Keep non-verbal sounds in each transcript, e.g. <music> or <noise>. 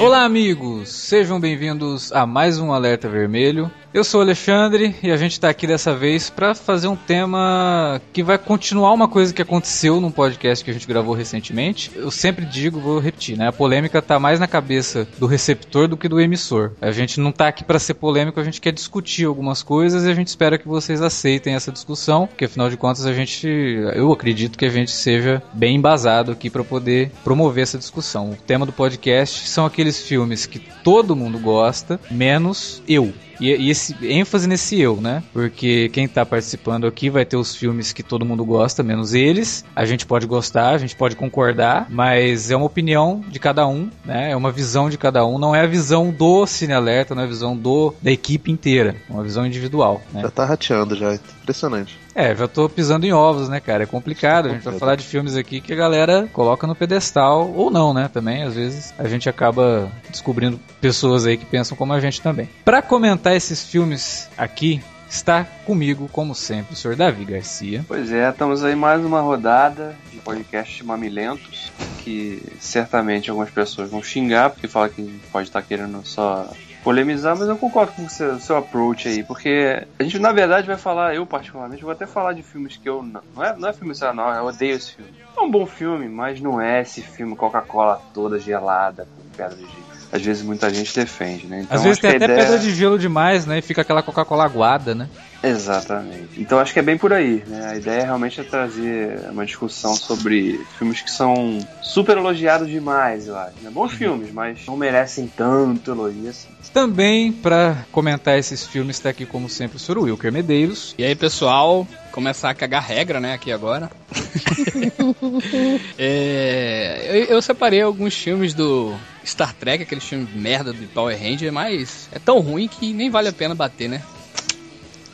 Olá, amigos! Sejam bem-vindos a mais um Alerta Vermelho. Eu sou o Alexandre e a gente está aqui dessa vez para fazer um tema que vai continuar uma coisa que aconteceu num podcast que a gente gravou recentemente. Eu sempre digo, vou repetir, né? A polêmica tá mais na cabeça do receptor do que do emissor. A gente não tá aqui para ser polêmico, a gente quer discutir algumas coisas e a gente espera que vocês aceitem essa discussão, porque afinal de contas a gente, eu acredito que a gente seja bem embasado aqui para poder promover essa discussão. O tema do podcast são aqueles filmes que todo mundo gosta, menos eu. E, e, esse ênfase nesse eu, né? Porque quem tá participando aqui vai ter os filmes que todo mundo gosta, menos eles. A gente pode gostar, a gente pode concordar, mas é uma opinião de cada um, né? É uma visão de cada um, não é a visão do Cine Alerta, não é a visão do da equipe inteira, é uma visão individual, né? Já tá rateando já, impressionante. É, já tô pisando em ovos, né, cara? É complicado. A gente vai falar de filmes aqui que a galera coloca no pedestal, ou não, né? Também, às vezes, a gente acaba descobrindo pessoas aí que pensam como a gente também. Para comentar esses filmes aqui, está comigo, como sempre, o senhor Davi Garcia. Pois é, estamos aí mais uma rodada de podcast mamilentos, que certamente algumas pessoas vão xingar, porque fala que pode estar querendo só polemizar, mas eu concordo com o seu, seu, approach aí, porque a gente na verdade vai falar, eu particularmente, vou até falar de filmes que eu não, não é, não é filme, não, eu odeio esse filme. É um bom filme, mas não é esse filme Coca-Cola toda gelada, com pedra de gelo. Às vezes muita gente defende, né? Então, Às vezes tem até ideia... pedra de gelo demais, né? E fica aquela Coca-Cola aguada, né? Exatamente. Então acho que é bem por aí, né? A ideia realmente é trazer uma discussão sobre filmes que são super elogiados demais, eu acho. Né? Bons uhum. filmes, mas não merecem tanto elogio assim. Também, para comentar esses filmes, está aqui, como sempre, o Sr. Wilker Medeiros. E aí, pessoal, começar a cagar regra, né, aqui agora. <laughs> é, eu, eu, separei alguns filmes do Star Trek, aquele filme merda do Power Ranger, mas é tão ruim que nem vale a pena bater, né?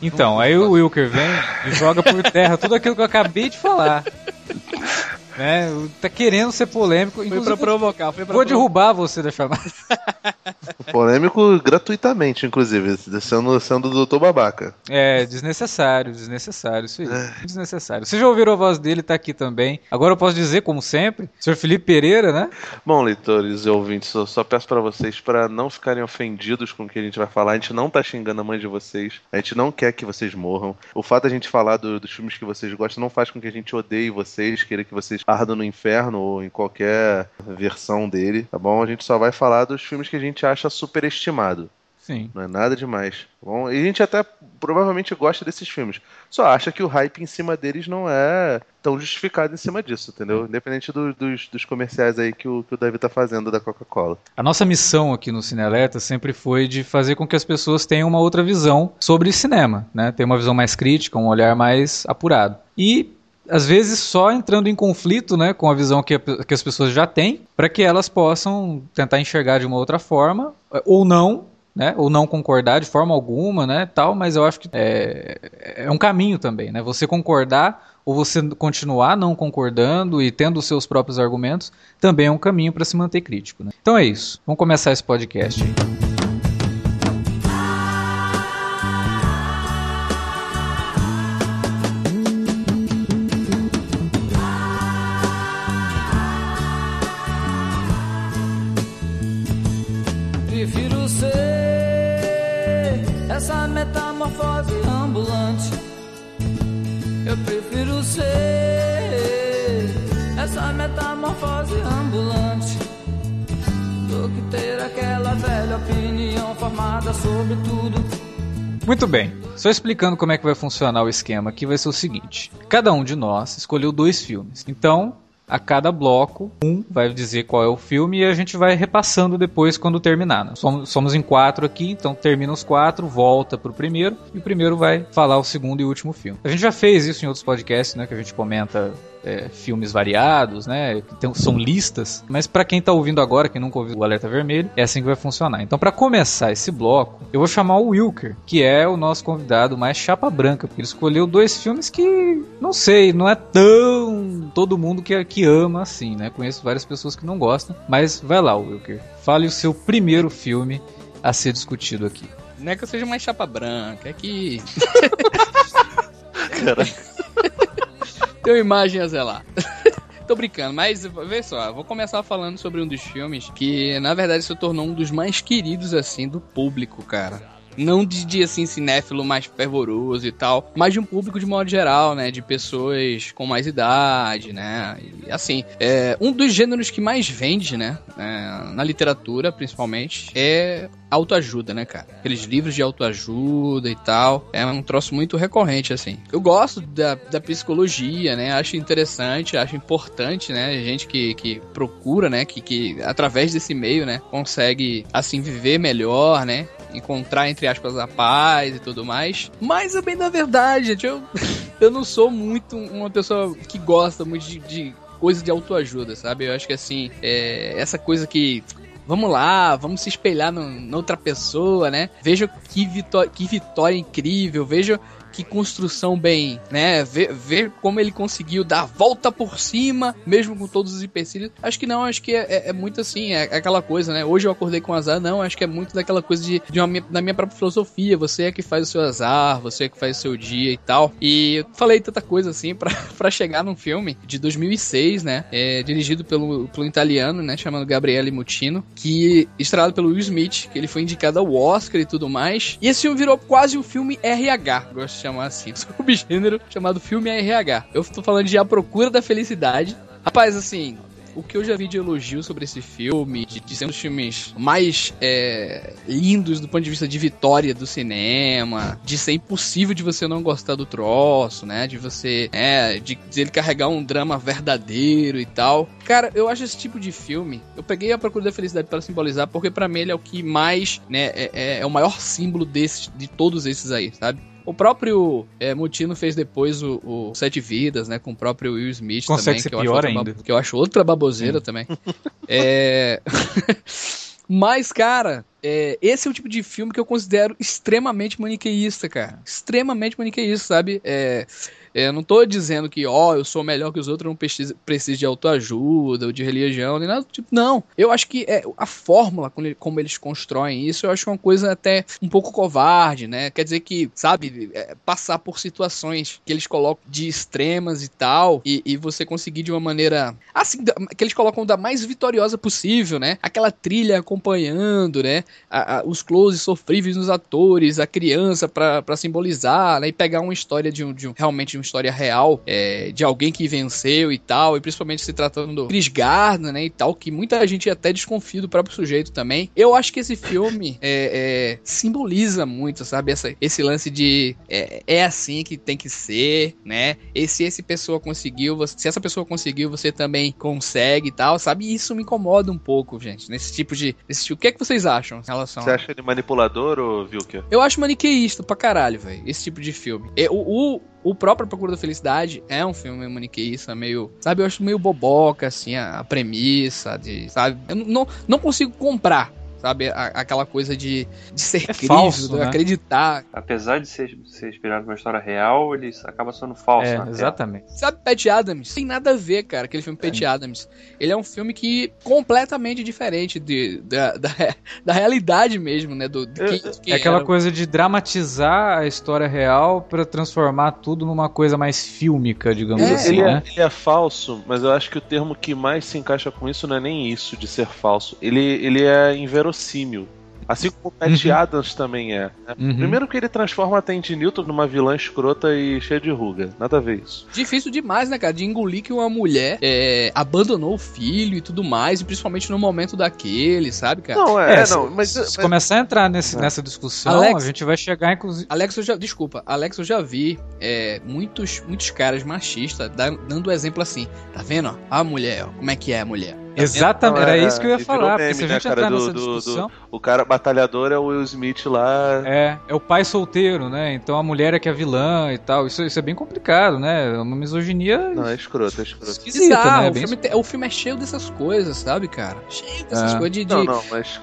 Então, aí o Wilker vem e joga por terra tudo aquilo que eu acabei de falar. <laughs> Né? Tá querendo ser polêmico. Foi pra provocar. Foi pra vou provocar. derrubar você da chamada. <laughs> polêmico gratuitamente, inclusive, sendo, sendo do doutor babaca. É, desnecessário, desnecessário, isso aí. É. Desnecessário. Vocês já ouviram a voz dele, tá aqui também. Agora eu posso dizer, como sempre, Sr. Felipe Pereira, né? Bom, leitores e ouvintes, eu só peço para vocês para não ficarem ofendidos com o que a gente vai falar. A gente não tá xingando a mãe de vocês. A gente não quer que vocês morram. O fato de a gente falar do, dos filmes que vocês gostam não faz com que a gente odeie vocês, queira que vocês ardam no inferno ou em qualquer versão dele, tá bom? A gente só vai falar dos filmes que a gente acha superestimado. Sim. Não é nada demais. Tá bom, e a gente até provavelmente gosta desses filmes. Só acha que o hype em cima deles não é tão justificado em cima disso, entendeu? Independente do, dos, dos comerciais aí que o, que o David tá fazendo da Coca-Cola. A nossa missão aqui no Cinealerta sempre foi de fazer com que as pessoas tenham uma outra visão sobre cinema, né? Ter uma visão mais crítica, um olhar mais apurado. E às vezes só entrando em conflito né, com a visão que, a, que as pessoas já têm, para que elas possam tentar enxergar de uma outra forma, eh, ou não, né, ou não concordar de forma alguma, né, tal, mas eu acho que é, é um caminho também, né, você concordar ou você continuar não concordando e tendo os seus próprios argumentos, também é um caminho para se manter crítico. Né? Então é isso, vamos começar esse podcast aí. Muito bem, só explicando como é que vai funcionar o esquema aqui vai ser o seguinte: cada um de nós escolheu dois filmes. Então, a cada bloco, um vai dizer qual é o filme e a gente vai repassando depois quando terminar. Né? Somos, somos, em quatro aqui, então termina os quatro, volta pro primeiro e o primeiro vai falar o segundo e último filme. A gente já fez isso em outros podcasts, né? Que a gente comenta é, filmes variados, né? Que tem, são listas. Mas para quem tá ouvindo agora, quem nunca ouviu o Alerta Vermelho, é assim que vai funcionar. Então, para começar esse bloco, eu vou chamar o Wilker, que é o nosso convidado mais chapa branca, porque ele escolheu dois filmes que, não sei, não é tão todo mundo que, que ama assim, né? Conheço várias pessoas que não gostam. Mas vai lá, Wilker. Fale o seu primeiro filme a ser discutido aqui. Não é que eu seja mais chapa branca, é que. <laughs> <laughs> Caraca. Uma imagem a zelar. <laughs> Tô brincando, mas vê só, vou começar falando sobre um dos filmes que, na verdade, se tornou um dos mais queridos, assim, do público, cara. Não de, de assim, cinéfilo mais fervoroso e tal, mas de um público de modo geral, né? De pessoas com mais idade, né? E assim, é, um dos gêneros que mais vende, né? é, na literatura, principalmente, é autoajuda, né, cara? Aqueles livros de autoajuda e tal. É um troço muito recorrente, assim. Eu gosto da, da psicologia, né? Acho interessante, acho importante, né? Gente que, que procura, né? Que, que através desse meio, né? Consegue, assim, viver melhor, né? Encontrar, entre aspas, a paz e tudo mais. Mas, a bem da verdade, gente, eu, <laughs> eu não sou muito uma pessoa que gosta muito de, de coisa de autoajuda, sabe? Eu acho que, assim, é, essa coisa que vamos lá, vamos se espelhar no, na outra pessoa, né? Veja que, vitó que vitória incrível, veja que construção bem, né? Ver, ver como ele conseguiu dar a volta por cima, mesmo com todos os empecilhos. Acho que não, acho que é, é, é muito assim, é, é aquela coisa, né? Hoje eu acordei com azar, não, acho que é muito daquela coisa de, de uma, da minha própria filosofia. Você é que faz o seu azar, você é que faz o seu dia e tal. E eu falei tanta coisa assim para <laughs> chegar num filme de 2006, né? É, dirigido pelo, pelo italiano, né? Chamado Gabriele Mutino, que estrelado pelo Will Smith, que ele foi indicado ao Oscar e tudo mais. E esse filme virou quase um filme RH, gosto chamar assim, <laughs> subgênero chamado filme RH. Eu tô falando de A Procura da Felicidade. Rapaz, assim, o que eu já vi de elogio sobre esse filme, de, de ser um dos filmes mais é, lindos do ponto de vista de vitória do cinema, de ser impossível de você não gostar do troço, né? De você, é, de, de ele carregar um drama verdadeiro e tal. Cara, eu acho esse tipo de filme. Eu peguei a Procura da Felicidade para simbolizar, porque para mim ele é o que mais, né, é, é, é o maior símbolo desse, de todos esses aí, sabe? O próprio é, Mutino fez depois o, o, Sete Vidas, né? Com o próprio Will Smith Consegue também. ser que eu pior acho ainda. Outra, que eu acho outra baboseira também. <laughs> é... <laughs> Mas, cara, é, esse é o tipo de filme que eu considero extremamente maniqueísta, cara. Extremamente maniqueísta, sabe? É, é, eu não tô dizendo que, ó, eu sou melhor que os outros, não preciso, preciso de autoajuda ou de religião, nem nada tipo. Não. Eu acho que é, a fórmula, como eles constroem isso, eu acho uma coisa até um pouco covarde, né? Quer dizer que, sabe, é, passar por situações que eles colocam de extremas e tal, e, e você conseguir de uma maneira, assim, que eles colocam da mais vitoriosa possível, né? Aquela trilha acompanhando, né? A, a, os closes sofríveis nos atores, a criança para simbolizar, né? E pegar uma história de um, de um realmente um história real é, de alguém que venceu e tal, e principalmente se tratando do Chris Gardner, né, e tal, que muita gente até desconfia do próprio sujeito também. Eu acho que esse filme é, é, simboliza muito, sabe, essa, esse lance de é, é, assim que tem que ser, né, e se essa pessoa conseguiu, você, se essa pessoa conseguiu, você também consegue e tal, sabe, e isso me incomoda um pouco, gente, nesse tipo de, nesse tipo, o que é que vocês acham em relação Você acha ele manipulador ou Vilker? Eu acho maniqueísta pra caralho, velho, esse tipo de filme. O, o próprio Procura da Felicidade é um filme maniqueísta, meio. Sabe, eu acho meio boboca, assim, a, a premissa de. Sabe? Eu não, não consigo comprar sabe? A, aquela coisa de, de ser É crível, falso, de né? acreditar. Apesar de ser, ser inspirado numa história real, ele acaba sendo falso. É, tela. exatamente. Sabe Pat Adams? Tem nada a ver, cara, aquele filme Pat Adams. Ele é um filme que completamente diferente de, da, da, <laughs> da realidade mesmo, né? Do, de quem, de quem É aquela era. coisa de dramatizar a história real pra transformar tudo numa coisa mais fílmica, digamos É, assim, ele, né? é, ele é falso, mas eu acho que o termo que mais se encaixa com isso não é nem isso de ser falso. Ele, ele é inverossímil. Assim como o Pat Uhum. Adams também é. né? Uhum. Primeiro que ele transforma a Tandy Newton numa vilã escrota e cheia de ruga. Nada a ver isso. Difícil demais, né, cara? De engolir que uma mulher é, abandonou o filho e tudo mais, e principalmente no momento daquele, sabe, cara? Não, é, É, se, não, mas, se mas- começar a entrar nesse, É. nessa discussão, Alex- a gente vai chegar, inclusive. Alex, eu já. Desculpa, Alex, eu já vi é, muitos, muitos caras machistas da- dando exemplo assim. Tá vendo? A mulher, ó, como é que é a mulher? Exatamente, era é, isso que eu ia falar, porque meme, se a né, gente cara, entrar do- nessa do- discussão. o cara batalhador é o Will Smith lá. É, é o pai solteiro, né? Então a mulher é que é vilã e tal. Isso, isso é bem complicado, né? É uma misoginia Não, é escroto, é escroto. esquisita, Bizarro, né? o, Bem filme, te- o filme é cheio dessas coisas, sabe, cara? Cheio dessas É. coisas de. Não, não, mas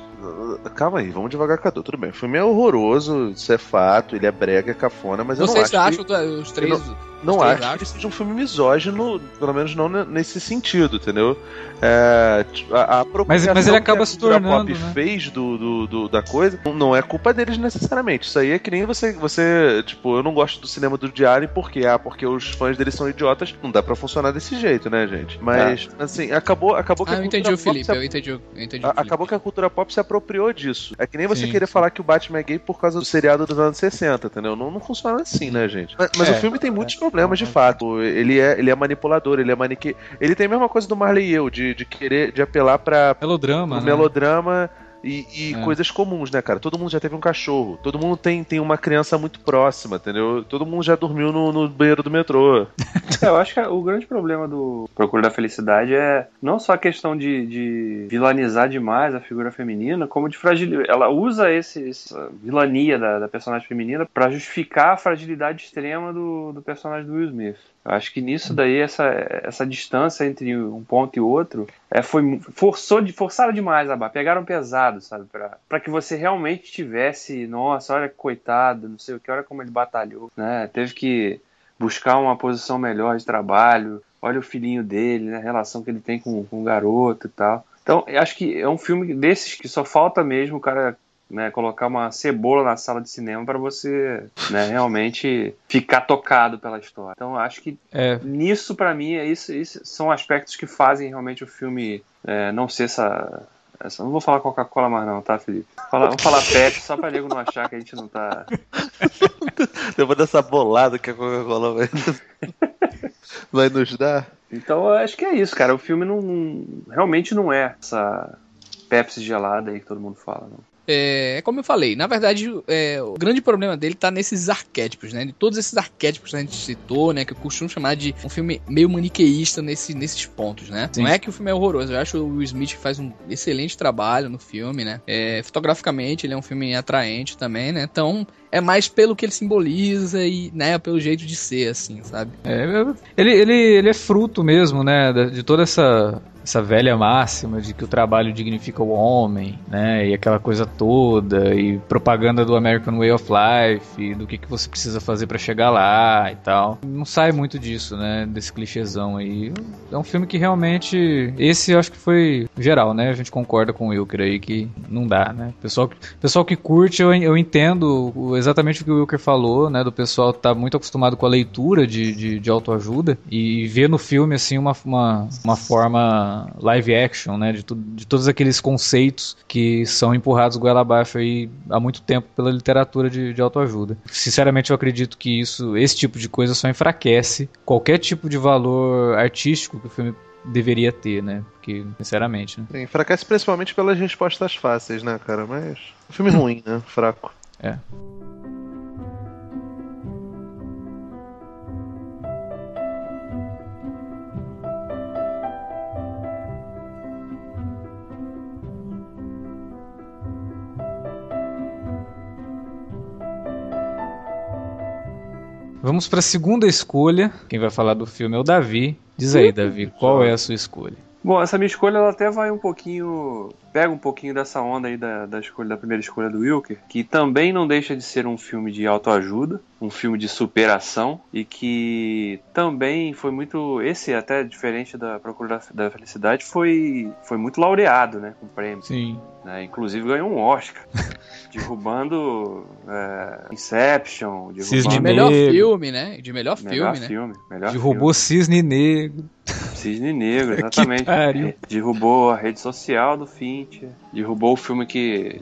calma aí, vamos devagar dor. Tudo bem, o filme é horroroso, isso é fato, ele é brega, é cafona, mas eu não Vocês acho acham que... os três. Não os três acho que acham? ele seja um filme misógino, pelo menos não ne- nesse sentido, entendeu? É, a, a Mas- mas ele acaba que a se cultura tornando, pop né? fez do, do, do- da coisa, não- não é culpa deles necessariamente. Isso aí é que nem você, você, tipo, eu não gosto do cinema do Diário porque ah, porque os fãs dele são idiotas, não dá pra funcionar desse jeito, né, gente? Mas assim, acabou, acabou que Ah, a eu cultura entendi o pop Felipe, se eu entendi, eu entendi o a-. Acabou que a cultura pop se apropriou disso. É que nem você Sim, querer sim. falar que o Batman é gay por causa do seriado dos anos 60, entendeu? Não, não funciona assim, né, gente? Mas, mas É. o filme tem muitos problemas, de fato. Ele é, ele é manipulador, ele é manique... Ele tem a mesma coisa do Marley e eu, de, de querer, de apelar pra Melodrama, né? melodrama e, e É. coisas comuns, né, cara? Todo mundo já teve um cachorro, todo mundo tem, tem uma criança muito próxima, entendeu? Todo mundo já dormiu no, no banheiro do metrô. É, eu acho que o grande problema do Procura da Felicidade é não só a questão de, de vilanizar demais a figura feminina, como de fragilidade. Ela usa esse, essa vilania da, da personagem feminina pra justificar a fragilidade extrema do, do personagem do Will Smith. Eu acho que nisso daí, essa, essa distância entre um ponto e outro, é, foi forçou forçaram demais a barra, pegaram pesado, sabe? Pra que você realmente tivesse, nossa, olha que coitado, não sei o que, olha como ele batalhou, né? Teve que buscar uma posição melhor de trabalho, olha o filhinho dele, né? A relação que ele tem com, com o garoto e tal. Então, eu acho que é um filme desses que só falta mesmo o cara né, colocar uma cebola na sala de cinema para você né, <laughs> realmente ficar tocado pela história. Então, acho que É, nisso, pra mim, é isso, isso são aspectos que fazem realmente o filme é, não ser essa. essa- Não vou falar Coca-Cola mais, não, tá, Felipe? Fala- vamos falar Pepsi, só pra nego não achar que a gente não tá. <laughs> Depois dessa bolada que a Coca-Cola vai, <laughs> vai nos dar. Então, eu acho que é isso, cara. O filme não realmente não é essa Pepsi gelada aí que todo mundo fala, não. É, como eu falei, na verdade, é, o grande problema dele tá nesses arquétipos, né? De todos esses arquétipos que a gente citou, né? Que eu costumo chamar de um filme meio maniqueísta nesse, nesses pontos, né? Sim. Não é que o filme é horroroso, eu acho o Will Smith faz um excelente trabalho no filme, né? É, fotograficamente, ele é um filme atraente também, né? Então, é mais pelo que ele simboliza e, né, pelo jeito de ser, assim, sabe? É, ele, ele, ele é fruto mesmo, né, de toda essa, essa velha máxima de que o trabalho dignifica o homem, né, e aquela coisa toda, e propaganda do American Way of Life, e do que, que você precisa fazer pra chegar lá e tal. Não sai muito disso, né, desse clichêzão aí. É um filme que realmente, esse eu acho que foi geral, né, a gente concorda com o Wilker aí que não dá, né. Pessoal, pessoal que curte, eu, eu entendo exatamente o que o Wilker falou, né, do pessoal tá muito acostumado com a leitura de, de, de autoajuda e ver no filme, assim, uma, uma, uma forma live action, né, de, tu, de todos aqueles conceitos que são empurrados goela abaixo aí há muito tempo pela literatura de, de autoajuda. Sinceramente, eu acredito que isso, esse tipo de coisa só enfraquece qualquer tipo de valor artístico que o filme deveria ter, né, porque, sinceramente, né. Enfraquece principalmente pelas respostas fáceis, né, cara? Mas. Um filme ruim, né? Fraco. É. Vamos para a segunda escolha. Quem vai falar do filme é o Davi. Diz aí, Davi, qual é a sua escolha? Bom, essa minha escolha ela até vai um pouquinho. Pega um pouquinho dessa onda aí da, da escolha da primeira escolha do Wilker, que também não deixa de ser um filme de autoajuda, um filme de superação, e que também foi muito. Esse, até diferente da Procura da, da Felicidade, foi, foi muito laureado, né? Com prêmios. Sim. né? Inclusive ganhou um Oscar. <laughs> derrubando é, Inception, Cisne De derrubando melhor Negro. filme, né? De melhor, melhor filme, né? filme, melhor Derrubou Cisne Negro. filme. Cisne Negro, <laughs> Que exatamente. pariu. Derrubou a rede social do Derrubou o filme que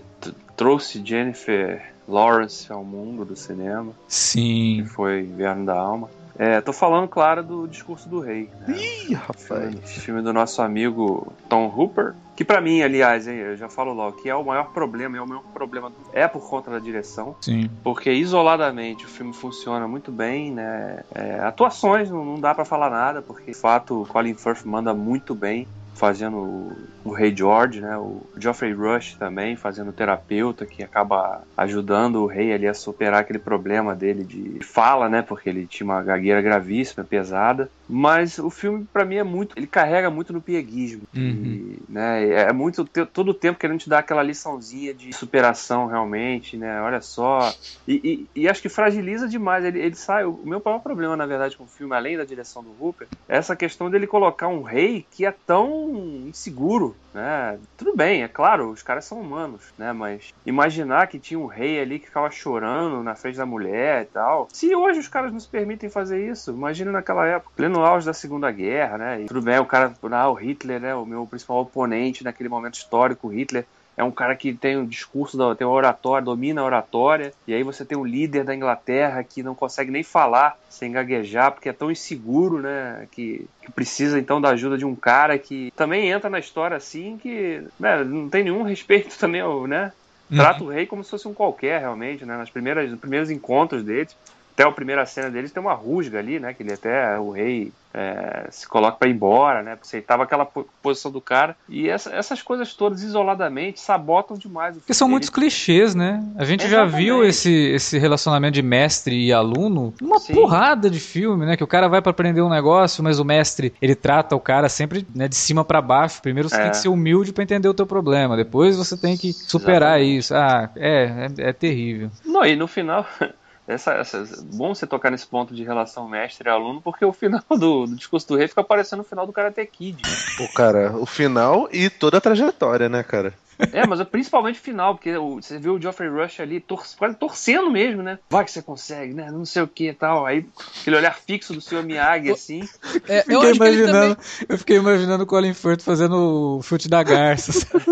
trouxe Jennifer Lawrence ao mundo do cinema, que Sim. foi Inverno da Alma. É, tô falando, claro, do Discurso do Rei. Né? Ih, rapaz. Filme, filme do nosso amigo Tom Hooper, que pra mim, aliás, hein, eu já falo logo, que é o maior problema, é o maior problema, é por conta da direção, Sim. porque isoladamente o filme funciona muito bem, né? É, atuações não, não dá pra falar nada, porque de fato o Colin Firth manda muito bem, fazendo o Rei George, né? O Geoffrey Rush também fazendo terapeuta que acaba ajudando o rei ali a superar aquele problema dele de fala, né? Porque ele tinha uma gagueira gravíssima, pesada. Mas o filme para mim é muito, ele carrega muito no pieguismo, Uhum. e, né? É muito todo o tempo querendo te dar aquela liçãozinha de superação realmente, né? Olha só. E, e- e acho que fragiliza demais. Ele, ele sai. O meu maior problema, na verdade, com o filme, além da direção do Hooper, é essa questão dele colocar um rei que é tão inseguro, né? Tudo bem, é claro, os caras são humanos, né? Mas imaginar que tinha um rei ali que ficava chorando na frente da mulher e tal. Se hoje os caras não se permitem fazer isso, imagina naquela época, pleno auge da Segunda Guerra, né? E tudo bem, o cara, ah, o Hitler, né? O meu principal oponente naquele momento histórico, o Hitler é um cara que tem o discurso, da- tem a oratória, domina a oratória, e aí você tem um líder da Inglaterra que não consegue nem falar sem gaguejar, porque é tão inseguro, né, que, que precisa então da ajuda de um cara que também entra na história assim, que né, não tem nenhum respeito <laughs> também, ao, né, trata o rei como se fosse um qualquer, realmente, né, nas primeiras, nos primeiros encontros deles, até a primeira cena deles tem uma rusga ali, né, que ele até, o rei é, se coloca para ir embora, né? Aceitava aquela po- posição do cara. E essa- essas coisas todas, isoladamente, sabotam demais o Porque são filme. muitos clichês, né? A gente já Exatamente. viu esse, esse relacionamento de mestre e aluno numa Sim. porrada de filme, né? Que o cara vai pra aprender um negócio, mas o mestre, ele trata o cara sempre né, de cima pra baixo. Primeiro você É. tem que ser humilde pra entender o teu problema. Depois você tem que superar Exatamente. isso. Ah, é, é, é terrível. Não, e no final. <laughs> Essa, essa, bom você tocar nesse ponto de relação mestre e aluno, porque o final do, do discurso do rei fica parecendo o final do Karate Kid. Pô, cara, o final e toda a trajetória, né, cara? É, mas principalmente o final, porque o- você viu o Geoffrey Rush ali tor quase torcendo mesmo, né? Vai que você consegue, né? Não sei o que e tal. Aí aquele olhar fixo do Sr. Miyagi, assim. É, eu Fiquei imaginando, também. eu fiquei imaginando o Colin Firth fazendo o chute da garça <laughs> sabe?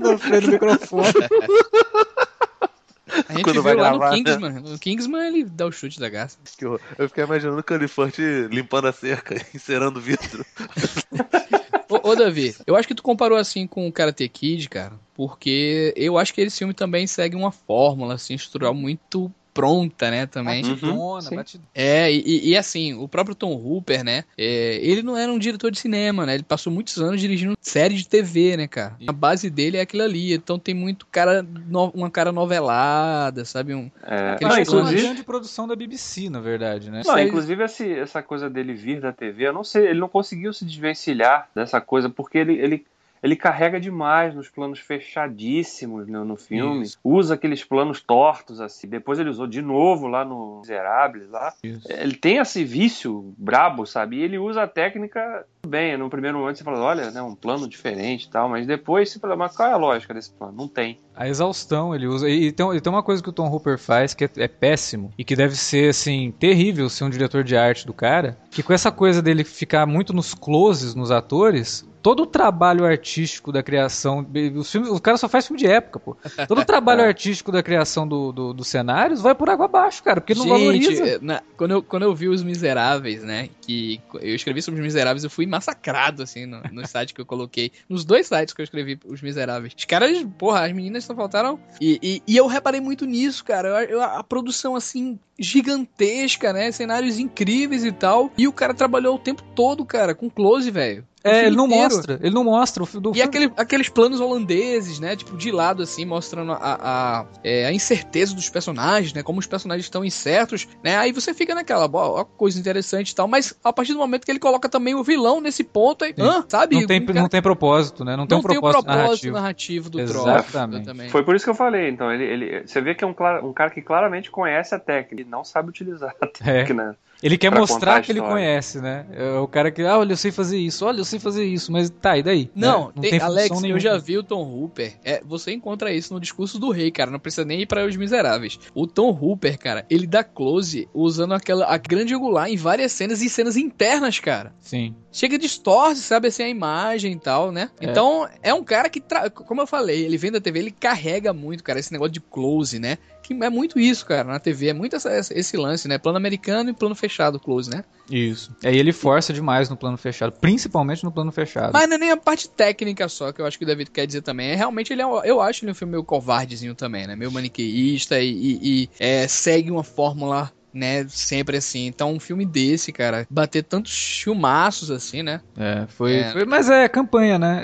na frente do microfone. <laughs> A gente Quando vai lá gravar, no né? Kingsman. No Kingsman ele dá o chute da garça. <laughs> Que horror. Eu fiquei imaginando o Califort limpando a cerca, <laughs> encerando o vidro. Ô, ô, Davi, eu acho que tu comparou assim com o Karate Kid, cara, porque eu acho que esse filme também segue uma fórmula assim, estrutural muito pronta, né, também. Batidona, sim. batidona. É, e, e- assim, o próprio Tom Hooper, né, é, ele não era um diretor de cinema, né, ele passou muitos anos dirigindo série de TV, né, cara. A base dele é aquilo ali, então tem muito cara, no- uma cara novelada, sabe, um... É, não, Mas é uma inclusive, grande produção da BBC, na verdade, né? Não, inclusive esse- essa coisa dele vir da TV, eu não sei, ele não conseguiu se desvencilhar dessa coisa, porque ele, ele, ele carrega demais nos planos fechadíssimos no, no filme, Isso. usa aqueles planos tortos, assim. Depois ele usou de novo lá no Miseráveis, lá. Isso. Ele tem esse vício brabo, sabe? E ele usa a técnica bem. No primeiro momento você fala, olha, né, um plano diferente e tal, mas depois você fala, mas qual é a lógica desse plano? Não tem. A exaustão ele usa. E tem, e tem uma coisa que o Tom Hooper faz que é, é péssimo e que deve ser, assim, terrível ser um diretor de arte do cara. Que com essa coisa dele ficar muito nos closes nos atores. Todo o trabalho artístico da criação. Os filmes, o cara só faz filme de época, pô. Todo o trabalho <laughs> É. artístico da criação do, do- dos cenários vai por água abaixo, cara. Porque não Gente, valoriza. é, na- quando, eu, quando eu vi Os Miseráveis, né? Que eu escrevi sobre Os Miseráveis, eu fui massacrado, assim, no, no site que eu coloquei. Nos dois sites que eu escrevi Os Miseráveis. Os caras, porra, as meninas só faltaram. E, e, e eu reparei muito nisso, cara. Eu- eu- a produção, assim, gigantesca, né? Cenários incríveis e tal. E o cara trabalhou o tempo todo, cara, com close, velho. É, ele não inteiro. mostra. Ele não mostra. Do E filme- aquele- aqueles planos holandeses, né? Tipo, de lado, assim, mostrando a, a, é, a incerteza dos personagens, né? Como os personagens estão incertos, né? Aí você fica naquela, ó, coisa interessante e tal. Mas a partir do momento que ele coloca também o vilão nesse ponto, aí, hã? sabe? não, tem, Um cara- não tem propósito, né? Não, tem um não tem o propósito, propósito narrativo. narrativo, do Exatamente. também. Foi por isso que eu falei, então. Ele, ele, você vê que é um, um cara que claramente conhece a técnica e não sabe utilizar a É. técnica. Ele quer mostrar que ele conhece, né? É o cara que, ah, olha, eu sei fazer isso, olha, eu sei fazer isso, mas tá, e daí? Não, Né? tem, Alex, função eu já nenhuma. vi o Tom Hooper. É, você encontra isso no discurso do rei, cara. Não precisa nem ir para os miseráveis. O Tom Hooper, cara, ele dá close usando aquela a grande angular em várias cenas e cenas internas, cara. Sim. Chega distorce, sabe, assim, a imagem e tal, né? É. Então, é um cara que, tra- como eu falei, ele vem da TV, ele carrega muito, cara, esse negócio de close, né? Que é muito isso, cara, na TV. É muito essa- essa- esse lance, né? Plano americano e plano fechado, close, né? Isso. Aí ele força demais no plano fechado, principalmente no plano fechado. Mas não é nem a parte técnica só, que eu acho que o David quer dizer também. É realmente ele é, um- eu acho ele um filme meio covardezinho também, né? Meio maniqueísta e, e- e, é, segue uma fórmula né? Sempre assim. Então, um filme desse, cara, bater tantos filmaços assim, né? É, foi, É. foi- Mas é campanha, né?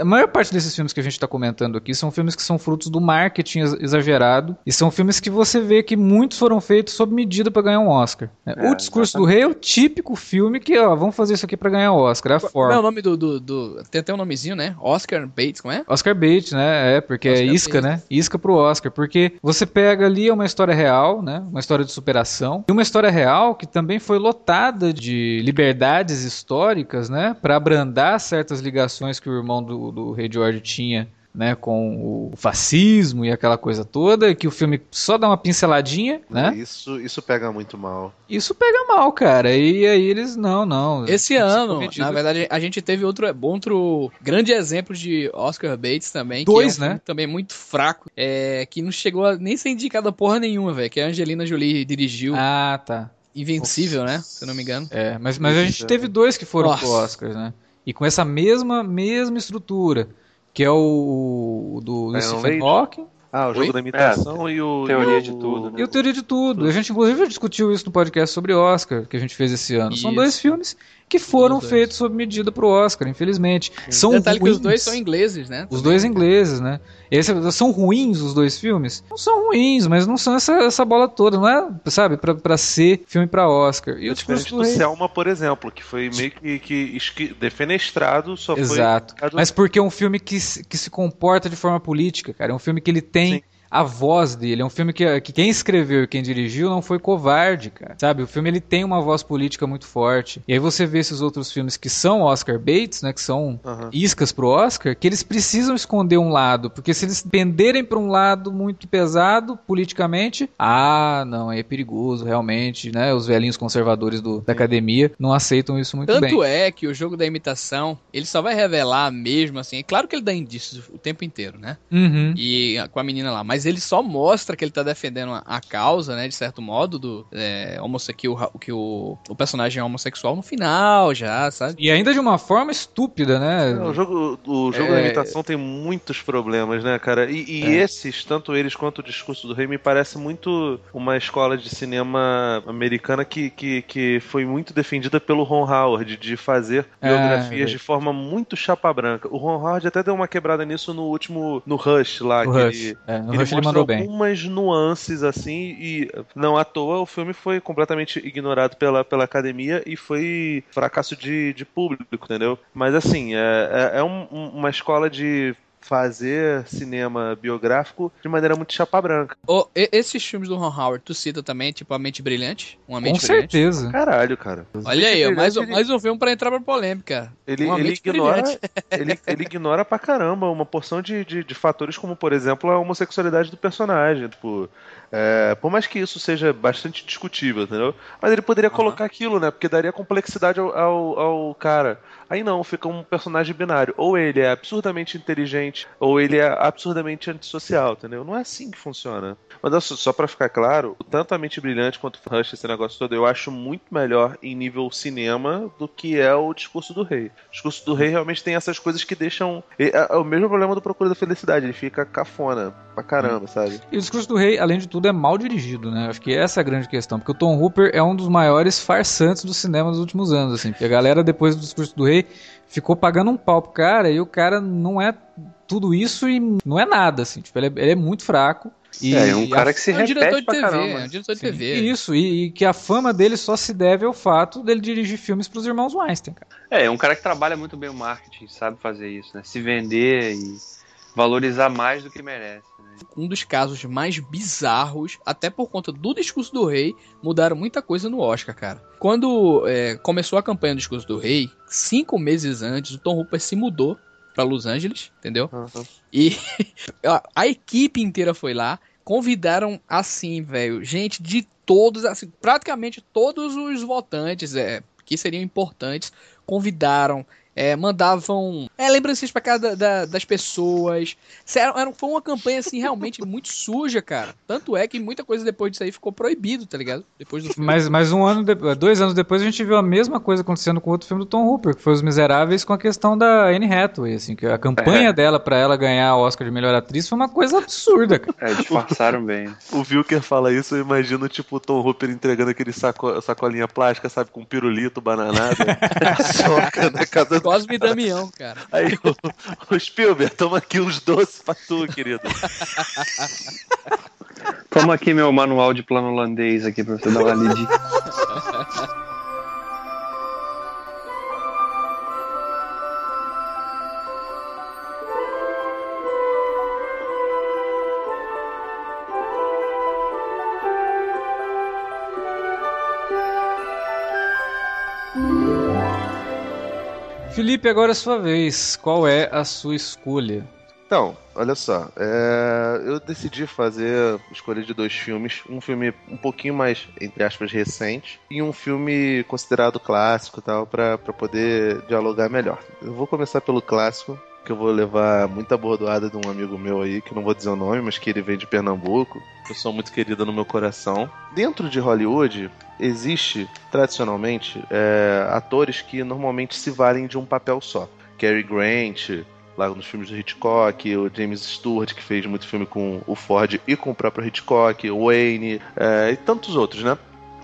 A maior parte desses filmes que a gente tá comentando aqui são filmes que são frutos do marketing ex- exagerado. E são filmes que você vê que muitos foram feitos sob medida pra ganhar um Oscar. né? É, o Discurso do Rei é o típico filme que, ó, vamos fazer isso aqui pra ganhar o Oscar. É a Como é forma. o nome do, do, do- Tem até um nomezinho, né? Oscar Bates, como é? Oscar bait, né? É, porque é Oscar isca, bait. né? Isca pro Oscar. Porque você pega ali uma história real, né? Uma história de superação. E uma história real que também foi lotada de liberdades históricas, né? Pra abrandar certas ligações que o irmão do, do Rei George tinha. Né, com o fascismo e aquela coisa toda, que o filme só dá uma pinceladinha, né? Isso, isso pega muito mal. Isso pega mal, cara. E aí eles, não, não. Esse ano, na verdade, a gente teve outro, outro grande exemplo de Oscar Bates também. Dois, que é um né? também muito fraco, é, que não chegou a nem ser indicada porra nenhuma, velho. Que a Angelina Jolie dirigiu. Ah, tá. Invencível, né? Se eu não me engano. É, mas, mas a gente teve dois que foram Nossa. pro Oscar, né? E com essa mesma, mesma estrutura, que é o, o do Iron Stephen Lady? Hawking Ah, o jogo Oi? da imitação e o. Teoria e o- de tudo, né? e o Teoria de Tudo. A gente inclusive já discutiu isso no podcast sobre Oscar, que a gente fez esse ano. São Isso. dois filmes que foram Os dois. feitos sob medida pro Oscar, infelizmente. São Detalhe que ruins. os dois são ingleses, né? Os dois ingleses, né? Esse- são ruins os dois filmes? Não são ruins, mas não são essa, essa bola toda, não é, sabe, pra, pra ser filme pra Oscar. E o discurso do do rei... Selma, por exemplo, que foi meio que, que esqui- defenestrado, só Exato. foi. Mas porque é um filme que se, que se comporta de forma política, cara. É um filme que ele tem Sim. A voz dele. É um filme que, que quem escreveu e quem dirigiu não foi covarde, cara. Sabe? O filme ele tem uma voz política muito forte. E aí você vê esses outros filmes que são Oscar baits, né? Que são Aham. iscas pro Oscar, que eles precisam esconder um lado. Porque se eles penderem pra um lado muito pesado politicamente, ah, não, aí é perigoso, realmente, né? Os velhinhos conservadores do- da academia não aceitam isso muito bem. Tanto é que o jogo da imitação, ele só vai revelar mesmo, assim. É claro que ele dá indícios o tempo inteiro, né? Uhum. E com a menina lá. Mas ele só mostra que ele tá defendendo a, a causa, né? De certo modo, do é, que, o, que o, o personagem é homossexual no final já, sabe? E ainda de uma forma estúpida, né? É, O jogo, o jogo É. da imitação tem muitos problemas, né, cara? E, e É. esses, tanto eles quanto o discurso do rei, me parece muito uma escola de cinema americana que, que, que foi muito defendida pelo Ron Howard, de fazer É, biografias é. de forma muito chapa branca. O Ron Howard até deu uma quebrada nisso no último, no Rush lá, O que Rush. ele, É, no ele Rush ele mandou bem. algumas nuances assim e não à toa o filme foi completamente ignorado pela, pela academia e foi fracasso de, de público, entendeu? Mas assim, é, é, é um- uma escola de fazer cinema biográfico de maneira muito chapa branca. E- esses filmes do Ron Howard, tu cita também, tipo, A Mente Brilhante? Uma Com Mente Brilhante? certeza. Caralho, cara. Olha aí, ó, mais, um- ele, mais um filme pra entrar pra polêmica. ele, Uma ele Mente ignora, <laughs> ele, ele ignora pra caramba uma porção de, de, de fatores como, por exemplo, a homossexualidade do personagem. Tipo, é, por mais que isso seja bastante discutível, entendeu? Mas ele poderia Aham. colocar aquilo, né? Porque daria complexidade ao, ao, ao cara. Aí não, fica um personagem binário. Ou ele é absurdamente inteligente, ou ele é absurdamente antissocial, entendeu? Não é assim que funciona. Mas só, pra ficar claro, tanto a Mente Brilhante quanto o Rush, esse negócio todo, eu acho muito melhor em nível cinema do que é o Discurso do Rei. O Discurso do Rei realmente tem essas coisas que deixam... É, é o mesmo problema do Procura da Felicidade, ele fica cafona pra caramba, sabe? E o discurso do rei, além de tudo, é mal dirigido, né? Acho que essa é a grande questão. Porque o Tom Hooper é um dos maiores farsantes do cinema dos últimos anos, assim. Porque a galera, depois do discurso do rei, ficou pagando um pau pro cara e o cara não é tudo isso e não é nada, assim. Tipo, ele é, ele é muito fraco. E é, um a cara que se É um diretor repete de pra TV, caramba. é um diretor de Sim, TV. Isso, e, e que a fama dele só se deve ao fato dele dirigir filmes pros irmãos Weinstein, cara. É, é um cara que trabalha muito bem o marketing, sabe fazer isso, né? Se vender e valorizar mais do que merece. Um dos casos mais bizarros, até por conta do discurso do rei, mudaram muita coisa no Oscar, cara. Quando é, começou a campanha do discurso do rei, cinco meses antes, o Tom Hooper se mudou pra Los Angeles, entendeu? Uhum. E <laughs> a, a equipe inteira foi lá, convidaram assim, velho, gente de todos, assim, praticamente todos os votantes, é, que seriam importantes, convidaram, é, mandavam é, lembrancinhas pra casa da, da, das pessoas. Sério, era, foi uma campanha, assim, realmente <laughs> muito suja, cara. Tanto é que muita coisa depois disso aí ficou proibido, tá ligado? Depois do filme. Mas, mas um ano, de- dois anos depois a gente viu a mesma coisa acontecendo com outro filme do Tom Hooper, que foi Os Miseráveis com a questão da Anne Hathaway, assim, que a campanha É. dela pra ela ganhar o Oscar de melhor atriz foi uma coisa absurda, cara. É, disfarçaram bem. O Wilker fala isso, eu imagino tipo o Tom Hooper entregando aquele saco, sacolinha plástica, sabe, com pirulito, bananada, <laughs> soca na casa Cosme e Damião, cara. <laughs> Aí o, o Spielberg, toma aqui uns doces pra tu, querido. Toma aqui meu manual de plano holandês aqui pra você dar uma lidinha. <laughs> Felipe, agora é a sua vez. Qual é a sua escolha? Então, olha só, é, eu decidi fazer escolha de dois filmes, um filme um pouquinho mais, entre aspas, recente, e um filme considerado clássico tal, pra poder dialogar melhor. Eu vou começar pelo clássico, que eu vou levar muita bordoada de um amigo meu aí, que não vou dizer o nome, mas que ele vem de Pernambuco. Eu sou muito querida no meu coração. Dentro de Hollywood, existe, tradicionalmente, é, atores que normalmente se valem de um papel só. Cary Grant, lá nos filmes do Hitchcock, o James Stewart, que fez muito filme com o Ford e com o próprio Hitchcock, o Wayne, é, e tantos outros, né?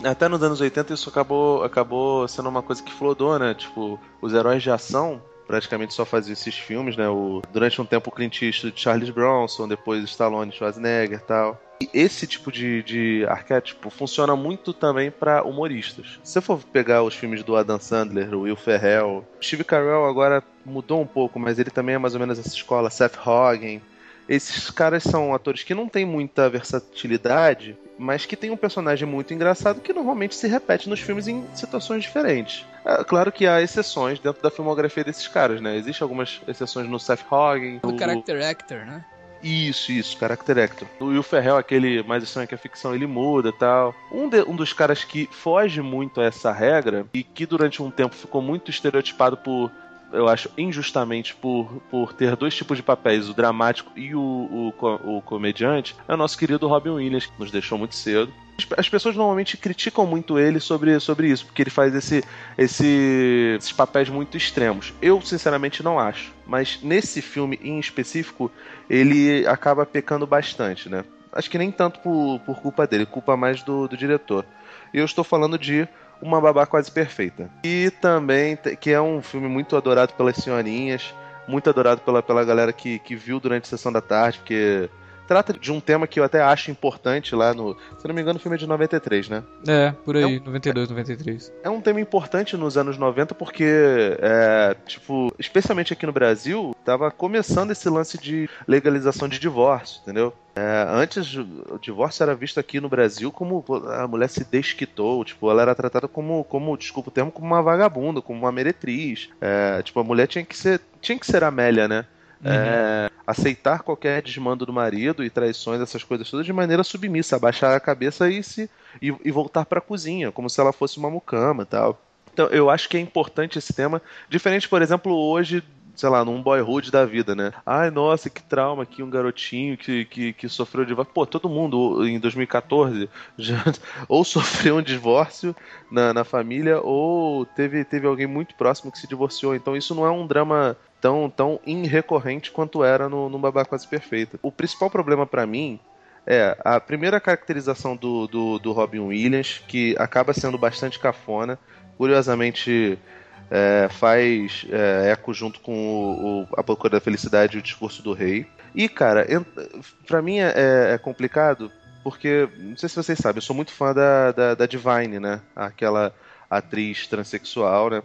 Até nos anos 80 isso acabou, acabou sendo uma coisa que flodou, né? Tipo, os heróis de ação praticamente só faziam esses filmes, né? O, durante um tempo o Clint Eastwood, Charles Bronson, depois Stallone, Schwarzenegger tal. E esse tipo de, de arquétipo funciona muito também para humoristas. Se você for pegar os filmes do Adam Sandler, Will Ferrell, Steve Carell agora mudou um pouco, mas ele também é mais ou menos essa escola, Seth Rogen. Esses caras são atores que não têm muita versatilidade, mas que tem um personagem muito engraçado que normalmente se repete nos filmes em situações diferentes. É, claro que há exceções dentro da filmografia desses caras, né? Existem algumas exceções no Seth Rogen, no- character actor, né? isso, isso, Character Actor. O Will Ferrell, aquele mais estranho que a ficção ele muda e tal. Um, de- um dos caras que foge muito a essa regra e que durante um tempo ficou muito estereotipado por. Eu acho injustamente por, por ter dois tipos de papéis, o dramático e o, o, o comediante, é o nosso querido Robin Williams, que nos deixou muito cedo. As- As pessoas normalmente criticam muito ele sobre, sobre isso, porque ele faz esse, esse- esses papéis muito extremos. Eu, sinceramente, não acho. Mas nesse filme em específico, ele acaba pecando bastante, né? Acho que nem tanto por, por culpa dele, culpa mais do, do diretor. E eu estou falando de Uma Babá Quase Perfeita. E também, que é um filme muito adorado pelas senhorinhas, muito adorado pela, pela galera que, que viu durante a sessão da tarde, porque trata de um tema que eu até acho importante lá no. Se não me engano, o filme é de 93, né? É, por aí, 92, 93. É um tema importante nos anos 90 porque, é, tipo, especialmente aqui no Brasil, tava começando esse lance de legalização de divórcio, entendeu? É, antes, o divórcio era visto aqui no Brasil como a mulher se desquitou, tipo, ela era tratada como, como desculpa o termo, como uma vagabunda, como uma meretriz. É, tipo, a mulher tinha que ser, tinha que ser Amélia, né? É, aceitar qualquer desmando do marido e traições, essas coisas todas de maneira submissa, abaixar a cabeça e se e, e voltar pra cozinha, como se ela fosse uma mucama tal. Então, eu acho que é importante esse tema, diferente, por exemplo, hoje, sei lá, num boyhood da vida, né? Ai, nossa, que trauma aqui, um garotinho que, que, que sofreu divórcio. Pô, todo mundo em 2014 já <laughs> ou sofreu um divórcio na, na família ou teve, teve alguém muito próximo que se divorciou. Então, isso não é um drama tão, tão irrecorrente quanto era no, no Babá Quase Perfeita. O principal problema pra mim é a primeira caracterização do, do, do Robin Williams, que acaba sendo bastante cafona. Curiosamente, é, faz é, eco junto com o, o- A Procura da Felicidade e o Discurso do Rei. E, cara, pra mim é, é complicado porque, não sei se vocês sabem, eu sou muito fã da, da, da Divine, né? Aquela atriz transexual, né?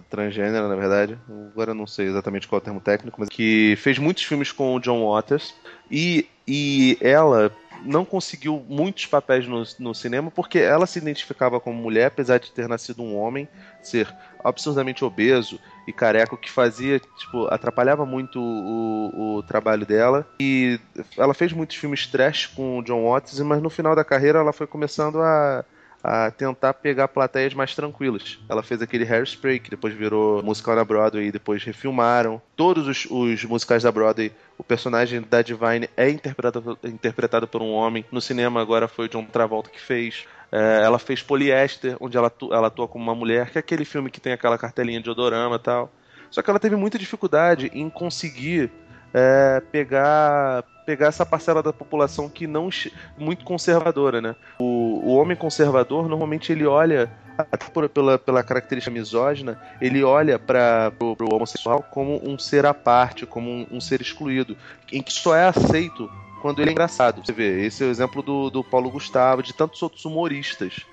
T- Transgênera, na verdade. Agora eu não sei exatamente qual é o termo técnico, mas que fez muitos filmes com o John Waters. E, e ela não conseguiu muitos papéis no, no cinema porque ela se identificava como mulher, apesar de ter nascido um homem, ser absurdamente obeso e careca, que fazia, tipo, atrapalhava muito o, o trabalho dela. E ela fez muitos filmes trash com o John Watts, mas no final da carreira ela foi começando a, a tentar pegar plateias mais tranquilas. Ela fez aquele Hairspray, que depois virou musical na Broadway e depois refilmaram. Todos os, os musicais da Broadway, o personagem da Divine é interpretado, interpretado por um homem. No cinema agora foi o John Travolta que fez. É, ela fez Polyester, onde ela, ela atua como uma mulher, que é aquele filme que tem aquela cartelinha de odorama e tal. Só que ela teve muita dificuldade em conseguir é, pegar pegar essa parcela da população que não muito conservadora, né? O, o homem conservador normalmente ele olha até por, pela, pela característica misógina, ele olha para o homossexual como um ser à parte, como um, um, ser excluído, em que só é aceito quando ele é engraçado. Você vê, esse é o exemplo do, do Paulo Gustavo, de tantos outros humoristas.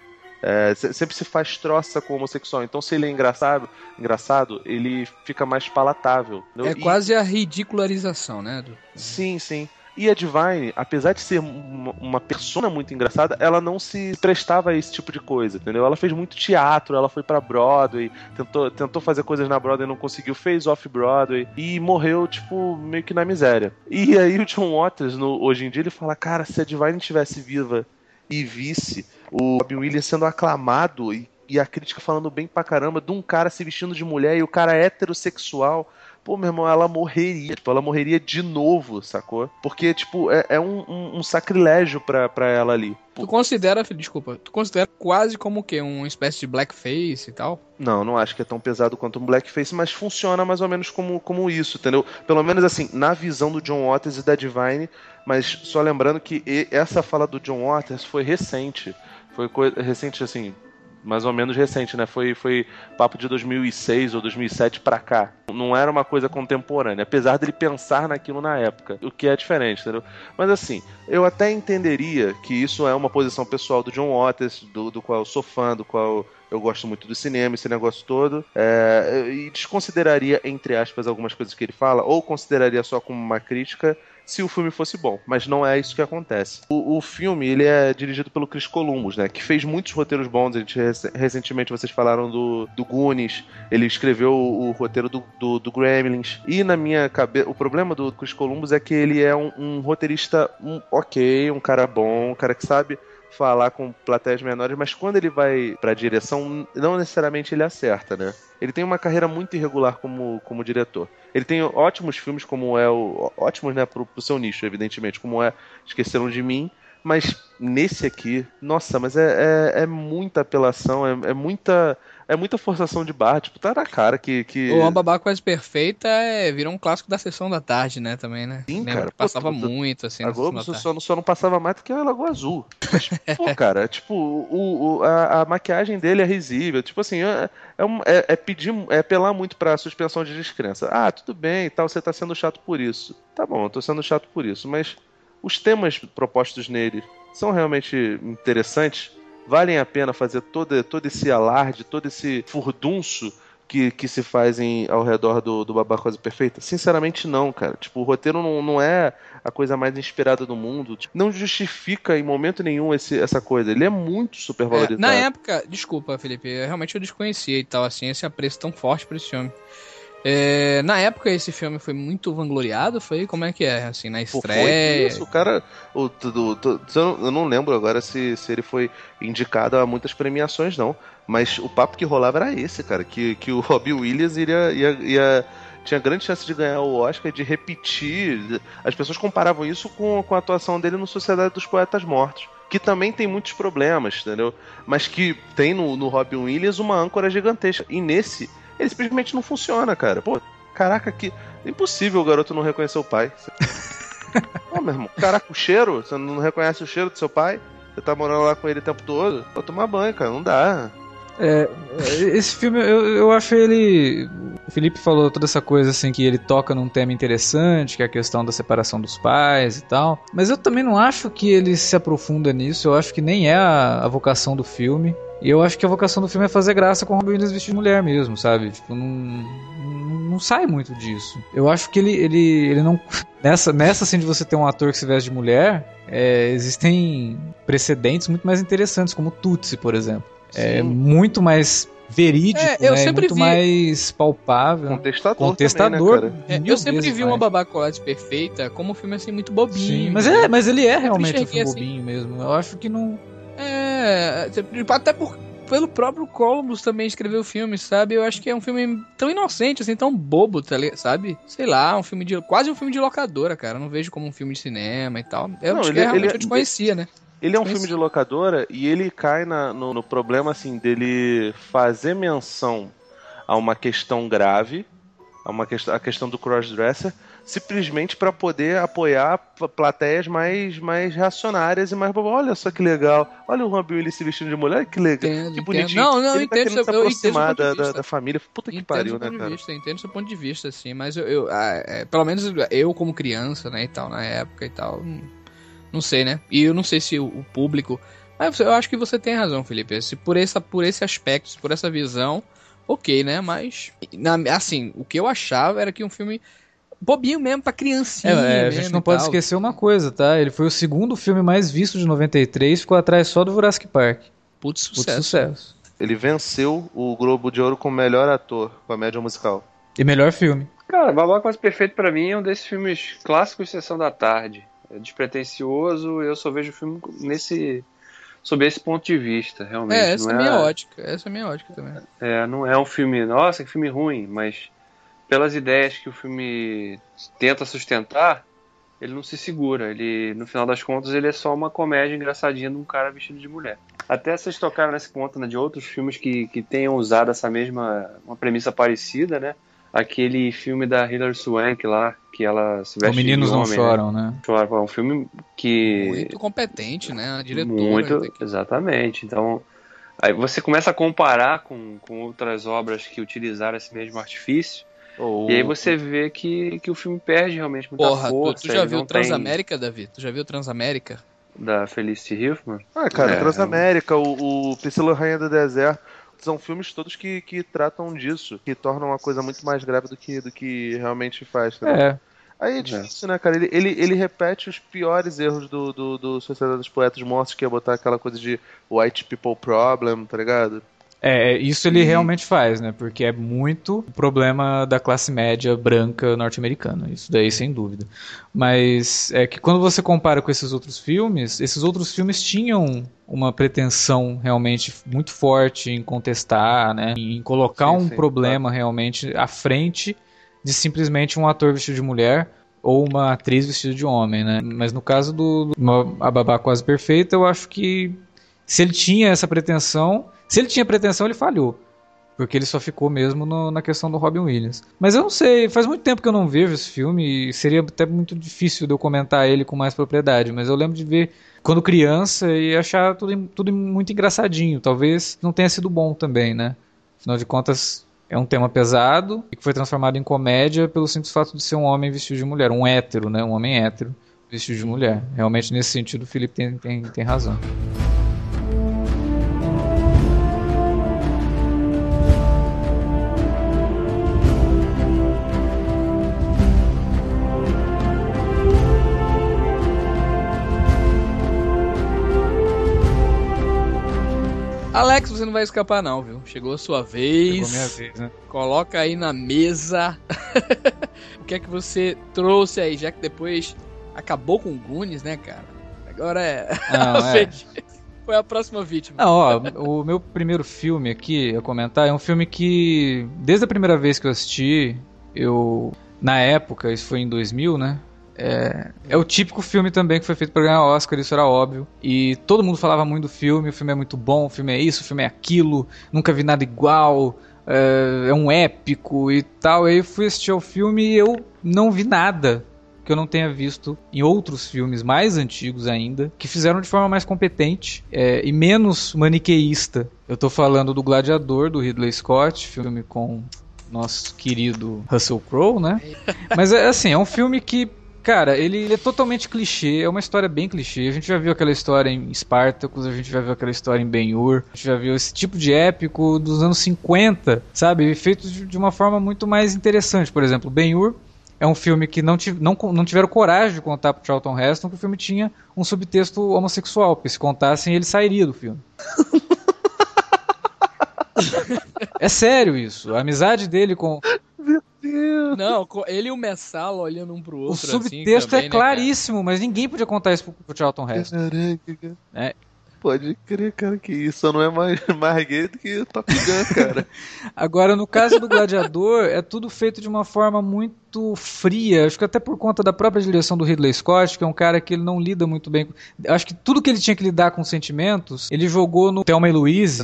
É, sempre se faz troça com o homossexual. Então, se ele é engraçado, engraçado ele fica mais palatável. É e... quase a ridicularização, né? Do... Sim, sim. E a Divine, apesar de ser uma persona muito engraçada, ela não se prestava a esse tipo de coisa, entendeu? Ela fez muito teatro, ela foi para Broadway, tentou, tentou fazer coisas na Broadway, não conseguiu, fez off-Broadway e morreu, tipo, meio que na miséria. E aí o John Waters, no, hoje em dia, ele fala: Cara, se a Divine estivesse viva e visse o Robin Williams sendo aclamado e, e a crítica falando bem pra caramba de um cara se vestindo de mulher e o cara heterossexual pô, meu irmão, ela morreria. Tipo, ela morreria de novo, sacou? Porque, tipo, é, é um, um, um, sacrilégio pra, pra ela ali. Tu considera, desculpa, tu considera quase como o quê? Uma espécie de blackface e tal? Não, não acho que é tão pesado quanto um blackface, mas funciona mais ou menos como, como isso, entendeu? Pelo menos assim, na visão do John Waters e da Divine, mas só lembrando que essa fala do John Waters foi recente. Foi recente, assim, mais ou menos recente, né? Foi, foi papo de 2006 ou 2007 para cá. Não era uma coisa contemporânea, apesar dele pensar naquilo na época, o que é diferente, entendeu? Mas assim, eu até entenderia que isso é uma posição pessoal do John Waters, do, do qual eu sou fã, do qual eu gosto muito do cinema, esse negócio todo, é, e desconsideraria, entre aspas, algumas coisas que ele fala, ou consideraria só como uma crítica, se o filme fosse bom, mas não é isso que acontece. O, o, filme ele é dirigido pelo Chris Columbus, né, que fez muitos roteiros bons. A gente recentemente vocês falaram do, do Goonies, ele escreveu o, o roteiro do, do, do, Gremlins. E na minha cabeça, o problema do Chris Columbus é que ele é um, um roteirista um, ok, um cara bom, um cara que sabe falar com plateias menores, mas quando ele vai pra direção, não necessariamente ele acerta, né? Ele tem uma carreira muito irregular como, como diretor. Ele tem ótimos filmes, como é o. Ótimos, né, pro, pro seu nicho, evidentemente, como é Esqueceram de Mim. Mas nesse aqui, nossa, mas é, é, é muita apelação, é, é muita é muita forçação de barra, tipo, tá na cara que. que... O Uma Babá Quase Perfeita é, virou um clássico da sessão da tarde, né, também, né? Sim, Lembra? cara. Passava muito, assim, A Globo só, só, não passava mais do que a Lagoa Azul. Mas, pô, <laughs> cara, tipo, o, o a, a, maquiagem dele é risível. Tipo assim, é, é, é, é, pedir, é apelar muito pra suspensão de descrença. Ah, tudo bem e tal, você tá sendo chato por isso. Tá bom, eu tô sendo chato por isso, mas os temas propostos nele são realmente interessantes valem a pena fazer todo, todo esse alarde, todo esse furdunço que, que se fazem ao redor do, do Babá Quase Perfeita? Sinceramente, não, cara. Tipo, o roteiro não, não é a coisa mais inspirada do mundo. Não justifica em momento nenhum esse, essa coisa. Ele é muito super valorizado. É, na época, desculpa, Felipe, realmente eu desconhecia e tal, assim, esse apreço tão forte pra esse filme. É, na época esse filme foi muito vangloriado, foi como é que é, assim, na estreia? Pô, isso, o cara, o, do, do, eu não lembro agora se, se ele foi indicado a muitas premiações não, mas o papo que rolava era esse, cara, que, que o Robbie Williams iria, ia, ia tinha grande chance de ganhar o Oscar, de repetir. As pessoas comparavam isso com, com a atuação dele no Sociedade dos Poetas Mortos. Que também tem muitos problemas, entendeu? Mas que tem no, no Robin Williams uma âncora gigantesca. E nesse, ele simplesmente não funciona, cara. Pô, caraca, que. Impossível o garoto não reconhecer o pai. <laughs> Ô, meu irmão, caraca, o cheiro? Você não reconhece o cheiro do seu pai? Você tá morando lá com ele o tempo todo? Vou tomar banho, cara, não dá. É, esse filme, eu, eu acho ele. O Felipe falou toda essa coisa assim que ele toca num tema interessante, que é a questão da separação dos pais e tal. Mas eu também não acho que ele se aprofunda nisso. Eu acho que nem é a, a vocação do filme. E eu acho que a vocação do filme é fazer graça com o Robin Williams vestido de mulher mesmo, sabe? Tipo, não, não sai muito disso. Eu acho que ele, ele, ele não. <laughs> Nessa, nessa assim de você ter um ator que se veste de mulher, é, existem precedentes muito mais interessantes, como Tutsi, por exemplo. É Sim. É muito mais verídico, é, eu né? sempre muito vi... mais palpável. Contestador. Contestador. Também, né, é, eu sempre vi uma Babacolate perfeita como um filme assim muito bobinho. Sim, mas, é, mas ele é realmente um filme assim. bobinho mesmo. Eu acho que não. É, né? Até por, pelo próprio Columbus também escreveu o filme, sabe? Eu acho que é um filme tão inocente, assim, tão bobo, tá sabe? Sei lá, um filme de. quase um filme de locadora, cara. Eu não vejo como um filme de cinema e tal. Eu Não, acho ele- que realmente ele- eu desconhecia, né? Ele é um Mas- filme de locadora e ele cai na- no, no problema assim dele fazer menção a uma questão grave, a uma questão, a questão do crossdresser, simplesmente para poder apoiar plateias mais mais reacionárias e mais. Olha só que legal. Olha o Robin Williams se vestindo de mulher, que legal. Entendo, que entendo. bonitinho. Não, não, eu ele tá entendo querendo seu- se entendo aproximar da, da, da família. Puta que Entendo pariu, né, ponto de cara? vista, entendo seu ponto de vista, assim, mas eu, eu- ah, é, pelo menos eu como criança, né, e tal, na época e tal, não, não sei, né? E eu não sei se o, público. Mas eu acho que você tem razão, Felipe. Se por, essa, por esse aspecto, se por essa visão, ok, né? Mas, na- assim, o que eu achava era que um filme bobinho mesmo pra criancinha. É, é, a gente não pode tal. esquecer uma coisa, tá? Ele foi o segundo filme mais visto de 93, ficou atrás só do Jurassic Park. Putz, sucesso. sucesso. Ele venceu o Globo de Ouro como melhor ator, comédia musical. E melhor filme. Cara, Babá Quase Perfeito pra mim é um desses filmes clássicos de Sessão da Tarde. É despretensioso, eu só vejo o filme nesse sob esse ponto de vista, realmente. É, essa não é a minha ótica. Essa é a minha ótica também. É, não é um filme, nossa, que filme ruim, mas pelas ideias que o filme tenta sustentar, ele não se segura. Ele, no final das contas, ele é só uma comédia engraçadinha de um cara vestido de mulher. Até vocês tocaram nesse ponto né, de outros filmes que, que tenham usado essa mesma uma premissa parecida, né? Aquele filme da Hilary Swank lá, que ela se veste Os Meninos de Não homem, né? Choram, né? Chora. É um filme que Muito competente, né? A diretora. muito, exatamente. Então, aí você começa a comparar com, com outras obras que utilizaram esse mesmo artifício, Ou- e aí você vê que, que o filme perde realmente muita Porra, tu, força. tu já ele viu não tem Transamérica, Davi? Tu já viu Transamérica? Da Felicity Huffman? Ah, cara, É. Transamérica, o, o Priscila Rainha do Deserto, são filmes todos que, que tratam disso, que tornam uma coisa muito mais grave do que, do que realmente faz. Tá? É. Aí é difícil, né, cara? Ele, ele, ele repete os piores erros do, do, do Sociedade dos Poetas Mortos, que é botar aquela coisa de white people problem, tá ligado? É, isso ele realmente faz, né? Porque é muito o problema da classe média branca norte-americana. Isso daí, sem dúvida. Mas é que quando você compara com esses outros filmes, esses outros filmes tinham uma pretensão realmente muito forte em contestar, né? Em colocar Sim, um sim, problema realmente à frente de simplesmente um ator vestido de mulher ou uma atriz vestida de homem, né? Mas no caso do, do A Babá Quase Perfeita, eu acho que se ele tinha essa pretensão, se ele tinha pretensão, ele falhou. Porque ele só ficou mesmo no- na questão do Robin Williams. Mas eu não sei, faz muito tempo que eu não vejo esse filme e seria até muito difícil de eu comentar ele com mais propriedade. Mas eu lembro de ver quando criança e achar tudo, tudo muito engraçadinho. Talvez não tenha sido bom também, né? Afinal de contas, é um tema pesado e que foi transformado em comédia pelo simples fato de ser um homem vestido de mulher. Um hétero, né? Um homem hétero vestido de mulher. Realmente, nesse sentido, o Felipe tem, tem, tem razão. Alex, você não vai escapar não, viu? Chegou a sua vez. Chegou a minha vez, né? Coloca aí na mesa <laughs> o que é que você trouxe aí, já que depois acabou com o Goonies, né, cara? Agora é. <laughs> Não, é. Foi a próxima vítima. Não, ó, o meu primeiro filme aqui a comentar é um filme que, desde a primeira vez que eu assisti, eu. Na época, isso foi em 2000, né? É, é o típico filme também que foi feito para ganhar Oscar, isso era óbvio. E todo mundo falava muito do filme, o filme é muito bom, o filme é isso, o filme é aquilo, nunca vi nada igual, é, é um épico e tal. Aí eu fui assistir ao filme e eu não vi nada que eu não tenha visto em outros filmes mais antigos ainda, que fizeram de forma mais competente é, e menos maniqueísta. Eu tô falando do Gladiador, do Ridley Scott, filme com nosso querido Russell Crowe, né? <laughs> Mas é assim, é um filme que, cara, ele, ele é totalmente clichê, é uma história bem clichê. A gente já viu aquela história em Spartacus, a gente já viu aquela história em Ben-Hur, a gente já viu esse tipo de épico dos anos 50, sabe? Feito de, de uma forma muito mais interessante. Por exemplo, Ben-Hur é um filme que não, tiv não, não tiveram coragem de contar pro Charlton Heston que o filme tinha um subtexto homossexual, porque se contassem ele sairia do filme. <laughs> é sério isso. A amizade dele com. Não, ele e o Messala olhando um pro outro. o assim, subtexto também, é né, claríssimo, mas ninguém podia contar isso pro, pro Charlton Heston. Pode crer, cara, que isso não é mais, <laughs> mais gay do que Top Gun, cara. <laughs> Agora, no caso do Gladiador, é tudo feito de uma forma muito fria. Acho que até por conta da própria direção do Ridley Scott, que é um cara que ele não lida muito bem. Acho que tudo que ele tinha que lidar com sentimentos, ele jogou no Thelma e Louise,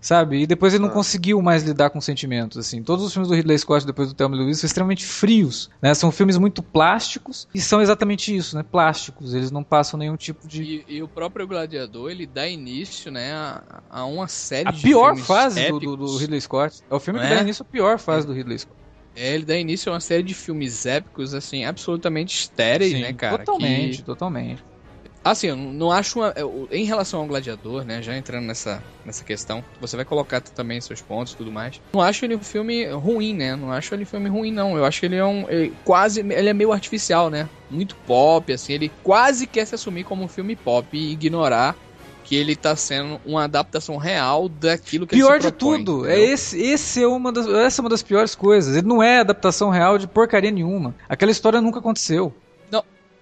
sabe? E depois ele não Ah. conseguiu mais lidar com sentimentos, assim. Todos os filmes do Ridley Scott depois do Thelma e Louise são extremamente frios, né? São filmes muito plásticos e são exatamente isso, né? Plásticos. Eles não passam nenhum tipo de... E, e o próprio Gladiador, ele dá início, né, a, a uma série A de pior filmes fase do, do, do Ridley Scott. É o filme que Não é? dá início à pior fase do Ridley Scott. É, ele dá início a uma série de filmes épicos, assim, absolutamente estéreis, Sim, né, cara? Totalmente, Que- totalmente. Assim, eu não acho uma. eu- Em relação ao Gladiador, né? Já entrando nessa, nessa questão, você vai colocar também seus pontos e tudo mais. Não acho ele um filme ruim, né? Não acho ele um filme ruim, não. Eu acho que ele é um. ele quase. Ele é meio artificial, né? Muito pop, assim. Ele quase quer se assumir como um filme pop e ignorar que ele tá sendo uma adaptação real daquilo que Pior ele se de propõe, tudo, é entendeu? esse, esse é uma das, essa é uma das piores coisas. Ele não é adaptação real de porcaria nenhuma. Aquela história nunca aconteceu.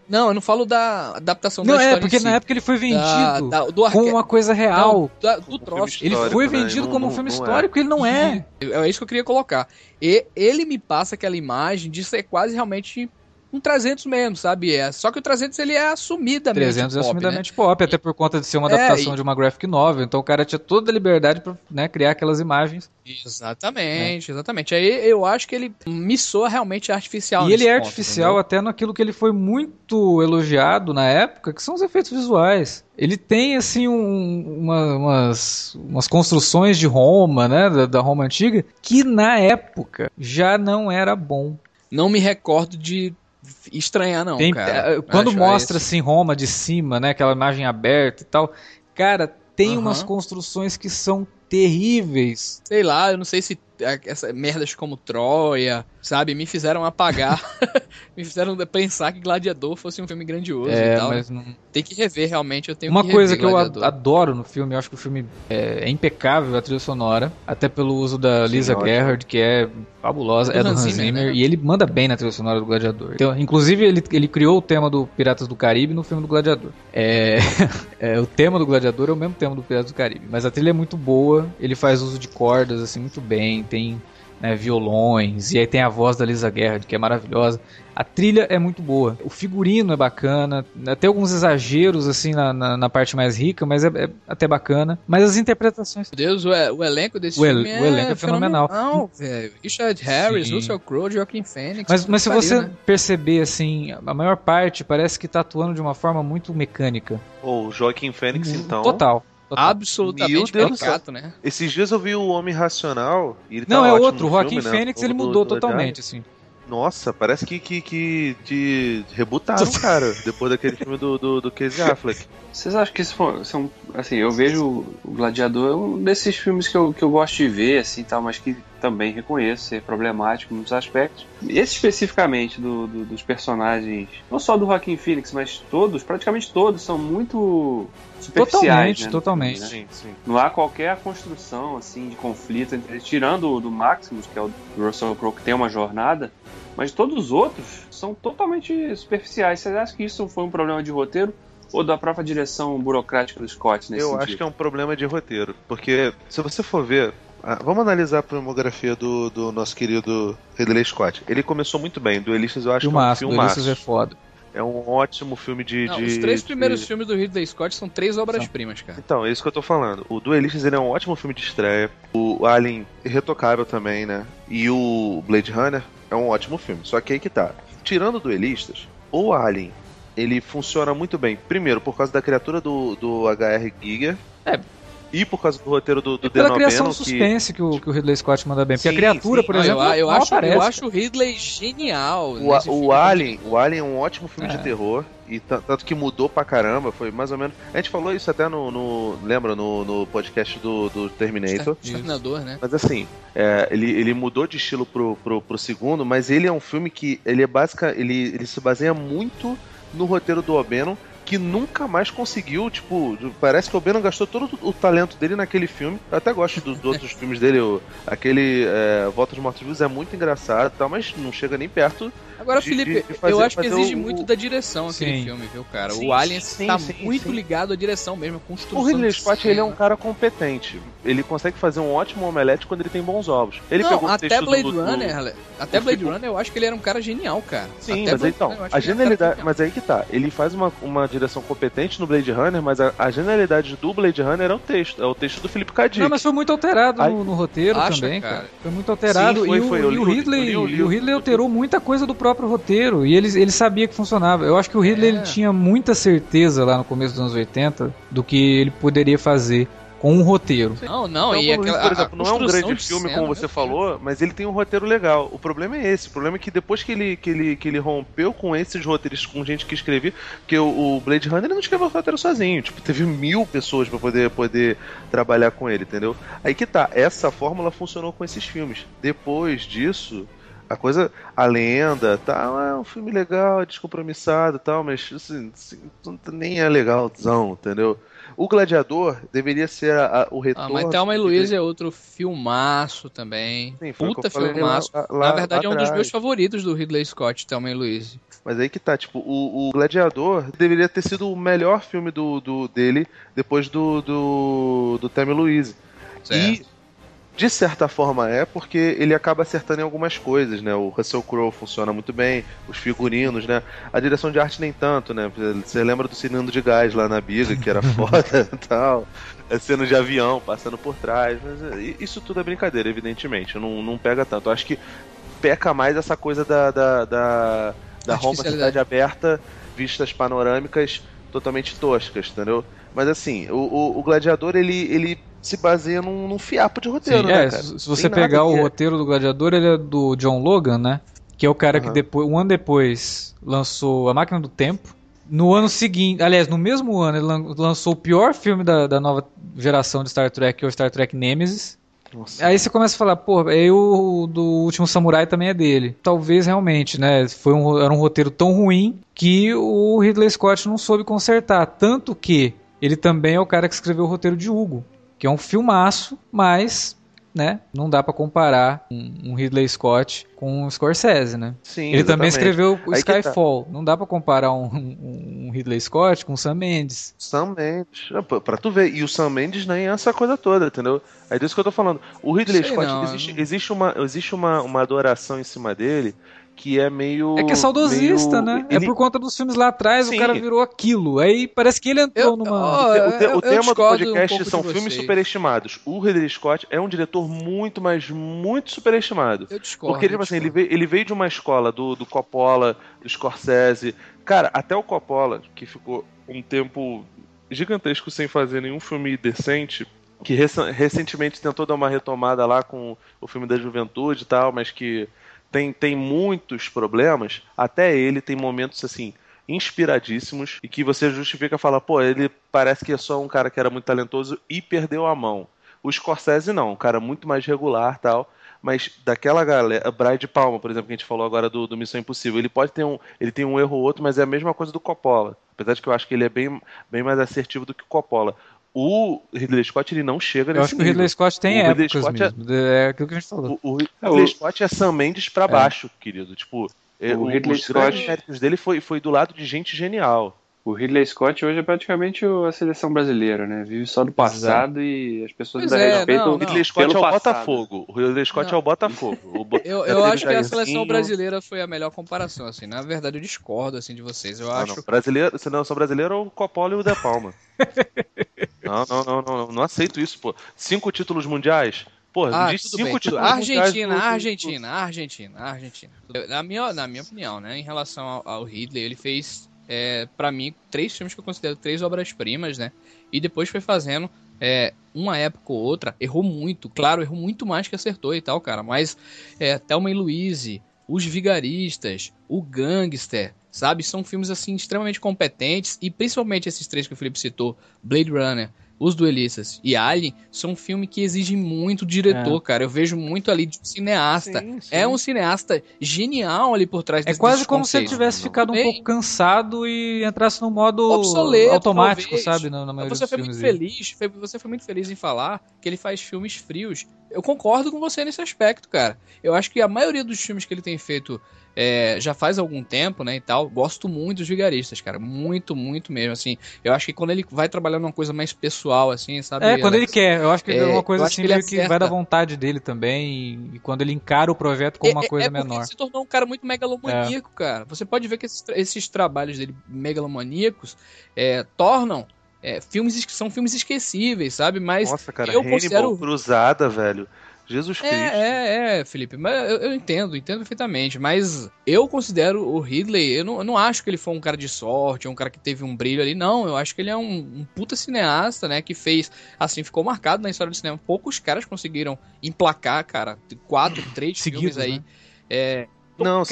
Não, eu não falo da adaptação Não da é, porque em si. na época ele foi vendido Da- da- do arque... com uma coisa real. Não, da- do Como troço. Ele foi né? vendido Não- como um não- filme não é. histórico e ele não é. É isso que eu queria colocar. E ele me passa aquela imagem de ser quase realmente um 300 mesmo, sabe? É, só que o 300 ele é assumidamente 300 é pop, né? assumidamente pop, até por conta de ser uma É, adaptação e- de uma graphic novel. Então o cara tinha toda a liberdade pra né, criar aquelas imagens. Exatamente, exatamente. Aí eu acho que ele me soa realmente artificial. e ele é ponto, artificial entendeu? até naquilo que ele foi muito elogiado na época, que são os efeitos visuais. Ele tem, assim, um- uma- umas, umas construções de Roma, né, da, da Roma antiga, que na época já não era bom. Não me recordo de estranhar, não, Tem- cara. eh, quando Acho mostra, esse- assim, Roma de cima, né, aquela imagem aberta e tal, cara, tem Aham. umas construções que são terríveis. Sei lá, eu não sei se essa merdas como Troia, sabe, me fizeram apagar, <laughs> me fizeram pensar que Gladiador fosse um filme grandioso É, e tal. mas não, Tem que rever realmente, eu tenho Uma que coisa que eu Gladiador. adoro no filme, eu acho que o filme é, é impecável, a trilha sonora, até pelo uso da Sim, Lisa ótimo. Gerhard, que é fabulosa, Do é do Hans Hans Zimmer, Zimmer, né? e ele manda bem na trilha sonora do Gladiador. Então, inclusive, ele, ele criou o tema do Piratas do Caribe no filme do Gladiador. É, <laughs> é, o tema do Gladiador é o mesmo tema do Piratas do Caribe, mas a trilha é muito boa, ele faz uso de cordas assim muito bem, tem né, violões, e aí tem a voz da Lisa Gerhard, que é maravilhosa. A trilha é muito boa. O figurino é bacana. Até alguns exageros, assim, na, na, na parte mais rica, mas é, é até bacana. Mas as interpretações. Meu Deus, o, o elenco desse O el- filme o elenco é fenomenal. Não, velho. Richard Harris, Sim. Russell Crowe, Joaquin Phoenix. Mas, mas se pariu, você né? perceber, assim, a maior parte parece que tá atuando de uma forma muito mecânica. Ou o Joaquim Fênix, então. Total. Absolutamente Meu Deus céu. né? Esses dias eu vi o Homem Racional. E ele Não, tá é ótimo outro. O Joaquim filme, né? Fênix, O ele do- mudou do totalmente, assim. Nossa, parece que, que, que te rebutaram, cara, depois daquele filme do, do, do Casey <laughs> Affleck. Vocês acham que isso foi, são. Assim, eu vejo o Gladiador um desses filmes que eu, que eu gosto de ver, assim tal, mas que também reconheço ser problemático em muitos aspectos. Esse especificamente do, do- dos personagens, não só do Joaquim Phoenix, mas todos, praticamente todos, são muito superficiais. Totalmente, né, totalmente. né? Sim, sim. Não há qualquer construção assim de conflito entre eles, tirando o do Maximus, que é o do Russell Crowe, que tem uma jornada, mas todos os outros são totalmente superficiais. Vocês acham que isso foi um problema de roteiro ou da própria direção burocrática do Scott nesse Eu sentido? acho que é um problema de roteiro. Porque, se você for ver. Ah, Vamos analisar a filmografia do, do nosso querido Ridley Scott. Ele começou muito bem. Duelistas eu acho Filmaço, que é um Duelistas é foda. É um ótimo filme de. Não, de- os três de- primeiros filmes do Ridley Scott são três obras-primas, cara. Então, é isso que eu tô falando. O Duelistas ele é um ótimo filme de estreia. O Alien irretocável também, né? E o Blade Runner é um ótimo filme. Só que aí que tá. Tirando Duelistas, o Alien ele funciona muito bem. Primeiro, por causa da criatura do, do H.R. Giger. É. E por causa do roteiro do, do E pela Dan criação O'Bannon, do que suspense que... o, que o Ridley Scott manda bem. Porque Sim, a criatura, sim. por exemplo, eu, eu acho, aparece. eu acho o Ridley genial. O, nesse o filme. Alien, o Alien é um ótimo filme É. de terror e ta- tanto que mudou pra caramba, foi mais ou menos. A gente falou isso até no, no- lembra no, no podcast do, do Terminator. Exterminador, né? Mas assim, é, ele, ele mudou de estilo pro, pro, pro segundo, mas ele é um filme que ele é básica, ele, ele se baseia muito no roteiro do O'Bannon que nunca mais conseguiu, tipo, parece que o Bannon gastou todo o talento dele naquele filme. Eu até gosto dos <laughs> outros filmes dele, o, aquele é, Volta dos Mortos Vivos é muito engraçado e tal, mas não chega nem perto Agora, de- Felipe, de fazer- eu acho que exige o- muito da direção aquele Sim. filme, viu, cara? Sim, o Alien tá sim, muito sim. ligado à direção mesmo, à construção. O Ridley Scott, ele é um cara competente. Ele consegue fazer um ótimo omelete quando ele tem bons ovos. Ele não, pegou o até texto do- Blade do- Runner, Ale, até do Blade Fico- Runner eu acho que ele era um cara genial, cara. Sim, até mas Blade então, Runner a genialidade. genial. Mas aí que tá. Ele faz uma, uma direção competente no Blade Runner, mas a, a genialidade do Blade Runner é o texto. É o texto do Felipe. Dick. Não, mas foi muito alterado Aí- no, no roteiro Acha, também, cara? Foi muito alterado. Sim, foi, e, o, foi. Eu e o o- Ridley, o o. Ridley alterou muita coisa do próprio roteiro. E ele, ele sabia que funcionava. Eu acho que o Ridley É. ele tinha muita certeza lá no começo dos anos 80 do que ele poderia fazer com um roteiro. Não, não, Então, e Luiz, aquela, por a exemplo, não é um grande de filme, cena, como você Deus. falou, mas ele tem um roteiro legal. O problema é esse. O problema é que depois que ele, que ele, que ele rompeu com esses roteiros, com gente que escrevia, porque o, o Blade Runner ele não escreveu o roteiro sozinho. Tipo, teve mil pessoas pra poder, poder trabalhar com ele, entendeu? Aí que tá. Essa fórmula funcionou com esses filmes. Depois disso. A coisa, a lenda, tal, é um filme legal, descompromissado e tal, mas assim, assim, nem é legalzão, entendeu? O Gladiador deveria ser a- a- o Ah, retorno. mas Thelma e Luiz é outro filmaço também. Sim, Puta filmaço. lá- lá- Na verdade, é um dos meus favoritos do Ridley Scott, Thelma e Luiz. Mas aí que tá, tipo, o, o Gladiador deveria ter sido o melhor filme do, do- dele depois do, do, do Thelma e Louise. E, de certa forma, é porque ele acaba acertando em algumas coisas, né? O Russell Crowe funciona muito bem, os figurinos, né? A direção de arte nem tanto, né? Você lembra do cilindro de gás lá na biga, que era <laughs> foda e tal. A cena de avião passando por trás. Mas é, isso tudo é brincadeira, evidentemente. Não, não pega tanto. Eu acho que peca mais essa coisa da, da, da, da Roma cidade aberta, vistas panorâmicas totalmente toscas, entendeu? Mas assim, o, o, o Gladiador, ele, ele se baseia num, num fiapo de roteiro, Sim, né, é, cara? se se você pegar o que é- roteiro do Gladiador, ele é do John Logan, né? Que é o cara que Aham. depois, um ano depois lançou A Máquina do Tempo. No ano seguinte, aliás, no mesmo ano, ele lan- lançou o pior filme da, da nova geração de Star Trek, que é o Star Trek Nemesis. Nossa. Aí você começa a falar, pô, aí o do Último Samurai também é dele. Talvez realmente, né? Foi um, era um roteiro tão ruim que o Ridley Scott não soube consertar. Tanto que ele também é o cara que escreveu o roteiro de Hugo, que é um filmaço, mas, né? Não dá pra comparar um, um Ridley Scott com um Scorsese, né? Sim, ele também exatamente. escreveu o Aí tá. Skyfall. Não dá pra comparar um, um- um Ridley Scott com o Sam Mendes. Sam Mendes. Ah, pô, Pra tu ver. E o Sam Mendes nem é essa coisa toda, entendeu? É disso que eu tô falando. O Ridley Sei Scott, não, existe, não- existe, uma, existe uma, uma adoração em cima dele que é meio. É que é saudosista, meio- né? É por conta dos filmes lá atrás, Sim. o cara virou aquilo. Aí parece que ele entrou Eu- numa. ó, O, te- o tema do um podcast pouco são filmes superestimados. O Ridley Scott é um diretor muito, mas muito superestimado. Eu discordo. Porque, tipo assim, ele veio, ele veio de uma escola do, do Coppola, do Scorsese. Cara, até o Coppola, que ficou um tempo gigantesco sem fazer nenhum filme decente, que rec- recentemente tentou dar uma retomada lá com o filme da juventude e tal, mas que tem, tem muitos problemas. Até ele tem momentos assim. Inspiradíssimos e que você justifica falar, pô, ele parece que é só um cara que era muito talentoso e perdeu a mão. O Scorsese não, um cara muito mais regular tal. Mas daquela galera, Brian de Palma, por exemplo, que a gente falou agora do, do Missão Impossível, ele pode ter um, ele tem um erro ou outro, mas é a mesma coisa do Coppola. Apesar de que eu acho que ele é bem, bem mais assertivo do que o Coppola. O Ridley Scott ele não chega Eu nesse acho que o Ridley nível. Scott tem O Ridley épocas Scott é- mesmo. É aquilo que a gente falou. O, o É, Ridley o- Scott é Sam Mendes pra baixo, querido. Tipo, é, O o, Ridley os grandes Scott- méritos dele foi, foi do lado de gente genial. O Ridley Scott hoje é praticamente a seleção brasileira, né? Vive só do passado e as pessoas Pois ainda é, respeitam não, O Ridley Scott pelo é o passado. Botafogo. O Ridley Scott Não. é o Botafogo. O <laughs> Bo- Eu, eu acho que a seleção brasileira foi a melhor comparação, assim. Na verdade, eu discordo, assim, de vocês. Eu Não, acho... não. Brasileiro, se não sou brasileiro, é o Coppola e o De Palma. não, <laughs> não, não, não, não, não aceito isso, pô. Cinco títulos mundiais? Pô, Ah, diz cinco bem. títulos Argentina, mundiais. do- do- Argentina, Argentina, Argentina. Na minha, na minha opinião, né, em relação ao, ao Ridley, ele fez, é, para mim, três filmes que eu considero três obras-primas, né? E depois foi fazendo é, uma época ou outra, errou muito, claro, errou muito mais que acertou e tal, cara. Mas é, Thelma e Louise, Os Vigaristas, O Gangster, sabe? São filmes, assim, extremamente competentes. E principalmente esses três que o Felipe citou, Blade Runner, Os Duelistas e Alien são um filme que exige muito diretor, cara. Eu vejo muito ali de um cineasta. Sim, sim. É um cineasta genial ali por trás É desse- quase desses como se ele tivesse ficado um pouco cansado e entrasse no modo Obsoleto, automático, talvez. sabe? Na, na maioria Você dos foi muito dele. feliz, foi- você foi muito feliz em falar que ele faz filmes frios. Eu concordo com você nesse aspecto, cara. Eu acho que a maioria dos filmes que ele tem feito é, já faz algum tempo, né, e tal, gosto muito dos vigaristas, cara. Muito, muito mesmo, assim. Eu acho que quando ele vai trabalhar numa coisa mais pessoal, assim, sabe? É, quando ele quer. Eu acho que é, É, uma coisa eu acho assim que meio que vai da vontade dele também. E, quando ele encara o projeto como uma É- é- coisa é menor. Ele se tornou um cara muito megalomaníaco, cara. Você pode ver que esses, esses trabalhos dele megalomaníacos é, tornam é, filmes que são filmes esquecíveis, sabe? Mas Nossa, cara, eu Hannibal considero- cruzada, velho. Jesus Cristo. É, é, é, Felipe, mas eu, eu entendo, entendo perfeitamente, mas eu considero o Ridley, eu não, eu não acho que ele foi um cara de sorte, um cara que teve um brilho ali, não, eu acho que ele é um, um puta cineasta, né, que fez, assim, ficou marcado na história do cinema, poucos caras conseguiram emplacar, cara, quatro, três Seguidos, filmes aí, né? é, Não,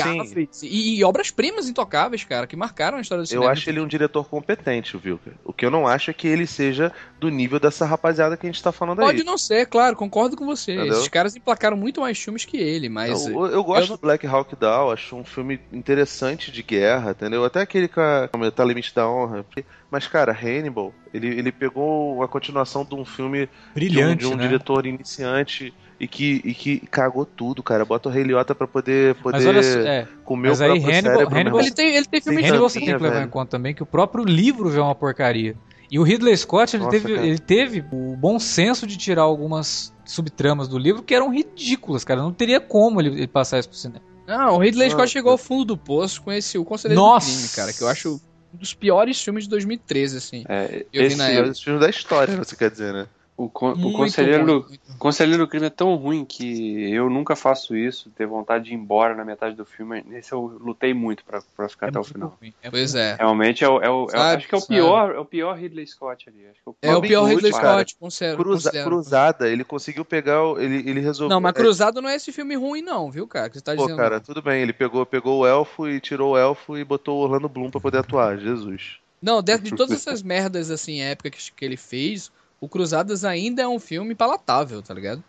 e, e obras-primas intocáveis, cara, que marcaram a história do Eu cinema. acho ele um diretor competente, viu? O que eu não acho é que ele seja do nível dessa rapaziada que a gente tá falando Pode aí. não ser, claro, concordo com você, Entendeu? esses caras emplacaram muito mais filmes que ele, mas... Eu, eu gosto eu não- do Black Hawk Down, acho um filme interessante de guerra, entendeu? Até aquele com a Tá Limite da Honra. Mas, cara, Hannibal, ele, ele pegou a continuação de um filme de um, Brilhante, de um né? diretor iniciante e que, e que cagou tudo, cara. Bota o Rei Liotta pra poder, poder Mas olha é, comer mas o aí próprio Hannibal- Hannibal-. Ele tem, ele tem filmes Tem Hannibal você tem que levar velho. em conta também que o próprio livro já é uma porcaria. E o Ridley Scott, ele, Nossa, teve, cara. ele teve o bom senso de tirar algumas subtramas do livro que eram ridículas, cara. Não teria como ele, ele passar isso pro cinema. Não, o Ridley Ah, Scott chegou ao fundo do poço com esse O Conselheiro Nossa! do Crime, cara, que eu acho um dos piores filmes de 2013, assim. É, Eu vi esse, na É época. os filmes da história, você quer dizer, né? O, con- o conselheiro, ruim, do, conselheiro do crime é tão ruim que eu nunca faço isso, ter vontade de ir embora na metade do filme. Nesse eu lutei muito pra, pra ficar até o final. ruim. Pois é. Realmente é o, é o- é o- Sabe, acho que é o sabe. pior, é o pior Ridley Scott ali. Acho que É o pior Hood, Ridley cara. Scott, considero. Cruza- cruzada, ele conseguiu pegar. o- Ele, ele resolveu. Não, mas é, Cruzado não é esse filme ruim, não, viu, cara? Que você tá Pô, dizendo. cara, tudo bem. Ele pegou, pegou o elfo e tirou o elfo e botou o Orlando Bloom pra poder atuar. Jesus. Não, dentro de todas essas merdas, assim, épicas que ele fez, o Cruzadas ainda é um filme palatável, tá ligado?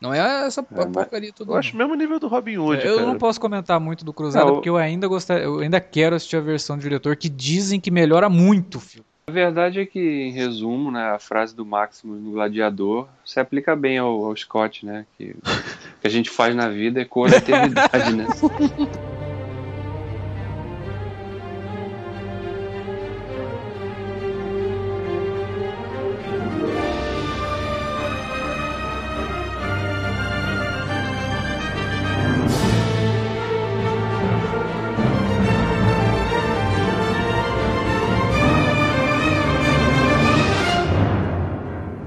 Não é essa É, porcaria toda. Eu acho mesmo nível do Robin Hood, eu cara. não posso comentar muito do Cruzada Não, eu- porque eu ainda gostar, eu ainda quero assistir a versão do diretor que dizem que melhora muito o filme. A verdade é que, em resumo, né, a frase do Maximus no Gladiador se aplica bem ao, ao Scott, né? Que o que a gente faz na vida é cor da eternidade, né? <laughs>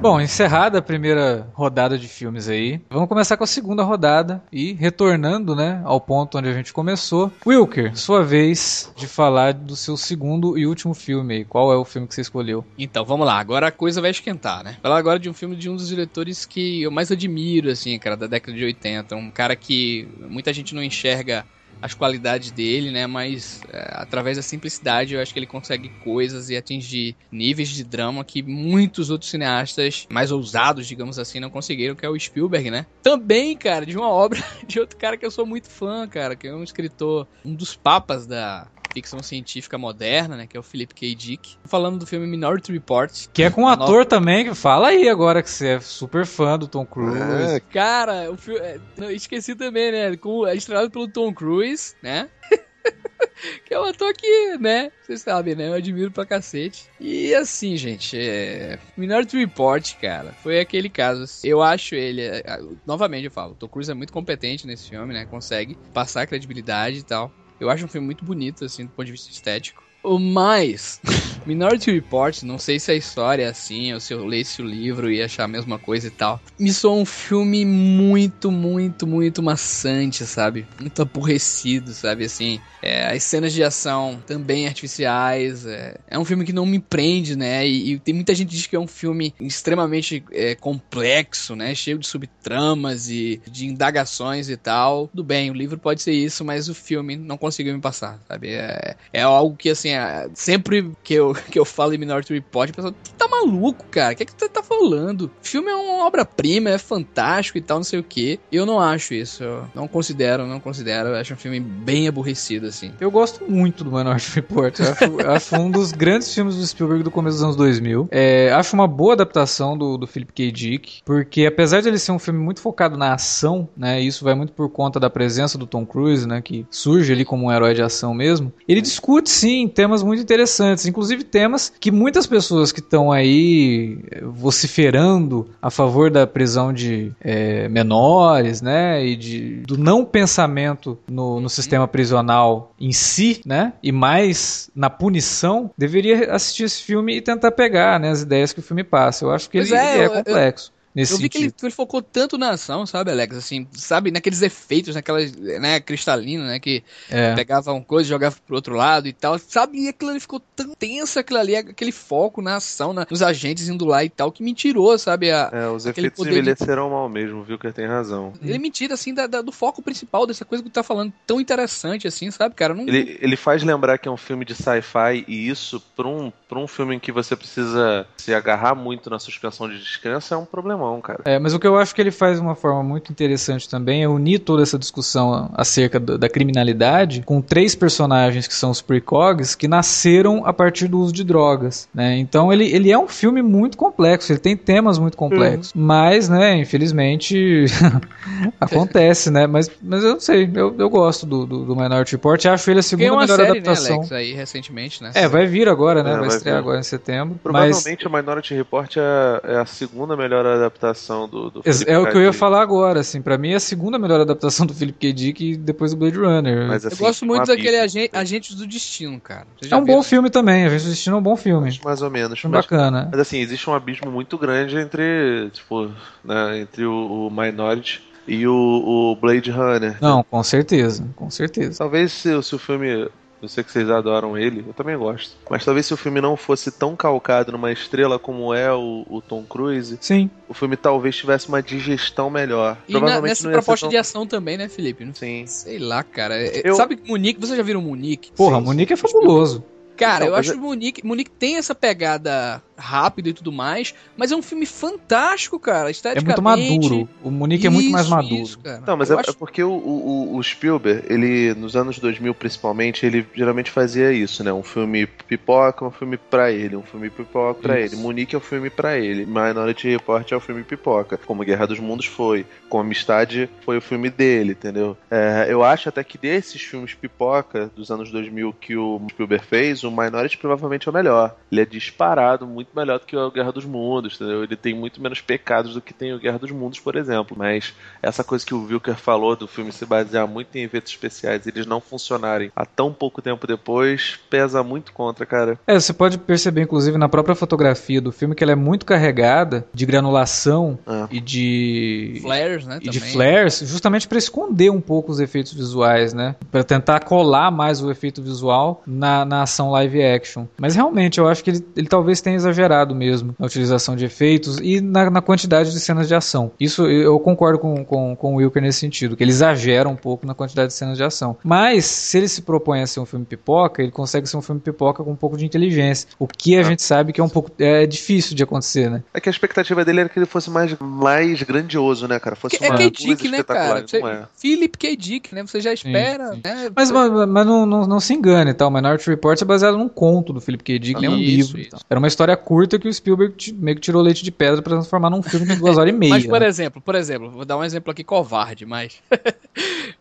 Bom, encerrada a primeira rodada de filmes aí, vamos começar com a segunda rodada e retornando, né, ao ponto onde a gente começou. Wilker, sua vez de falar do seu segundo e último filme aí. Qual é o filme que você escolheu? Então, vamos lá, agora a coisa vai esquentar, né? Falar agora de um filme de um dos diretores que eu mais admiro, assim, cara, da década de 80. Um cara que muita gente não enxerga as qualidades dele, né? Mas é, através da simplicidade eu acho que ele consegue coisas e atingir níveis de drama que muitos outros cineastas mais ousados, digamos assim, não conseguiram, que é o Spielberg, né? Também, cara, de uma <laughs> obra de outro cara que eu sou muito fã, cara, que é um escritor, um dos papas da ficção científica moderna, né? Que é o Philip K. Dick. Falando do filme Minority Report. Que é com um ator também, que fala aí agora que você é super fã do Tom Cruise. É, Cara, o filme. é, não, esqueci também, né? Com, é estrelado pelo Tom Cruise, né? <laughs> que é um ator que, né? Vocês sabem, né? Eu admiro pra cacete. E assim, gente, é... Minority Report, cara, foi aquele caso. Eu acho ele. é, Novamente eu falo, o Tom Cruise é muito competente nesse filme, né? Consegue passar a credibilidade e tal. Eu acho um filme muito bonito, assim, do ponto de vista estético. O mais, <laughs> Minority Report, não sei se a história é assim, ou se eu lesse o livro e achar a mesma coisa e tal. Me soa um filme muito, muito, muito maçante, sabe? Muito aborrecido, sabe? Assim, é, as cenas de ação também artificiais. É, é um filme que não me prende, né? E, e tem muita gente que diz que é um filme extremamente é, complexo, né? Cheio de subtramas e de indagações e tal. Tudo bem, o livro pode ser isso, mas o filme não conseguiu me passar, sabe? É, é algo que, assim, assim, sempre que eu, <laughs> que eu falo em Minority Report, o pessoal, tá maluco, cara? O que é que tu tá falando? O filme é uma obra-prima, é fantástico e tal, não sei o quê. Eu não acho isso. Eu não considero, não considero. Eu acho um filme bem aborrecido, assim. Eu gosto muito do Minority Report. Eu acho, acho um dos grandes filmes do Spielberg do começo dos anos 2000. É, acho uma boa adaptação do, do Philip K. Dick, porque apesar de ele ser um filme muito focado na ação, né, isso vai muito por conta da presença do Tom Cruise, né, que surge ali como um herói de ação mesmo, ele discute sim temas muito interessantes, inclusive temas que muitas pessoas que estão aí vociferando a favor da prisão de eh, menores, né, e de, do não pensamento no, no sistema prisional em si, né, e mais na punição, deveria assistir esse filme e tentar pegar, né, as ideias que o filme passa. Eu acho que ele, é, ele é eu- eu- complexo. Nesse Eu vi que ele, sentido. ele focou tanto na ação, sabe, Alex? Assim, sabe, naqueles efeitos, naquelas, né, cristalina, né, que É. pegava uma coisa e jogava pro outro lado e tal, sabe? E aquilo ali ficou tão tenso, aquilo ali, aquele foco na ação, na- nos agentes indo lá e tal, que me tirou, sabe? A, É, os efeitos poder de- envelheceram mal mesmo, viu que tem razão. Ele me tira, assim, da- da- do foco principal dessa coisa que tu tá falando, tão interessante, assim, sabe, cara? Não, Ele, ele faz lembrar que é um filme de sci-fi e isso, pra um, pra um filme em que você precisa se agarrar muito na suspensão de descrença, é um problemão, cara. É, mas o que eu acho que ele faz de uma forma muito interessante também é unir toda essa discussão acerca do- da criminalidade com três personagens que são os precogs que nasceram a partir do uso de drogas, né? Então ele, ele é um filme muito complexo, ele tem temas muito complexos, mas, né, infelizmente <laughs> acontece, né? Mas, mas eu não sei, eu, eu gosto do, do, do Minority Report, acho ele a segunda melhor série, né, adaptação. Alex, aí, recentemente, né? é, vai vir agora, né? É, vai, vai estrear vir. agora em setembro. Mas Provavelmente o Minority Report é, é a segunda melhor adaptação do, do Ex- Philip É o K. que eu ia falar agora, assim, pra mim é a segunda melhor adaptação do Philip K. Dick depois do Blade Runner. Mas, Eu assim, gosto um muito daquele agen- Agentes do Destino, cara. Vocês é um bom viram? filme também, a gente assistindo é um bom filme. Mais ou menos. Mas, bacana. mas, assim, existe um abismo muito grande entre, tipo, né, entre o, o Minority e o, o Blade Runner. Não, com certeza, com certeza. Talvez se, se o filme. Eu sei que vocês adoram ele, eu também gosto. Mas talvez se o filme não fosse tão calcado numa estrela como é o, o Tom Cruise, Sim, o filme talvez tivesse uma digestão melhor. E na- nessa proposta tão... de ação também, né, Felipe? Sim. Sei lá, cara. É- Eu- Sabe Munique? Vocês já viram Munique? porra, Sim, Monique é fabuloso. Cara, Não, eu acho que Munique, Munique tem essa pegada rápida e tudo mais, mas é um filme fantástico, cara. É Esteticamente. muito maduro. O Monique é muito mais Isso, maduro. isso, cara. Não, mas é, acho- é porque o, o, o Spielberg, ele, nos anos 2000 principalmente, ele geralmente fazia isso, né? Um filme pipoca, um filme pra ele, um filme pipoca pra Isso. ele. Munique é um filme pra ele, Minority Report é o filme pipoca. Como Guerra dos Mundos foi, como Amistade foi o filme dele, entendeu? É, eu acho até que desses filmes pipoca dos anos 2000 que o Spielberg fez, o Minority provavelmente é o melhor. Ele é disparado muito melhor do que o Guerra dos Mundos, entendeu? Ele tem muito menos pecados do que tem o Guerra dos Mundos, por exemplo. Mas essa coisa que o Wilker falou do filme se basear muito em efeitos especiais e eles não funcionarem há tão pouco tempo depois, pesa muito contra, cara. É, você pode perceber, inclusive, na própria fotografia do filme, que ela é muito carregada de granulação Ah. e de. Flares, né? e de também. flares, justamente para esconder um pouco os efeitos visuais, né? Para tentar colar mais o efeito visual na, na ação live action. Mas realmente, eu acho que ele, ele talvez tenha exagerado mesmo na utilização de efeitos e na, na quantidade de cenas de ação. Isso eu concordo com, com, com o Wilker nesse sentido, que ele exagera um pouco na quantidade de cenas de ação. Mas, se ele se propõe a ser um filme pipoca, ele consegue ser um filme pipoca com um pouco de inteligência. O que a gente sabe que é um pouco é difícil de acontecer, né? É que a expectativa dele era que ele fosse mais, mais grandioso, né, cara? Fosse Que- É uma K. coisa Dick, né, espetacular. cara? Você- é. Philip K. Dick, né? Você já espera, sim. né? Mas, mas, mas não, não, não se engane, tá? O Minority Report é baseado num conto do Philip K. Dick, nem um Isso, livro. isso. Era uma história curta que o Spielberg meio que tirou leite de pedra pra transformar num filme de duas horas e <laughs> meia. Mas, por exemplo, por exemplo, vou dar um exemplo aqui covarde, mas. <laughs>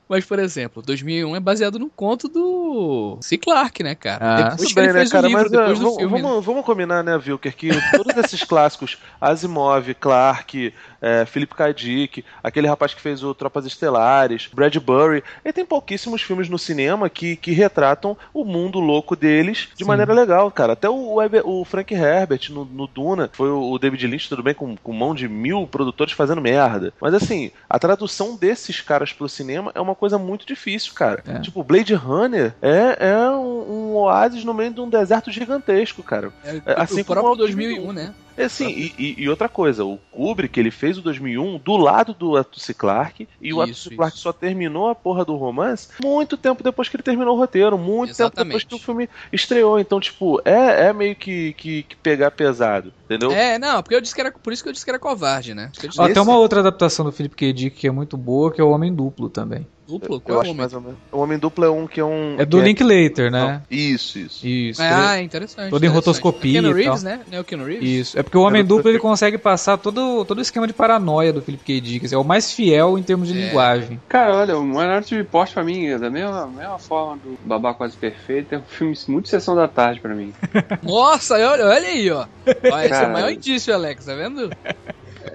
mas, por exemplo, 2001 é baseado no conto do C. Clarke, né, cara? Ah. depois bem, ele né, fez cara? o livro, Mas é, depois do vamos, filme. né? vamos, vamos combinar, né, Wilker, que todos esses clássicos, Asimov, Clark, é, Philip K. Dick, aquele rapaz que fez o Tropas Estelares, Bradbury, ele tem pouquíssimos filmes no cinema que, que retratam o mundo louco deles de Sim. maneira legal, cara. Até o, o Frank Herbert no, no Duna, foi o, David Lynch, tudo bem, com, com mão de mil produtores fazendo merda. Mas assim, a tradução desses caras pro cinema é uma coisa muito difícil, cara. É. Tipo, Blade Runner é, é um, um oásis no meio de um deserto gigantesco, cara. É, É, assim o como próprio o 2001, né? É assim, e, e- e outra coisa, o Kubrick, ele fez o 2001 do lado do Arthur C. Clarke, e o Arthur Isso, C. Clarke só terminou a porra do romance muito tempo depois que ele terminou o roteiro, muito tempo depois Exatamente. que o filme estreou. Então, tipo, é, é meio que, que, que pegar pesado, entendeu? É, não, porque eu disse que era. Por isso que eu disse que era covarde, né? Por isso que eu disse Ó, que tem uma outra adaptação do Philip K. Dick que é muito boa, que é o Homem Duplo também. Duplo, Eu qual é acho o mais momento? ou menos. O Homem Duplo é um que é um. É do que Linklater, né? Não, Isso, isso. Isso. Ah, interessante. Todo em interessante. rotoscopia Keanu e Reeves, né? Não é o Keanu Reeves? Isso. É porque o Homem É do Duplo ele consegue passar todo, todo o esquema de paranoia do Philip K. Dick. É o mais fiel em termos de É. linguagem. Cara, olha, o Minority Report pra mim é da mesma, mesma forma do Babá Quase Perfeito, é um filme muito sessão da tarde pra mim. <laughs> Nossa, olha, olha aí, ó. ó esse é o maior indício, Alex, tá vendo?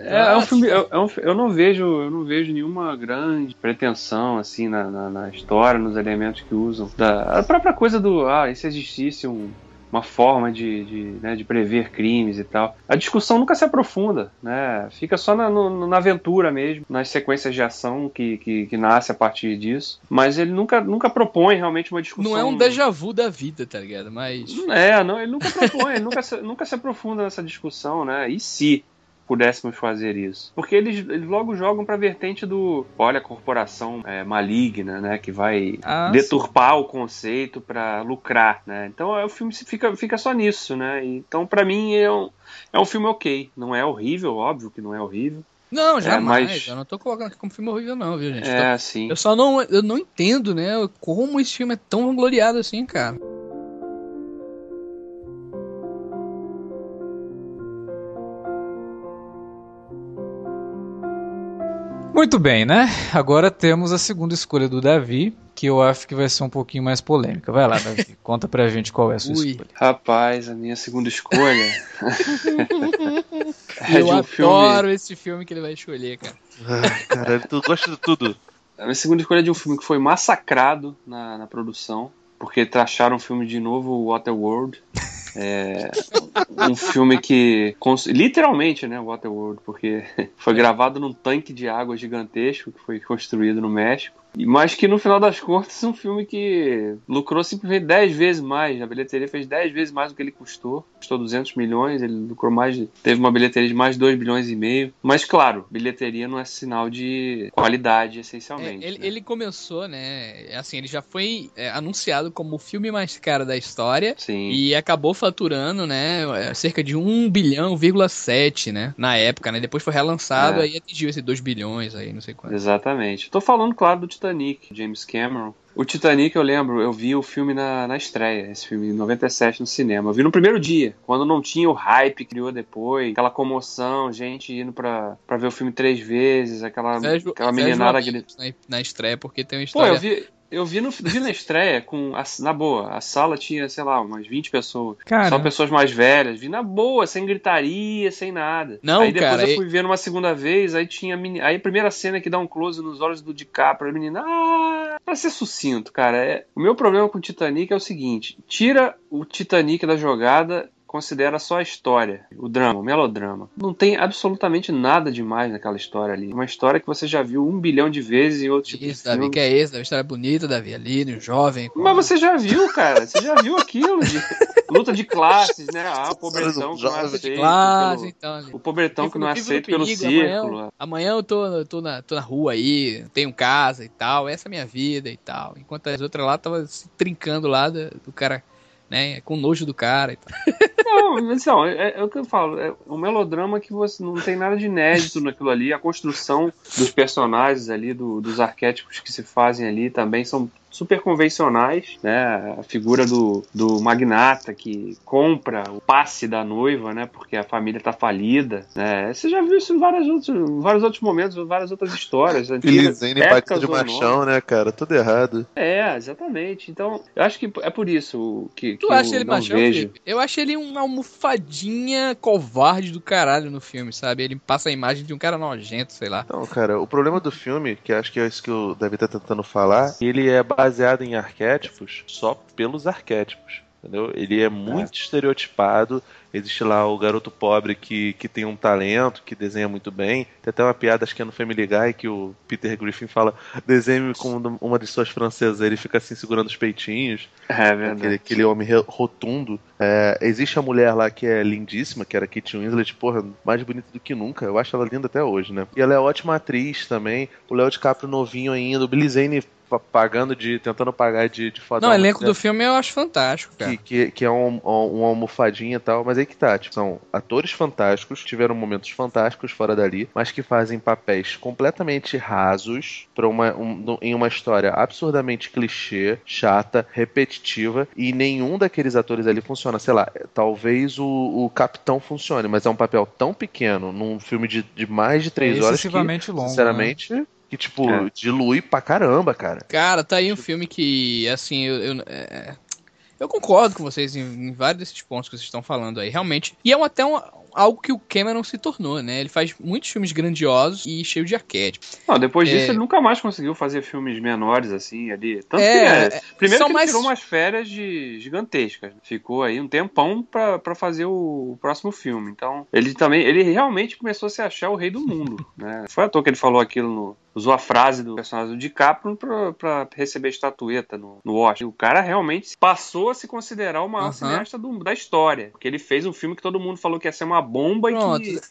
É, é um filme, é, é um eu não vejo, eu não vejo nenhuma grande pretensão assim na, na, na história, nos elementos que usam. Da, a própria coisa do, ah, e se existisse um- uma forma de, de, né, de prever crimes e tal. A discussão nunca se aprofunda, né? Fica só na, no- na aventura mesmo, nas sequências de ação que, que, que nasce a partir disso. Mas ele nunca, nunca propõe realmente uma discussão. Não é um déjà vu da vida, tá ligado? Mas. É, não, ele nunca propõe, ele <laughs> nunca se, nunca se aprofunda nessa discussão, né? E se pudéssemos fazer isso? Porque eles, eles logo jogam pra vertente do, olha, a corporação é, maligna, né? Que vai Ah, deturpar o conceito pra lucrar, né? Então é, o filme fica, fica só nisso, né? Então pra mim é um, é um filme ok. Não é horrível, óbvio que não é horrível. Não, jamais. mas- Eu não tô colocando aqui como filme horrível, não, viu, gente? É, assim. Eu só não, eu não entendo, né? Como esse filme é tão vangloriado assim, cara. Muito bem, né? Agora temos a segunda escolha do Davi, que eu acho que vai ser um pouquinho mais polêmica. Vai lá, Davi. <laughs> Conta pra gente qual é a sua Ui. escolha. Rapaz, a minha segunda escolha <laughs> é eu de um filme. adoro esse filme que ele vai escolher, cara. Ai, caralho, tu gosta de tudo. A minha segunda escolha é de um filme que foi massacrado na, na produção, porque taxaram o filme de novo Waterworld. É um filme que, literalmente, né, Waterworld, porque <laughs> foi gravado num tanque de água gigantesco que foi construído no México. Mas que no final das contas é um filme que lucrou simplesmente 10 vezes mais. A bilheteria fez 10 vezes mais do que ele custou. Custou 200 milhões, ele lucrou mais. de- Teve uma bilheteria de mais de 2 bilhões e meio. Mas claro, bilheteria não é sinal de qualidade, É, essencialmente. ele, né? ele começou, né? Assim, ele já foi é, anunciado como o filme mais caro da história. Sim. E acabou faturando, né, cerca de 1 bilhão, 7, né, na época, né, depois foi relançado, É. aí atingiu esse 2 bilhões aí, não sei quanto. Exatamente. Tô falando, claro, do Titanic, James Cameron. O Titanic, eu lembro, eu vi o filme na, na estreia, esse filme em 97 no cinema. Eu vi no primeiro dia, quando não tinha o hype que criou depois, aquela comoção, gente indo pra, pra ver o filme três vezes, aquela, Sérgio- aquela Sérgio meninada Amigos Na, na estreia, porque tem uma Pô, história... eu vi, eu vi, no, vi na estreia, com a- na boa, a sala tinha, sei lá, umas 20 pessoas. Cara, Só pessoas mais velhas, vi na boa, sem gritaria, sem nada. Não, aí depois cara, eu fui ver uma segunda vez, aí tinha meni- aí a primeira cena que dá um close nos olhos do DiCaprio, a menina, ah, pra ser sucinto, cara, é, o meu problema com o Titanic é o seguinte, tira o Titanic da jogada considera só a história, o drama, o melodrama. Não tem absolutamente nada demais naquela história ali. Uma história que você já viu um bilhão de vezes em outros tipos Isso, de Davi, que é esse, Davi, história bonita, Davi, ali, jovem. com- Mas você já viu, cara? Você já viu aquilo de <laughs> luta de classes, né? Ah, o pobretão que não é aceito Classe, pelo... então. O pobretão que não é aceito pelo perigo, círculo. Amanhã, amanhã eu tô, tô, na, tô na rua aí, tenho casa e tal, essa é a minha vida e tal. Enquanto as outras lá tava se trincando lá do, do cara, né, com nojo do cara e tal. <laughs> Não, não, é, é o que eu falo. É um melodrama que você não tem nada de inédito naquilo ali. A construção dos personagens ali, do- dos arquétipos que se fazem ali também são super convencionais, né? A figura do, do magnata que compra o passe da noiva, né? Porque a família tá falida, né? Você já viu isso em vários outros, vários outros momentos, em várias outras histórias. Elisane épocas Batista de machão, né, cara? Tudo errado. É, exatamente. Então, eu acho que é por isso que, que Tu acha eu ele não machão, vejo. Felipe? Eu acho ele uma almofadinha covarde do caralho no filme, sabe? Ele passa a imagem de um cara nojento, sei lá. Então, cara, o problema do filme, que acho que é isso que o David tá tentando falar, ele é baseado em arquétipos só pelos arquétipos. entendeu? Ele é muito estereotipado. Existe lá o garoto pobre que, que tem um talento, que desenha muito bem. Tem até uma piada, acho que é no Family Guy, que o Peter Griffin fala: desenhe como uma de suas francesas. Ele fica assim segurando os peitinhos. É verdade. Aquele, aquele homem rotundo. É, existe a mulher lá que é lindíssima, que era Kate Winslet, porra, mais bonita do que nunca. Eu acho ela linda até hoje, né? E ela é ótima atriz também. O Léo DiCaprio novinho ainda. O Billy Zane pagando de. tentando pagar de, de foda. Não, o elenco do filme eu acho fantástico, cara. que, que, que é um, um- uma almofadinha e tal, mas aí que tá, tipo, são atores fantásticos, tiveram momentos fantásticos fora dali, mas que fazem papéis completamente rasos para uma, um- em uma história absurdamente clichê, chata, repetitiva, e nenhum daqueles atores ali funciona. Sei lá, talvez o, o Capitão funcione, mas é um papel tão pequeno num filme de, de mais de três É horas que, excessivamente longo, né? Que, tipo, É. dilui pra caramba, cara. Cara, tá aí um filme que, assim, eu. eu, é, eu concordo com vocês em, em vários desses pontos que vocês estão falando aí, realmente. E é um- até um, algo que o Cameron se tornou, né? Ele faz muitos filmes grandiosos e cheio de arquétipos. Não, depois disso É. ele nunca mais conseguiu fazer filmes menores assim ali. Tanto É, que, é, é, primeiro que ele mais- tirou umas férias de gigantescas. Ficou aí um tempão pra, pra fazer o, próximo filme. Então, ele também, ele realmente começou a se achar o rei do mundo, <laughs> né? Foi à toa que ele falou aquilo no, usou a frase do personagem do DiCaprio pra, pra receber estatueta no, no Oscar. O cara realmente passou a se considerar o maior Aham. cineasta do- da história. Porque ele fez um filme que todo mundo falou que ia ser uma bomba Pronto. e que,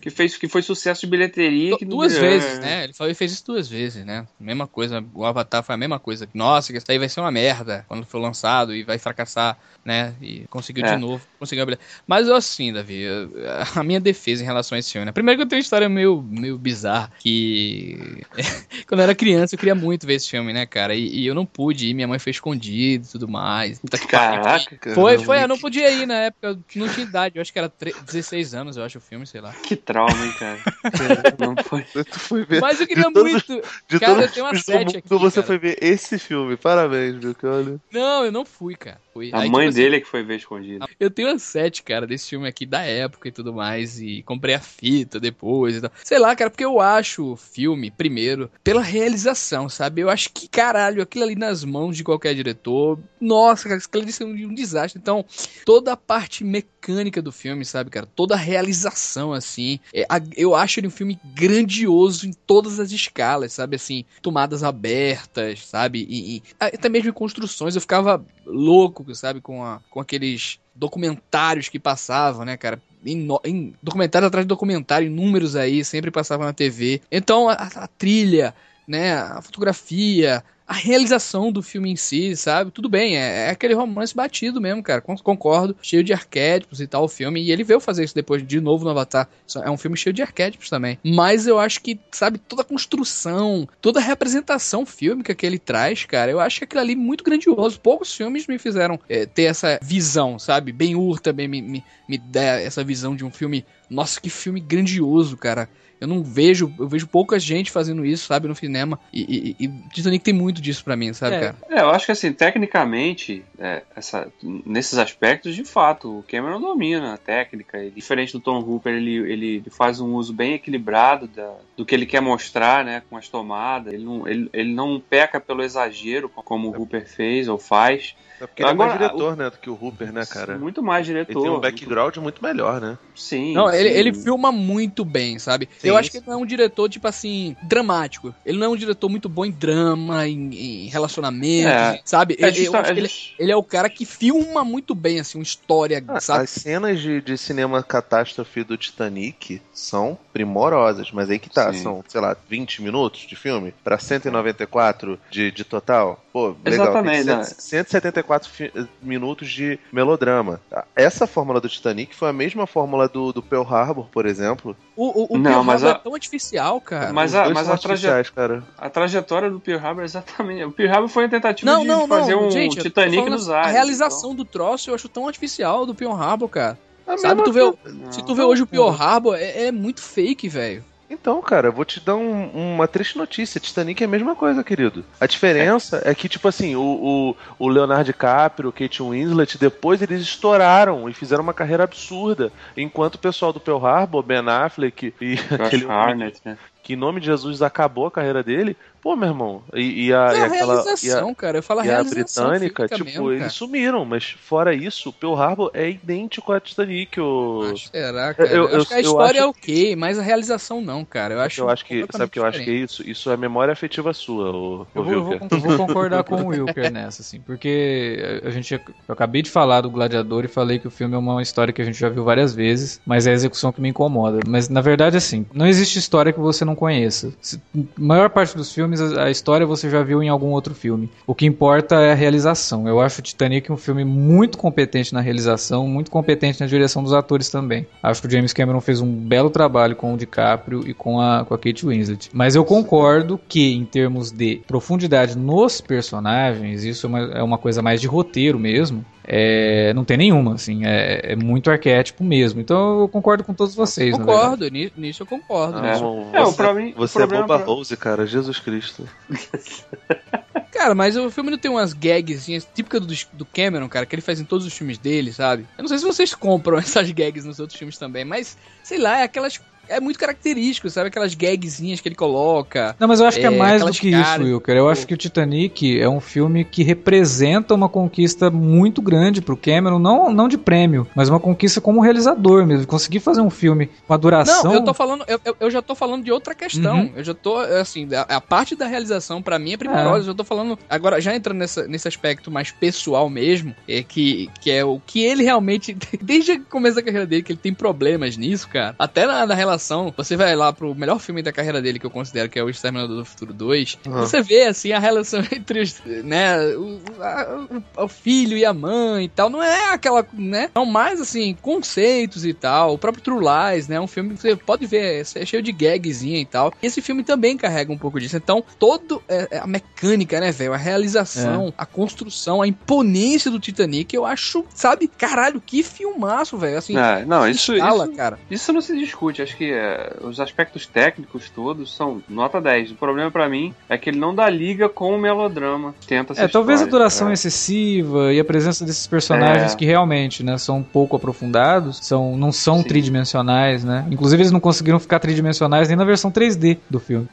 que, fez, que foi sucesso de bilheteria. Que duas é, vezes, né? Ele falou, ele fez isso duas vezes, né? Mesma coisa, o Avatar foi a mesma coisa. Nossa, que isso aí vai ser uma merda quando for lançado e vai fracassar, né? E conseguiu É. de novo, conseguiu a. Mas eu assim, Davi, eu- a minha defesa em relação a esse filme, né? Primeiro que eu tenho uma história meio, meio bizarra, que <laughs> quando eu era criança eu queria muito ver esse filme, né, cara? E, e eu não pude ir, minha mãe foi escondido e tudo mais. Puta que pariu. Caraca, Foi, foi, eu não podia ir na época, eu não tinha idade, eu acho que era tre- 16 anos, eu acho o filme, sei lá. que trauma, hein, cara. <laughs> não foi. Tu foi ver. Mas eu queria de todos- muito. De Cara, todos eu tenho uma sete aqui, você cara. foi ver esse filme. Parabéns, viu, que olha. Não, eu não fui, cara. Fui. A Aí, mãe tipo assim, dele é que foi ver escondido. Eu tenho a sete, cara, desse filme aqui da época e tudo mais. E comprei a fita depois e tal. Sei lá, cara, porque eu acho o filme, primeiro, pela realização, sabe? Eu acho que, caralho, aquilo ali nas mãos de qualquer diretor. Nossa, cara, aquilo ali seria um desastre. Então, toda a parte mecânica do filme, sabe, cara? Toda a realização, assim. é, a- eu acho ele um filme grandioso em todas as escalas, sabe? Assim, tomadas abertas, sabe? E, e até mesmo em construções. Eu ficava louco, sabe? Com, a, com aqueles documentários que passavam, né, cara? Em, em documentário atrás de documentário, inúmeros aí, sempre passavam na TV. Então, a, a trilha, né, a fotografia, a realização do filme em si, sabe? Tudo bem, é, é aquele romance batido mesmo, cara. Con- Concordo, cheio de arquétipos e tal o filme. E ele veio fazer isso depois de novo no Avatar. É um filme cheio de arquétipos também. Mas eu acho que, sabe, toda a construção, toda a representação fílmica que ele traz, cara, eu acho aquilo ali muito grandioso. Poucos filmes me fizeram é, ter essa visão, sabe? Ben Hur também me, me, me dá essa visão de um filme. Nossa, que filme grandioso, cara. Eu não vejo, eu vejo pouca gente fazendo isso, sabe, no cinema. E, e, e Titanic tem muito disso pra mim, sabe, É, cara? é, eu acho que assim, tecnicamente, é, essa, nesses aspectos, de fato, o Cameron domina a técnica. Ele, diferente do Tom Hooper, ele, ele faz um uso bem equilibrado da- do que ele quer mostrar, né, com as tomadas. Ele não, ele, ele não peca pelo exagero, como o Hooper fez ou faz. É porque ele é mais Agora, diretor, né, do que o Hooper, né, cara? Muito mais Ele diretor. tem um background muito melhor, né? Sim. Não, ele, sim. ele filma muito bem, sabe? Sim, eu acho que sim. ele não é um diretor, tipo assim, dramático. Ele não é um diretor muito bom em drama, em, em relacionamento, É. sabe? É Ele- eu justa- acho que é ele, ele é o cara que filma muito bem, assim, uma história, Ah, sabe? As cenas de, de cinema catástrofe do Titanic são primorosas, mas aí que tá, Sim. são, sei lá, 20 minutos de filme pra 194 de, de total. Pô, legal. Exatamente, Tem né? 100 174 fi- minutos de melodrama. Essa fórmula do Titanic foi a mesma fórmula do, do Pearl Harbor, por exemplo. O, o, o Não, Pearl mas Harbor a- é tão artificial, cara. Mas a- mas a traje- cara. A trajetória do Pearl Harbor é exatamente. O Pearl Harbor foi a tentativa Não, de não, fazer não, um gente, Titanic nos a ares. realização do troço eu acho tão artificial do Pearl Harbor, cara. A Sabe, tu vê, então. se tu vê hoje o Pearl Harbor, é, é muito fake, velho. Então, cara, eu vou te dar um- uma triste notícia. Titanic é a mesma coisa, querido. A diferença é, que, tipo assim, o, o, o Leonardo DiCaprio, o Kate Winslet, depois eles estouraram e fizeram uma carreira absurda. Enquanto o pessoal do Pearl Harbor, Ben Affleck e Josh aquele Harnett, né? Que em nome de Jesus acabou a carreira dele, pô, meu irmão, e, e a, É e a aquela. E a, realização, cara. Eu falo a e a realização. britânica, fica tipo, mesmo, eles sumiram, mas fora isso, Pearl Harbor é idêntico a Titanic. O... Será, cara? Eu- Eu, eu- acho que a história acho- é ok, mas a realização não, cara. Eu acho, eu acho que, sabe que eu acho que é isso? Isso é memória afetiva sua, o, Eu o vou, eu vou- Wilker. vou <laughs> concordar com o Wilker nessa, assim, porque a gente, eu acabei de falar do Gladiador e falei que o filme é uma história que a gente já viu várias vezes, mas é a execução que me incomoda. Mas na verdade, assim, não existe história que você não conheça. Se- maior parte dos filmes, a a história você já viu em algum outro filme. O que importa é a realização. Eu acho o Titanic um filme muito competente na realização, muito competente na direção dos atores também. Acho que o James Cameron fez um belo trabalho com o DiCaprio e com a, com a Kate Winslet. Mas eu concordo que, em termos de profundidade nos personagens, isso é uma, é uma coisa mais de roteiro mesmo. É, não tem nenhuma, assim, é, é muito arquétipo mesmo. Então eu concordo com todos vocês. Concordo, ni- nisso eu concordo. É. Não, É, o você, pra mim- você é problema Boba pra- Rose, cara, Jesus Cristo. <laughs> Cara, mas o filme não tem umas gagzinhas típicas do, do Cameron, cara, que ele faz em todos os filmes dele, sabe? Eu não sei se vocês compram <laughs> essas gags nos outros filmes também, mas sei lá, é aquelas. É muito característico, sabe? Aquelas gagzinhas que ele coloca. Não, mas eu acho que é É, mais do que isso, Wilker. Eu pô. acho que o Titanic é um filme que representa uma conquista muito grande pro Cameron, não, não de prêmio, mas uma conquista como realizador mesmo. Conseguir fazer um filme com a duração. Não, eu tô falando, eu, eu- eu já tô falando de outra questão. Uhum. Eu já tô, assim, a, a parte da realização pra mim é primorosa. Eu já tô falando, agora já entrando nessa, nesse aspecto mais pessoal mesmo, é que, que é o que ele realmente, <laughs> desde o começo da carreira dele, que ele tem problemas nisso, cara. Até na, na relação, você vai lá pro melhor filme da carreira dele, que eu considero que é o Exterminador do Futuro 2, Uhum. você vê, assim, a relação <laughs> entre os, né, o, a- o- o filho e a mãe e tal, não é aquela, né, são mais, assim, conceitos e tal, o próprio True Lies, né, um filme que você pode ver, é cheio de gagzinha e tal, esse filme também carrega um pouco disso, então, todo é, é, a mecânica, né, velho, a realização, a construção, a imponência do Titanic, eu acho, sabe, caralho, que filmaço, velho, assim, É, não, isso, escala, isso, cara. isso não se discute. Acho que é, os aspectos técnicos todos são nota 10. O problema pra mim é que ele não dá liga com o melodrama. Tenta É, talvez a duração é. excessiva e a presença desses personagens É. que realmente, né, são um pouco aprofundados, são, não são Sim. tridimensionais, né? Inclusive eles não conseguiram ficar tridimensionais nem na versão 3D do filme.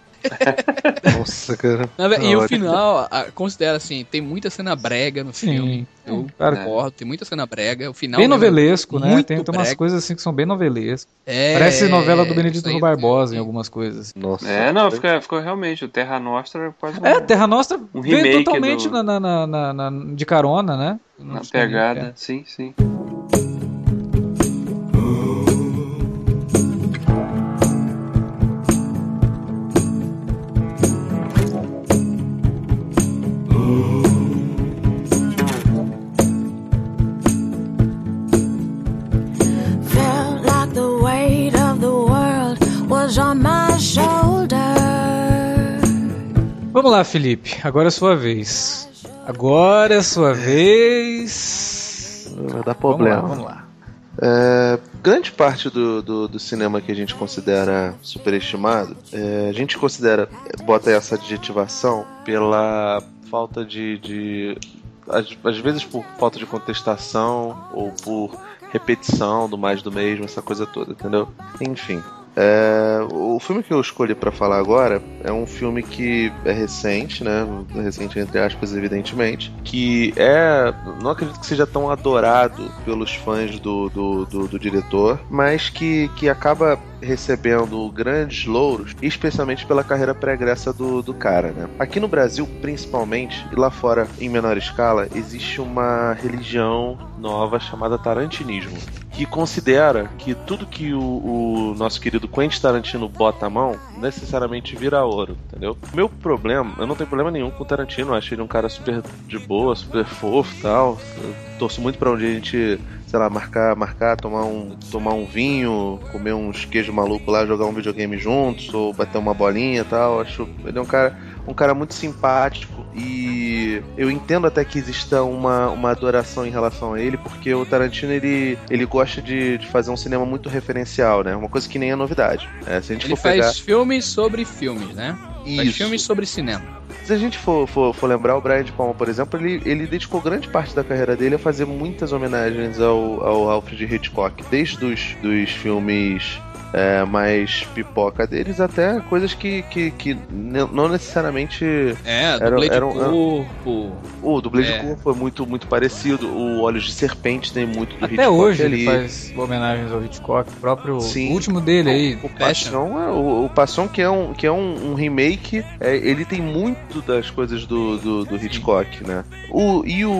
Nossa, cara. E o hora. final, a- considera assim, tem muita cena brega no filme. Sim. Eu Cara, concordo, tem muita cena brega. O final bem mesmo novelesco, é né? Tem, tem umas coisas assim que são bem novelescas. É, Parece novela do Benedito aí, Barbosa em eu- algumas coisas. Nossa. É, não, fica, ficou realmente. O Terra Nostra é quase um- É, Terra Nostra Um veio totalmente do- na, na- na- de carona, né? na pegada. é. Sim, sim. Vamos lá, Felipe. Agora é sua vez. Agora é sua vez. Vai dar Vamos problema. lá, vamos lá. É, grande parte do, do, do cinema que a gente considera superestimado, é, a gente considera, bota essa adjetivação pela falta de. de às, às vezes por falta de contestação ou por repetição do mais do mesmo, essa coisa toda, entendeu? Enfim. É, o filme que eu escolhi pra falar agora é um filme que é recente, né? Recente entre aspas, evidentemente. Que é. Não acredito que seja tão adorado pelos fãs do, do, do, do diretor, mas que, que acaba recebendo grandes louros, especialmente pela carreira pregressa do, do cara, né? Aqui no Brasil, principalmente, e lá fora em menor escala, existe uma religião nova chamada Tarantinismo, que considera que tudo que o, o nosso querido Quentin Tarantino bota a mão necessariamente vira ouro, entendeu? Meu problema, eu não tenho problema nenhum com o Tarantino, eu acho ele um cara super de boa, super fofo e tal. Eu torço muito um dia a gente sei lá, marcar, marcar, tomar um, tomar um vinho, comer uns queijo maluco lá, jogar um videogame juntos, ou bater uma bolinha e tal. Acho ele é um cara, um cara muito simpático e eu entendo até que exista uma, uma adoração em relação a ele, porque o Tarantino ele, ele gosta de, de fazer um cinema muito referencial, né? Uma coisa que nem é novidade. É, se a gente Ele for faz pegar filmes sobre filmes, né? Faz isso, filmes sobre cinema. Se a gente for, for, for lembrar, o Brian de Palma, por exemplo, ele, ele dedicou grande parte da carreira dele a fazer muitas homenagens ao, ao Alfred Hitchcock, desde os dos filmes é, mais pipoca deles, até coisas que, que, que não necessariamente. É, Era- dublê de era um- corpo. O dublê É. de corpo é muito, muito parecido. O Olhos de Serpente tem muito do Até Hitchcock hoje ali. ele faz homenagens ao Hitchcock, o próprio Sim. o último dele aí. O Passion, é, o, o Passion que é um, que é um, um remake, é, ele tem muito das coisas do, do, do Hitchcock, né? O, e o,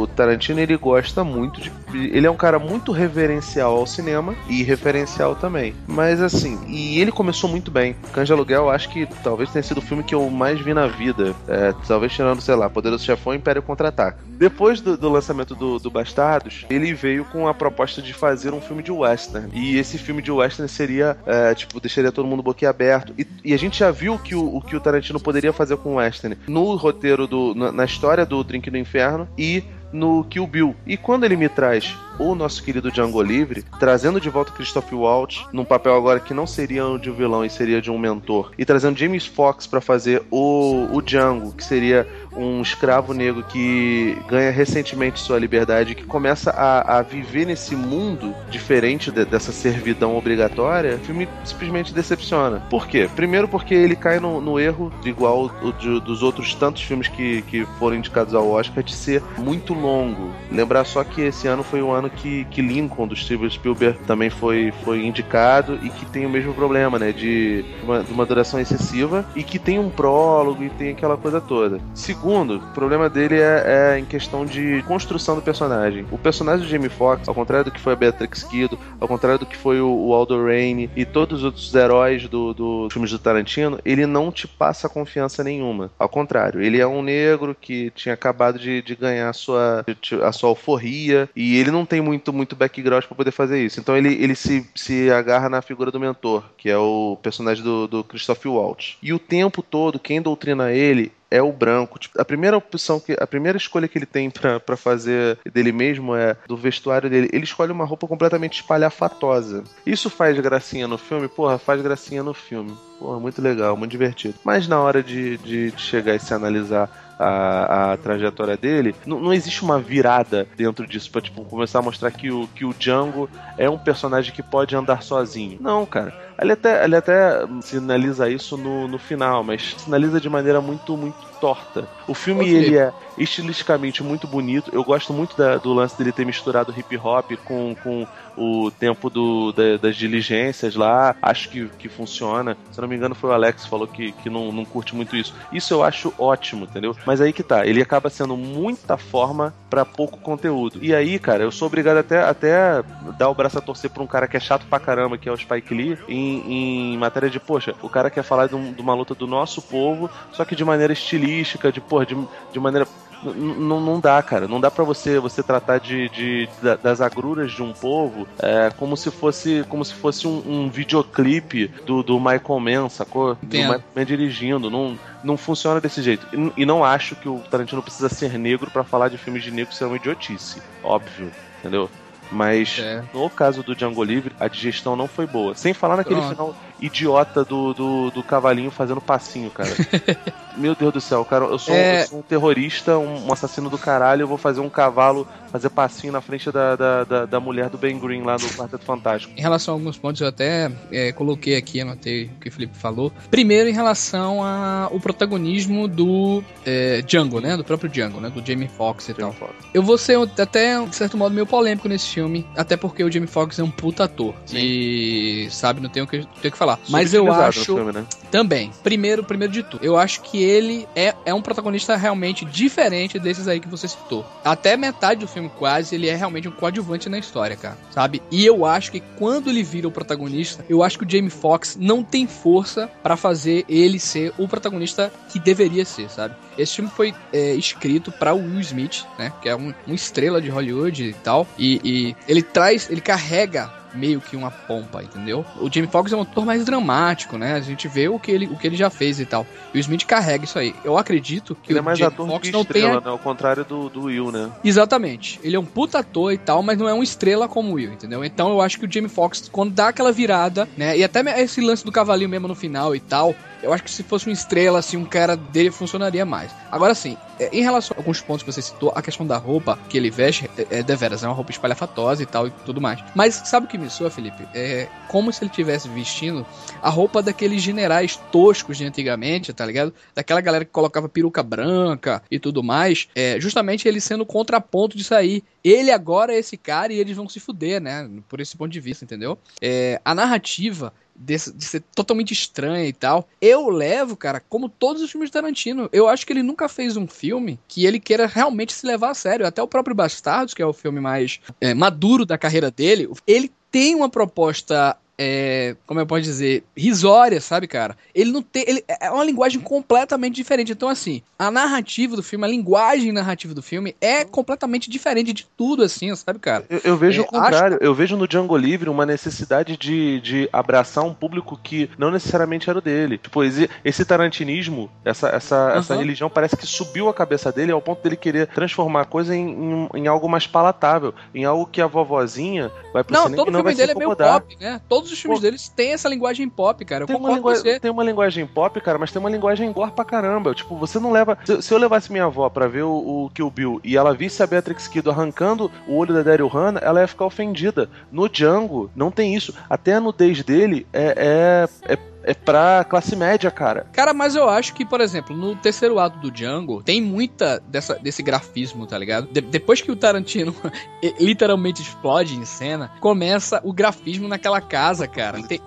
o Tarantino, ele gosta muito de... Ele é um cara muito reverencial ao cinema e referencial também. Mas assim, e ele começou muito bem. Cães de Aluguel, acho que talvez tenha sido o filme que eu mais vi na vida. É, talvez tirando, sei lá, Poderoso Chefão e Império Contra-Ataca. Depois do, do lançamento do, do Bastardos, ele veio com a proposta de fazer um filme de western. E esse filme de western seria, é, tipo, deixaria todo mundo boquiaberto. E, e a gente já viu que o, o que o Tarantino poderia fazer com o western no roteiro do. na, na história do Drink do Inferno e no Kill Bill. E quando ele me traz o nosso querido Django Livre, trazendo de volta Christoph Waltz, num papel agora que não seria de um vilão e seria de um mentor, e trazendo James Fox pra fazer o, o Django, que seria um escravo negro que ganha recentemente sua liberdade, que começa a, a viver nesse mundo diferente de- dessa servidão obrigatória, o filme simplesmente decepciona. Por quê? Primeiro porque ele cai no, no erro, igual o de- dos outros tantos filmes que, que foram indicados ao Oscar, de ser muito longo. Lembrar só que esse ano foi o ano que, que Lincoln, do Steven Spielberg, também foi, foi indicado e que tem o mesmo problema, né? De uma, de uma duração excessiva e que tem um prólogo e tem aquela coisa toda. Segundo, o problema dele é, é em questão de construção do personagem. O personagem do Jamie Foxx, ao contrário do que foi a Beatrix Kido, ao contrário do que foi o, o Aldo Raine e todos os outros heróis do, do filmes do Tarantino, ele não te passa confiança nenhuma. Ao contrário, ele é um negro que tinha acabado de, de ganhar a sua, a sua alforria e ele não tem muito, muito background pra poder fazer isso. Então ele, ele se, se agarra na figura do mentor, que é o personagem do, do Christoph Waltz. E o tempo todo, quem doutrina ele é o branco. Tipo, a primeira opção que a primeira escolha que ele tem pra fazer dele mesmo é do vestuário dele. Ele escolhe uma roupa completamente espalhafatosa. Isso faz gracinha no filme? Porra, faz gracinha no filme. Porra, muito legal, muito divertido. Mas na hora de, de, de chegar e se analisar a, a trajetória dele, não, não existe uma virada dentro disso pra tipo, começar a mostrar que o, que o Django é um personagem que pode andar sozinho. Não, cara. Ele até, ele até sinaliza isso no, no final, mas sinaliza de maneira muito, muito torta. O filme Felipe. ele é estilisticamente muito bonito. Eu gosto muito da- do lance dele ter misturado hip hop com, com o tempo do, da- das diligências lá. Acho que, que funciona. Se não me engano, foi o Alex que falou que, que não, não curte muito isso. Isso eu acho ótimo, entendeu? Mas aí que tá. Ele acaba sendo muita forma pra pouco conteúdo. E aí, cara, eu sou obrigado até, até dar o braço a torcer pra um cara que é chato pra caramba, que é o Spike Lee, em, em matéria de, poxa, o cara quer falar de, um- de uma luta do nosso povo, só que de maneira estilística, de, porra, de, de maneira. N- n- Não dá, cara. Não dá pra você você tratar de, de- da- das agruras de um povo é, como se fosse como se fosse um, um videoclipe do, do Michael Mann, sacou? Do Entendo. Michael Mann dirigindo. Não, não funciona desse jeito. E, e não acho que o Tarantino precisa ser negro pra falar de filmes de negro ser uma idiotice. Óbvio, entendeu? Mas É. no caso do Django Livre, a digestão não foi boa. Sem falar naquele Pronto. final idiota do, do, do cavalinho fazendo passinho, cara. <laughs> Meu Deus do céu, cara, eu sou, É. eu sou um terrorista, um, um assassino do caralho, eu vou fazer um cavalo fazer passinho na frente da, da, da, da mulher do Ben Green lá do Quarteto Fantástico. Em relação a alguns pontos, eu até é, coloquei aqui, anotei o que o Felipe falou. Primeiro, em relação ao protagonismo do é, Django, né? Do próprio Django, né? Do Jamie Foxx e tal. Eu vou ser até, de certo modo, meio polêmico nesse filme, até porque o Jamie Foxx é um puta ator. E, sabe, não tenho o que, tenho que falar. Mas eu no acho... filme, né? Também. Primeiro, primeiro de tudo, eu acho que ele é, é um protagonista realmente diferente desses aí que você citou. Até metade do filme, quase, ele é realmente um coadjuvante na história, cara. Sabe? E eu acho que quando ele vira o protagonista, eu acho que o Jamie Foxx não tem força pra fazer ele ser o protagonista que deveria ser, sabe? Esse filme foi é, escrito pra Will Smith, né? Que é um, uma estrela de Hollywood e tal. E, e ele traz, ele carrega meio que uma pompa, entendeu? O Jamie Foxx é um ator mais dramático, né? A gente vê o que ele, o que ele já fez e tal. E o Smith carrega isso aí. Eu acredito que Ele é o mais Jamie ator Foxx não estrela, tenha né? Ao contrário do, do Will, né? Exatamente. Ele é um puta ator e tal, mas não é uma estrela como o Will, entendeu? Então eu acho que o Jamie Foxx, quando dá aquela virada, né? E até esse lance do cavalinho mesmo no final e tal, eu acho que se fosse uma estrela, assim, um cara dele funcionaria mais. Agora sim, é, em relação a alguns pontos que você citou, a questão da roupa que ele veste é, é deveras, é uma roupa espalhafatosa e tal e tudo mais. Mas sabe o que me soa, Felipe, é como se ele tivesse vestindo a roupa daqueles generais toscos de antigamente, tá ligado? Daquela galera que colocava peruca branca e tudo mais. É, justamente ele sendo o contraponto disso aí. Ele agora é esse cara e eles vão se fuder, né? Por esse ponto de vista, entendeu? É, a narrativa de ser totalmente estranha e tal. Eu levo, cara, como todos os filmes de Tarantino. Eu acho que ele nunca fez um filme que ele queira realmente se levar a sério. Até o próprio Bastardos, que é o filme mais é, maduro da carreira dele, ele tem uma proposta. É, como eu posso dizer, risória, sabe, cara? Ele não tem. Ele, é uma linguagem completamente diferente. Então, assim, a narrativa do filme, a linguagem narrativa do filme é completamente diferente de tudo, assim, sabe, cara? Eu, eu vejo É, o contrário. Eu vejo no Django Livre uma necessidade de, de abraçar um público que não necessariamente era o dele. Tipo, esse, esse tarantinismo, essa, essa, essa Aham. religião parece que subiu a cabeça dele ao ponto dele querer transformar a coisa em, em, em algo mais palatável, em algo que a vovozinha vai pro Não, cinema todo e não vai filme se dele é meio incomodar. pop, né? Todos os filmes Pô. deles têm essa linguagem pop, cara. Eu Tem uma, lingua- você. tem uma linguagem pop, cara, mas tem uma linguagem gore pra caramba. Tipo, você não leva. Se, se eu levasse minha avó pra ver o, o Kill Bill e ela visse a Beatrix Kido arrancando o olho da Daryl Hannah, ela ia ficar ofendida. No Django, não tem isso. Até a nudez dele é, é, é, é pra classe média, cara. Cara, mas eu acho que, por exemplo, no terceiro ato do Django, tem muita dessa, desse grafismo, tá ligado? De- depois que o Tarantino <laughs> literalmente explode em cena, começa o grafismo naquela casa, cara. Tem-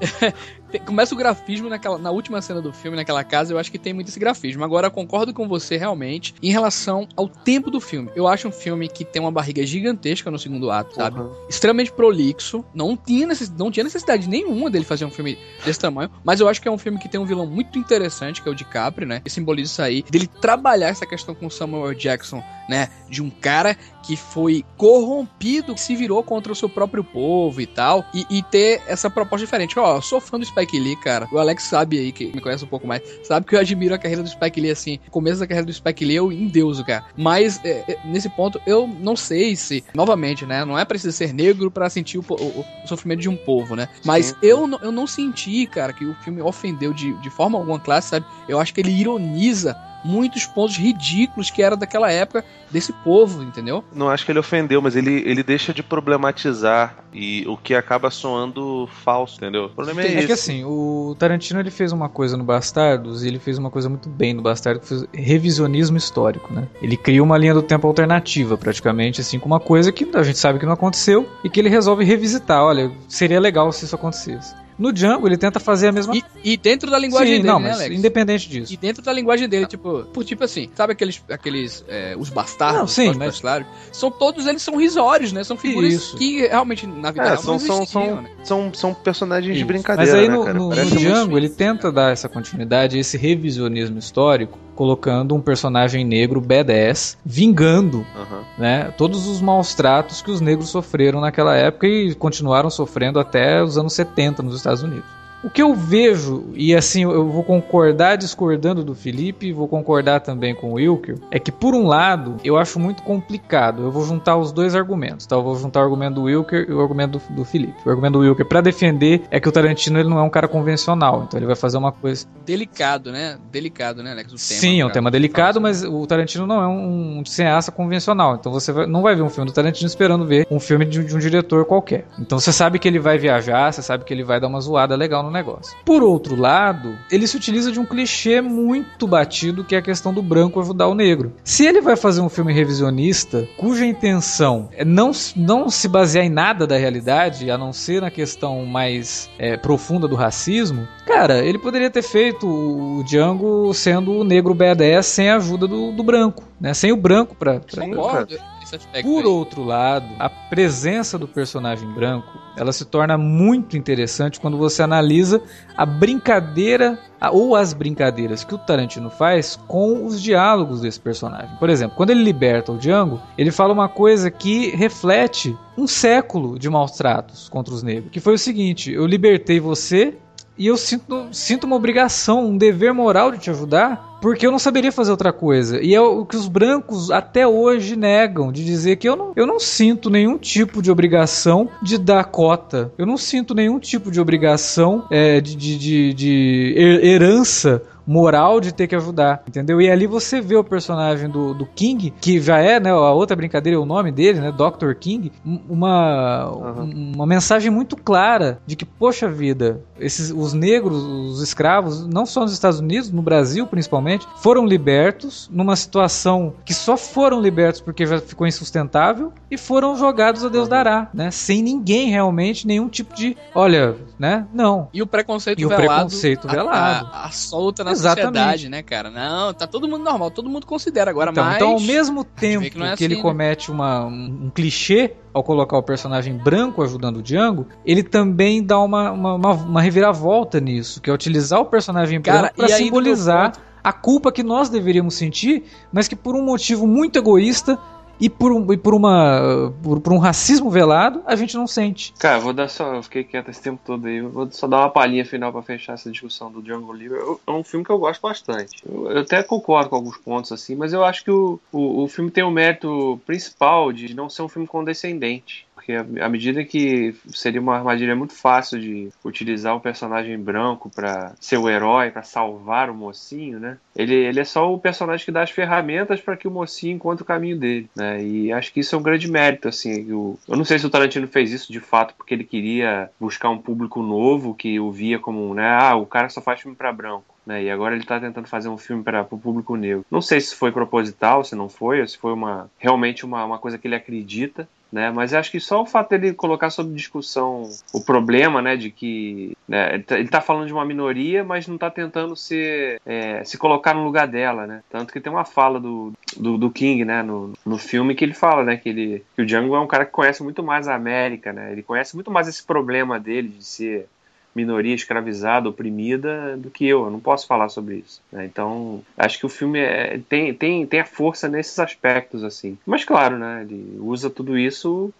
<laughs> começa o grafismo naquela, na última cena do filme, naquela casa, eu acho que tem muito esse grafismo. Agora, eu concordo com você realmente em relação ao tempo do filme. Eu acho um filme que tem uma barriga gigantesca no segundo ato, sabe? Uhum. extremamente prolixo. Não tinha, necess... não tinha necessidade nenhuma dele fazer um filme desse tamanho. Mas eu acho que é um filme que tem um vilão muito interessante, que é o DiCaprio, né? Que simboliza isso aí. Dele trabalhar essa questão com o Samuel. Jackson, né? De um cara que foi corrompido, que se virou contra o seu próprio povo e tal. E, e ter essa proposta diferente. Ó, eu sou fã do Spike Lee, cara. O Alex sabe aí, que me conhece um pouco mais, sabe que eu admiro a carreira do Spike Lee, assim. O começo da carreira do Spike Lee eu endeuso, cara. Mas, é, é, nesse ponto, eu não sei se, novamente, né? Não é preciso ser negro pra sentir o, o- o sofrimento de um povo, né? Mas Sim. eu, não- eu não senti, cara, que o filme ofendeu de, de forma alguma classe, sabe? Eu acho que ele ironiza muitos pontos ridículos que era daquela época desse povo, entendeu? Não acho que ele ofendeu, mas ele, ele deixa de problematizar e o que acaba soando falso, entendeu? O problema é, É esse. que assim, o Tarantino ele fez uma coisa no Bastardos e ele fez uma coisa muito bem no Bastardos, que foi revisionismo histórico, né? Ele cria uma linha do tempo alternativa, praticamente, assim, com uma coisa que a gente sabe que não aconteceu e que ele resolve revisitar. Olha, seria legal se isso acontecesse. No Django, ele tenta fazer a mesma E, e dentro da linguagem Sim, dele, não, né, Alex? independente disso. E dentro da linguagem dele, tipo, por tipo assim, sabe aqueles, aqueles é, os bastardos, Não, sim, os mas- bastardos, são todos eles são risórios, né? São figuras Isso. que realmente na vida É, real são, não são, são, né? são, são personagens de Isso. brincadeira, Mas aí né, no, cara? no, no muito- Django ele tenta dar essa continuidade, esse revisionismo histórico, colocando um personagem negro badass, vingando Aham. né, todos os maus tratos que os negros sofreram naquela época e continuaram sofrendo até os anos 70 nos Estados Unidos. O que eu vejo, e assim eu vou concordar discordando do Felipe, vou concordar também com o Wilker, é que por um lado eu acho muito complicado. Eu vou juntar os dois argumentos, tá? Eu vou juntar o argumento do Wilker e o argumento do, do Felipe. O argumento do Wilker para defender é que o Tarantino ele não é um cara convencional, então ele vai fazer uma coisa Delicado, né? Delicado, né, Alex? O tema, Sim, é um tema delicado, mas o Tarantino não é um, um cineasta convencional. Então você vai- não vai ver um filme do Tarantino esperando ver um filme de, de um diretor qualquer. Então você sabe que ele vai viajar, você sabe que ele vai dar uma zoada legal no negócio. Por outro lado, ele se utiliza de um clichê muito batido que é a questão do branco ajudar o negro. Se ele vai fazer um filme revisionista, cuja intenção é não, não se basear em nada da realidade, a não ser na questão mais é, profunda do racismo, cara, ele poderia ter feito o Django sendo o negro badass sem a ajuda do, do branco, né? Sem o branco pra... pra- Concordo nesse aspecto. por aí. outro lado, a presença do personagem branco, ela se torna muito interessante quando você analisa a brincadeira ou as brincadeiras que o Tarantino faz com os diálogos desse personagem. Por exemplo, quando ele liberta o Django, ele fala uma coisa que reflete um século de maus tratos contra os negros, que foi o seguinte: eu libertei você e eu sinto, sinto uma obrigação, um dever moral de te ajudar, porque eu não saberia fazer outra coisa. E é o que os brancos até hoje negam, de dizer que eu não, eu não sinto nenhum tipo de obrigação de dar cota. Eu não sinto nenhum tipo de obrigação é, de, de, de, de her- herança moral de ter que ajudar, entendeu? E ali você vê o personagem do, do King, que já é, né, a outra brincadeira é o nome dele, né, Dr. King, uma, Uhum. uma mensagem muito clara de que, poxa vida, esses, os negros, os escravos, não só nos Estados Unidos, no Brasil principalmente, foram libertos numa situação que só foram libertos porque já ficou insustentável e foram jogados a Deus dará, né? Sem ninguém realmente, nenhum tipo de, olha, né? Não. E o preconceito E o velado. preconceito a- velado. A, a solta na Exatamente. né, cara? Não, tá todo mundo normal, todo mundo considera agora, Então, mas. então, ao mesmo tempo que, que não é ele assim, né? comete uma, um, um clichê ao colocar o personagem branco ajudando o Django, ele também dá uma, uma, uma, uma reviravolta nisso, que é utilizar o personagem Cara, branco para simbolizar a culpa que nós deveríamos sentir, mas que por um motivo muito egoísta e por, um, e por, uma, por, por um racismo velado, a gente não sente. Cara, vou dar só. Eu fiquei quieto esse tempo todo aí. Vou só dar uma palhinha final pra fechar essa discussão do Django Livre. É um filme que eu gosto bastante. Eu, eu até concordo com alguns pontos, assim, mas eu acho que o, o, o filme tem o mérito principal de não ser um filme condescendente. Porque à medida que seria uma armadilha muito fácil de utilizar um personagem branco pra ser o herói, pra salvar o mocinho, né? Ele, ele é só o personagem que dá as ferramentas para que o mocinho encontre o caminho dele, né? E acho que isso é um grande mérito, assim. O, eu não sei se o Tarantino fez isso de fato porque ele queria buscar um público novo que o via como, né? Ah, o cara só faz filme pra branco. Né, e agora ele tá tentando fazer um filme para o público negro. Não sei se foi proposital, se não foi, ou se foi uma, realmente uma, uma coisa que ele acredita, né? Mas acho que só o fato dele colocar sob discussão o problema, né, de que né, ele, tá, ele tá falando de uma minoria, mas não tá tentando ser, é, se colocar no lugar dela, né? Tanto que tem uma fala do, do, do King, né, no, no filme que ele fala, né, que ele que o Django é um cara que conhece muito mais a América, né? Ele conhece muito mais esse problema dele de ser minoria escravizada, oprimida, do que eu. Eu não posso falar sobre isso. né? Então, acho que o filme é- tem, tem, tem a força nesses aspectos, assim. Mas, claro, né? Ele usa tudo isso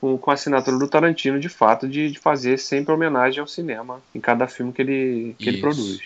com, com a assinatura do Tarantino, de fato, de, de fazer sempre homenagem ao cinema em cada filme que ele, que ele produz.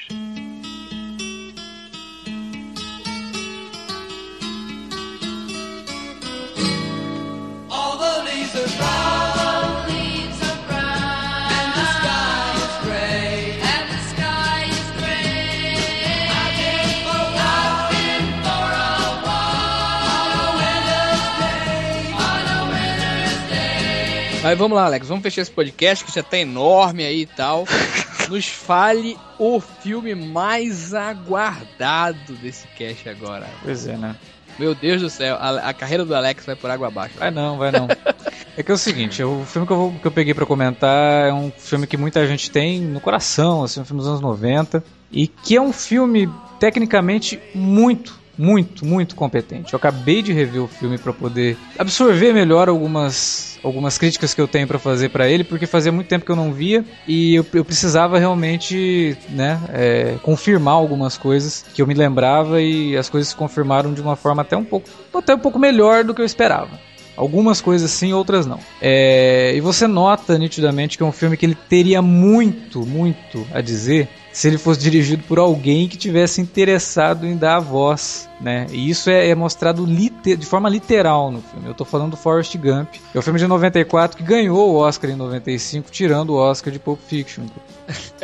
Mas vamos lá, Alex, vamos fechar esse podcast que já tá enorme aí e tal. <laughs> Nos fale o filme mais aguardado desse cast agora. Pois é, né? Meu Deus do céu, a, a carreira do Alex vai por água abaixo. Vai não, vai não. <laughs> É que é o seguinte, o filme que eu, vou- que eu peguei pra comentar é um filme que muita gente tem no coração, assim, um filme dos anos 90, e que é um filme tecnicamente muito, muito, muito competente. Eu acabei de rever o filme pra poder absorver melhor algumas algumas críticas que eu tenho pra fazer pra ele, porque fazia muito tempo que eu não via e eu, eu precisava realmente, né, é, confirmar algumas coisas que eu me lembrava e as coisas se confirmaram de uma forma até um pouco, até um pouco melhor do que eu esperava. Algumas coisas sim, outras não. É, e você nota nitidamente que é um filme que ele teria muito, muito a dizer se ele fosse dirigido por alguém que tivesse interessado em dar a voz, né? E isso é, é mostrado de forma literal no filme. Eu tô falando do Forrest Gump. É o filme de 94 que ganhou o Oscar em 95, tirando o Oscar de Pulp Fiction.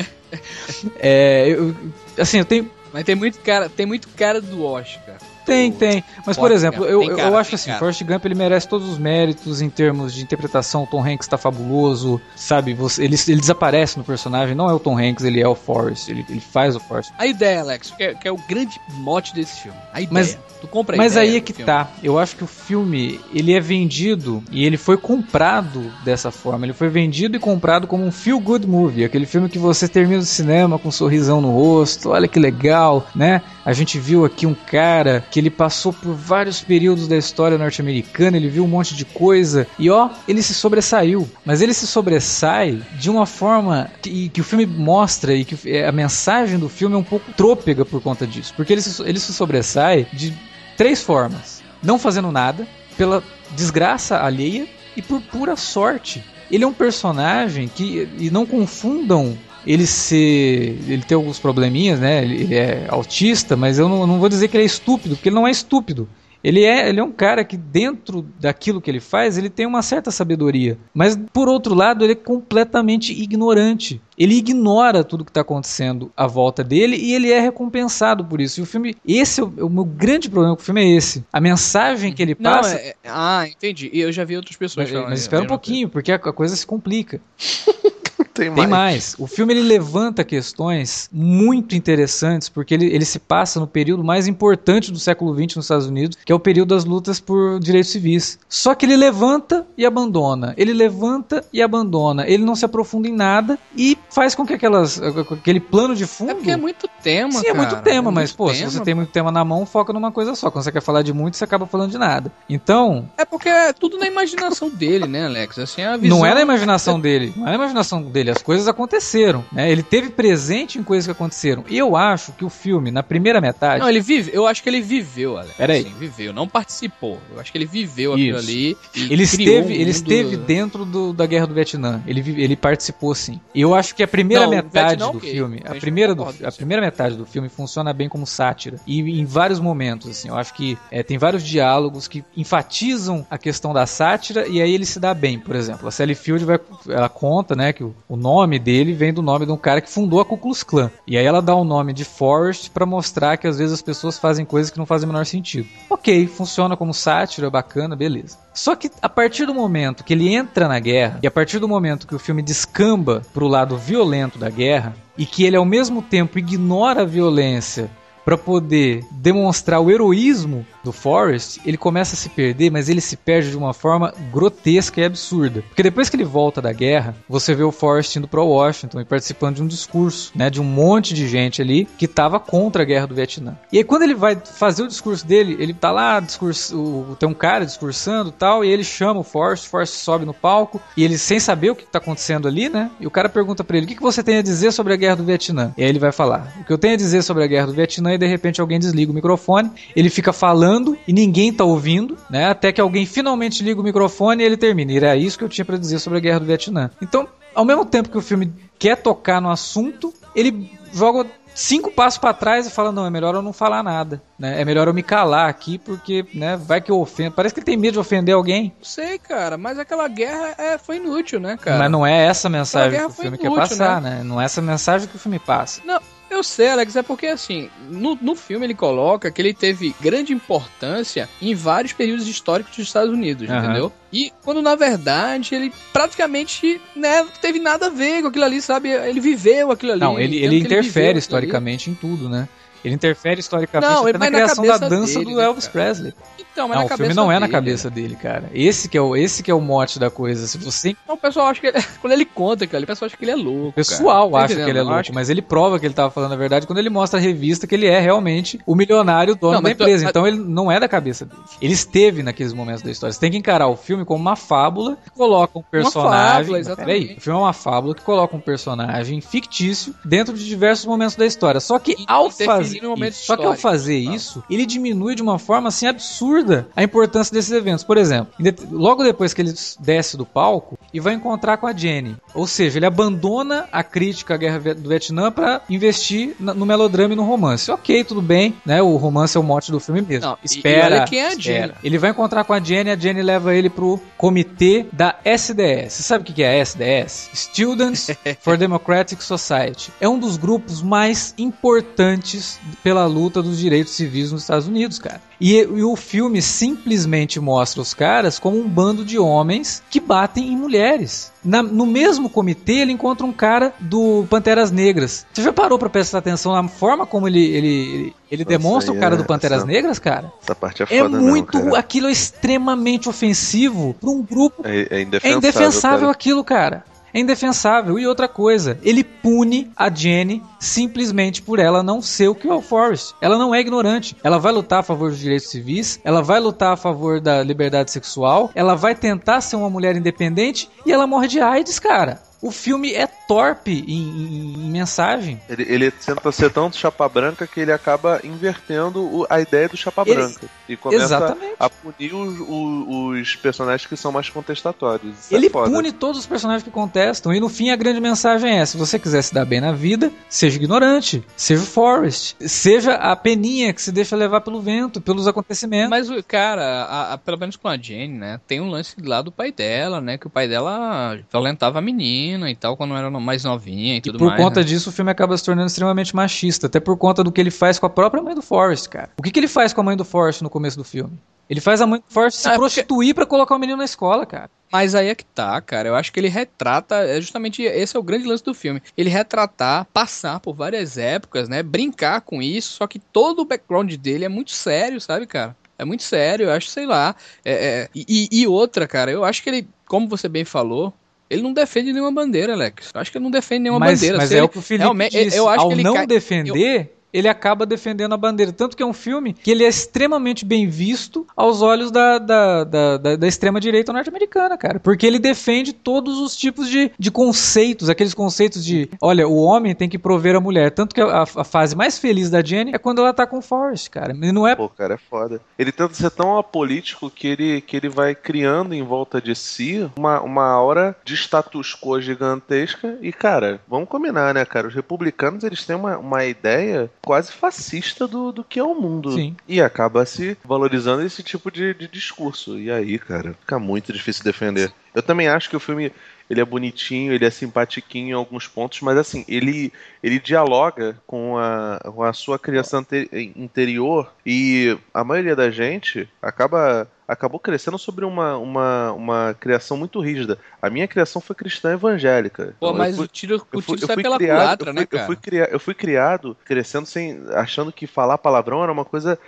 <laughs> é, eu, assim, eu tenho Mas tem muito cara, tem muito cara do Oscar. Tem, tem. Mas, por exemplo, eu, cara, eu acho assim, cara. Forrest Gump ele merece todos os méritos em termos de interpretação. O Tom Hanks tá fabuloso, sabe? Você, ele, ele desaparece no personagem, não é o Tom Hanks, ele é o Forrest, ele, ele faz o Forrest. A ideia, Alex, que é, que é o grande mote desse filme. A ideia. Mas- tu compra Mas aí é que tá. Eu acho que o filme, ele é vendido e ele foi comprado dessa forma. Ele foi vendido e comprado como um feel good movie, aquele filme que você termina do cinema com um sorrisão no rosto. Olha que legal, né? A gente viu aqui um cara que ele passou por vários períodos da história norte-americana, ele viu um monte de coisa e ó, ele se sobressaiu. Mas ele se sobressai de uma forma que, que o filme mostra e que o- a mensagem do filme é um pouco trôpega por conta disso, porque ele se, ele se sobressai de três formas: não fazendo nada, pela desgraça alheia e por pura sorte. Ele é um personagem que e não confundam ele ser, ele tem alguns probleminhas, né? Ele, é autista, mas eu não, não vou dizer que ele é estúpido, porque ele não é estúpido. Ele é, ele é um cara que dentro daquilo que ele faz, ele tem uma certa sabedoria. Mas por outro lado, ele é completamente ignorante. Ele ignora tudo que está acontecendo à volta dele e ele é recompensado por isso. E o filme, esse é o, o meu grande problema com o filme é esse. A mensagem que ele Não, passa. é, é- ah, entendi. E eu já vi outras pessoas mas, falando. mas espera um pouquinho, porque a, a coisa se complica. <laughs> Tem mais. Tem mais. O filme ele levanta questões muito interessantes, porque ele, ele se passa no período mais importante do século XX nos Estados Unidos, que é o período das lutas por direitos civis. Só que ele levanta e abandona. Ele levanta e abandona. Ele não se aprofunda em nada e faz com que aquelas, com aquele plano de fundo. É porque é muito tema, Sim, é muito cara. tema, É mas, muito pô, se tema. você tem muito tema na mão, foca numa coisa só. Quando você quer falar de muito, você acaba falando de nada. Então, É porque é tudo na imaginação dele, né, Alex? Assim, a visão... Não é na imaginação dele. Não é na imaginação dele. As coisas aconteceram. Né? Ele teve presente em coisas que aconteceram. E eu acho que o filme, na primeira metade. Não, ele vive. Eu acho que ele viveu, Alex. Peraí. Assim, viveu, não participou. Eu acho que ele viveu aquilo Isso. ali. e ele esteve, um ele esteve dentro do- da guerra do Vietnã. Ele, ele participou sim. E eu acho que a primeira Não, metade do ok. filme, A a primeira, do, a primeira metade do filme funciona bem como sátira. E em vários momentos, assim, eu acho que é, tem vários diálogos que enfatizam a questão da sátira e aí ele se dá bem. Por exemplo, a Sally Field vai, ela conta, né, que o, o nome dele vem do nome de um cara que fundou a Ku Klux Klan. E aí ela dá o nome de Forrest pra mostrar que às vezes as pessoas fazem coisas que não fazem o menor sentido. Ok, funciona como sátira, é bacana, beleza. Só que a partir do momento que ele entra na guerra, e a partir do momento que o filme descamba pro lado violento da guerra, e que ele ao mesmo tempo ignora a violência para poder demonstrar o heroísmo do Forrest, ele começa a se perder, mas ele se perde de uma forma grotesca e absurda. Porque depois que ele volta da guerra, você vê o Forrest indo para Washington e participando de um discurso, né, de um monte de gente ali que estava contra a guerra do Vietnã. E aí quando ele vai fazer o discurso dele, ele tá lá, discurso, tem um cara discursando tal, e ele chama o Forrest, o Forrest sobe no palco, e ele sem saber o que tá acontecendo ali, né? E o cara pergunta pra ele: "O que, que você tem a dizer sobre a guerra do Vietnã?" E aí ele vai falar: "O que eu tenho a dizer sobre a guerra do Vietnã" e de repente alguém desliga o microfone, ele fica falando e ninguém tá ouvindo, né? Até que alguém finalmente liga o microfone e ele termina. E era isso que eu tinha pra dizer sobre a guerra do Vietnã. Então, ao mesmo tempo que o filme quer tocar no assunto, ele joga cinco passos pra trás e fala: não, é melhor eu não falar nada, né? É melhor eu me calar aqui porque, né? Vai que eu ofendo. Parece que ele tem medo de ofender alguém, sei, cara, mas aquela guerra é, foi inútil, né, cara? mas não é essa mensagem que o filme quer inútil, passar, né? Não é essa mensagem que o filme passa. Não, eu sei, Alex, é porque assim, no, no filme ele coloca que ele teve grande importância em vários períodos históricos dos Estados Unidos, Aham. entendeu? E quando na verdade ele praticamente né, teve nada a ver com aquilo ali, sabe? Ele viveu aquilo ali. Não, ele, ele interfere ali. historicamente em tudo, né? Ele interfere historicamente Não, até na vai na criação da dança dele, do né, Elvis cara? Presley. Então, mas Não, o filme não é na dele, cabeça dele, cara. Esse que é o, esse que é o mote da coisa. Se você Não, o pessoal acha que ele, <laughs> quando ele conta ali, o pessoal acha que ele é louco. O pessoal cara. Tá acha que ele é louco, mas ele prova que ele tava falando a verdade quando ele mostra a revista que ele é realmente o milionário dono Não, da empresa. Então ele não é da cabeça dele. Ele esteve naqueles momentos da história. Você tem que encarar o filme como uma fábula que coloca um personagem. fábula, Mas exatamente. Peraí, o filme é uma fábula que coloca um personagem fictício dentro de diversos momentos da história. Só que ao interferir fazer. isso, só que ao fazer Tá. isso, ele diminui de uma forma assim absurda a importância desses eventos. Por exemplo, logo depois que ele desce do palco e vai encontrar com a Jenny. Ou seja, ele abandona a crítica à guerra do Vietnã para investir no melodrama e no romance. Ok, tudo bem, né? O romance é o mote do filme mesmo. Não, espera. e é a espera. Jenny. Ele vai encontrar com a Jenny, a Jenny leva ele pro comitê da SDS. Você sabe o que é a SDS? Students <laughs> for Democratic Society. É um dos grupos mais importantes pela luta dos direitos civis nos Estados Unidos, cara. E, e o filme simplesmente mostra os caras como um bando de homens que batem em mulheres. Na- no mesmo comitê, ele encontra um cara do Panteras Negras. Você já parou pra prestar atenção na forma como ele, ele, ele, Nossa, demonstra o cara é- do Panteras essa- Negras, cara? Essa parte é É foda muito. mesmo, cara. aquilo é extremamente ofensivo pra um grupo. É, é É indefensável. indefensável cara. aquilo, cara. É indefensável. E outra coisa, ele pune a Jenny simplesmente por ela não ser o que é o Forrest. Ela não é ignorante. Ela vai lutar a favor dos direitos civis, ela vai lutar a favor da liberdade sexual, ela vai tentar ser uma mulher independente e ela morre de AIDS, cara. O filme é torpe em, em- em mensagem. Ele, ele tenta ser tanto chapa branca que ele acaba invertendo o- a ideia do chapa Ele- branca. E começa Exatamente. a punir os, os- os personagens que são mais contestatórios. Isso Ele é pune todos os personagens que contestam. E no fim a grande mensagem é: se você quiser se dar bem na vida, seja ignorante, seja o Forrest, seja a peninha que se deixa levar pelo vento, pelos acontecimentos. Mas, o- cara, a- a- pelo menos com a Jane, né? Tem um lance lá do pai dela, né? Que o pai dela violentava a menina e tal, quando era mais novinha e E tudo por mais. conta né? disso, o filme acaba se tornando extremamente machista. Até por conta do que ele faz com a própria mãe do Forrest, cara. O que, que ele faz com a mãe do Forrest no começo do filme? Ele faz a mãe do Forrest se Ah, é porque- prostituir pra colocar o menino na escola, cara. Mas aí é que tá, cara. Eu acho que ele retrata, é justamente esse é o grande lance do filme. Ele retratar, passar por várias épocas, né? Brincar com isso, só que todo o background dele é muito sério, sabe, cara? É muito sério, eu acho, sei lá. É, é, e, e outra, cara, eu acho que ele, como você bem falou, ele não defende nenhuma bandeira, Alex. Eu acho que ele não defende nenhuma mas bandeira. mas é ele- o que o Felipe disse. eu acho Ao que ele não cai- defender, ele acaba defendendo a bandeira. Tanto que é um filme que ele é extremamente bem visto aos olhos da, da, da, da- da extrema-direita norte-americana, cara. Porque ele defende todos os tipos de, de conceitos, aqueles conceitos de, olha, o homem tem que prover a mulher. Tanto que a, a fase mais feliz da Jenny é quando ela tá com o Forrest, cara. E não é Pô, cara, é foda. Ele tenta ser tão apolítico que ele, que ele vai criando em volta de si uma, uma aura de status quo gigantesca. E, cara, vamos combinar, né, cara? Os republicanos, eles têm uma, uma ideia quase fascista do, do que é o mundo. Sim. E acaba se valorizando esse tipo de, de discurso. E aí, cara, fica muito difícil defender. Eu também acho que o filme ele é bonitinho, ele é simpatiquinho em alguns pontos, mas assim, ele, ele dialoga com a, com a sua criação interior e a maioria da gente acaba acabou crescendo sobre uma, uma, uma criação muito rígida. A minha criação foi cristã evangélica. Pô, mas fui- o tiro, o tiro sai pela criado, culatra, né, fui, eu cara? fui cria- eu fui criado crescendo sem achando que falar palavrão era uma coisa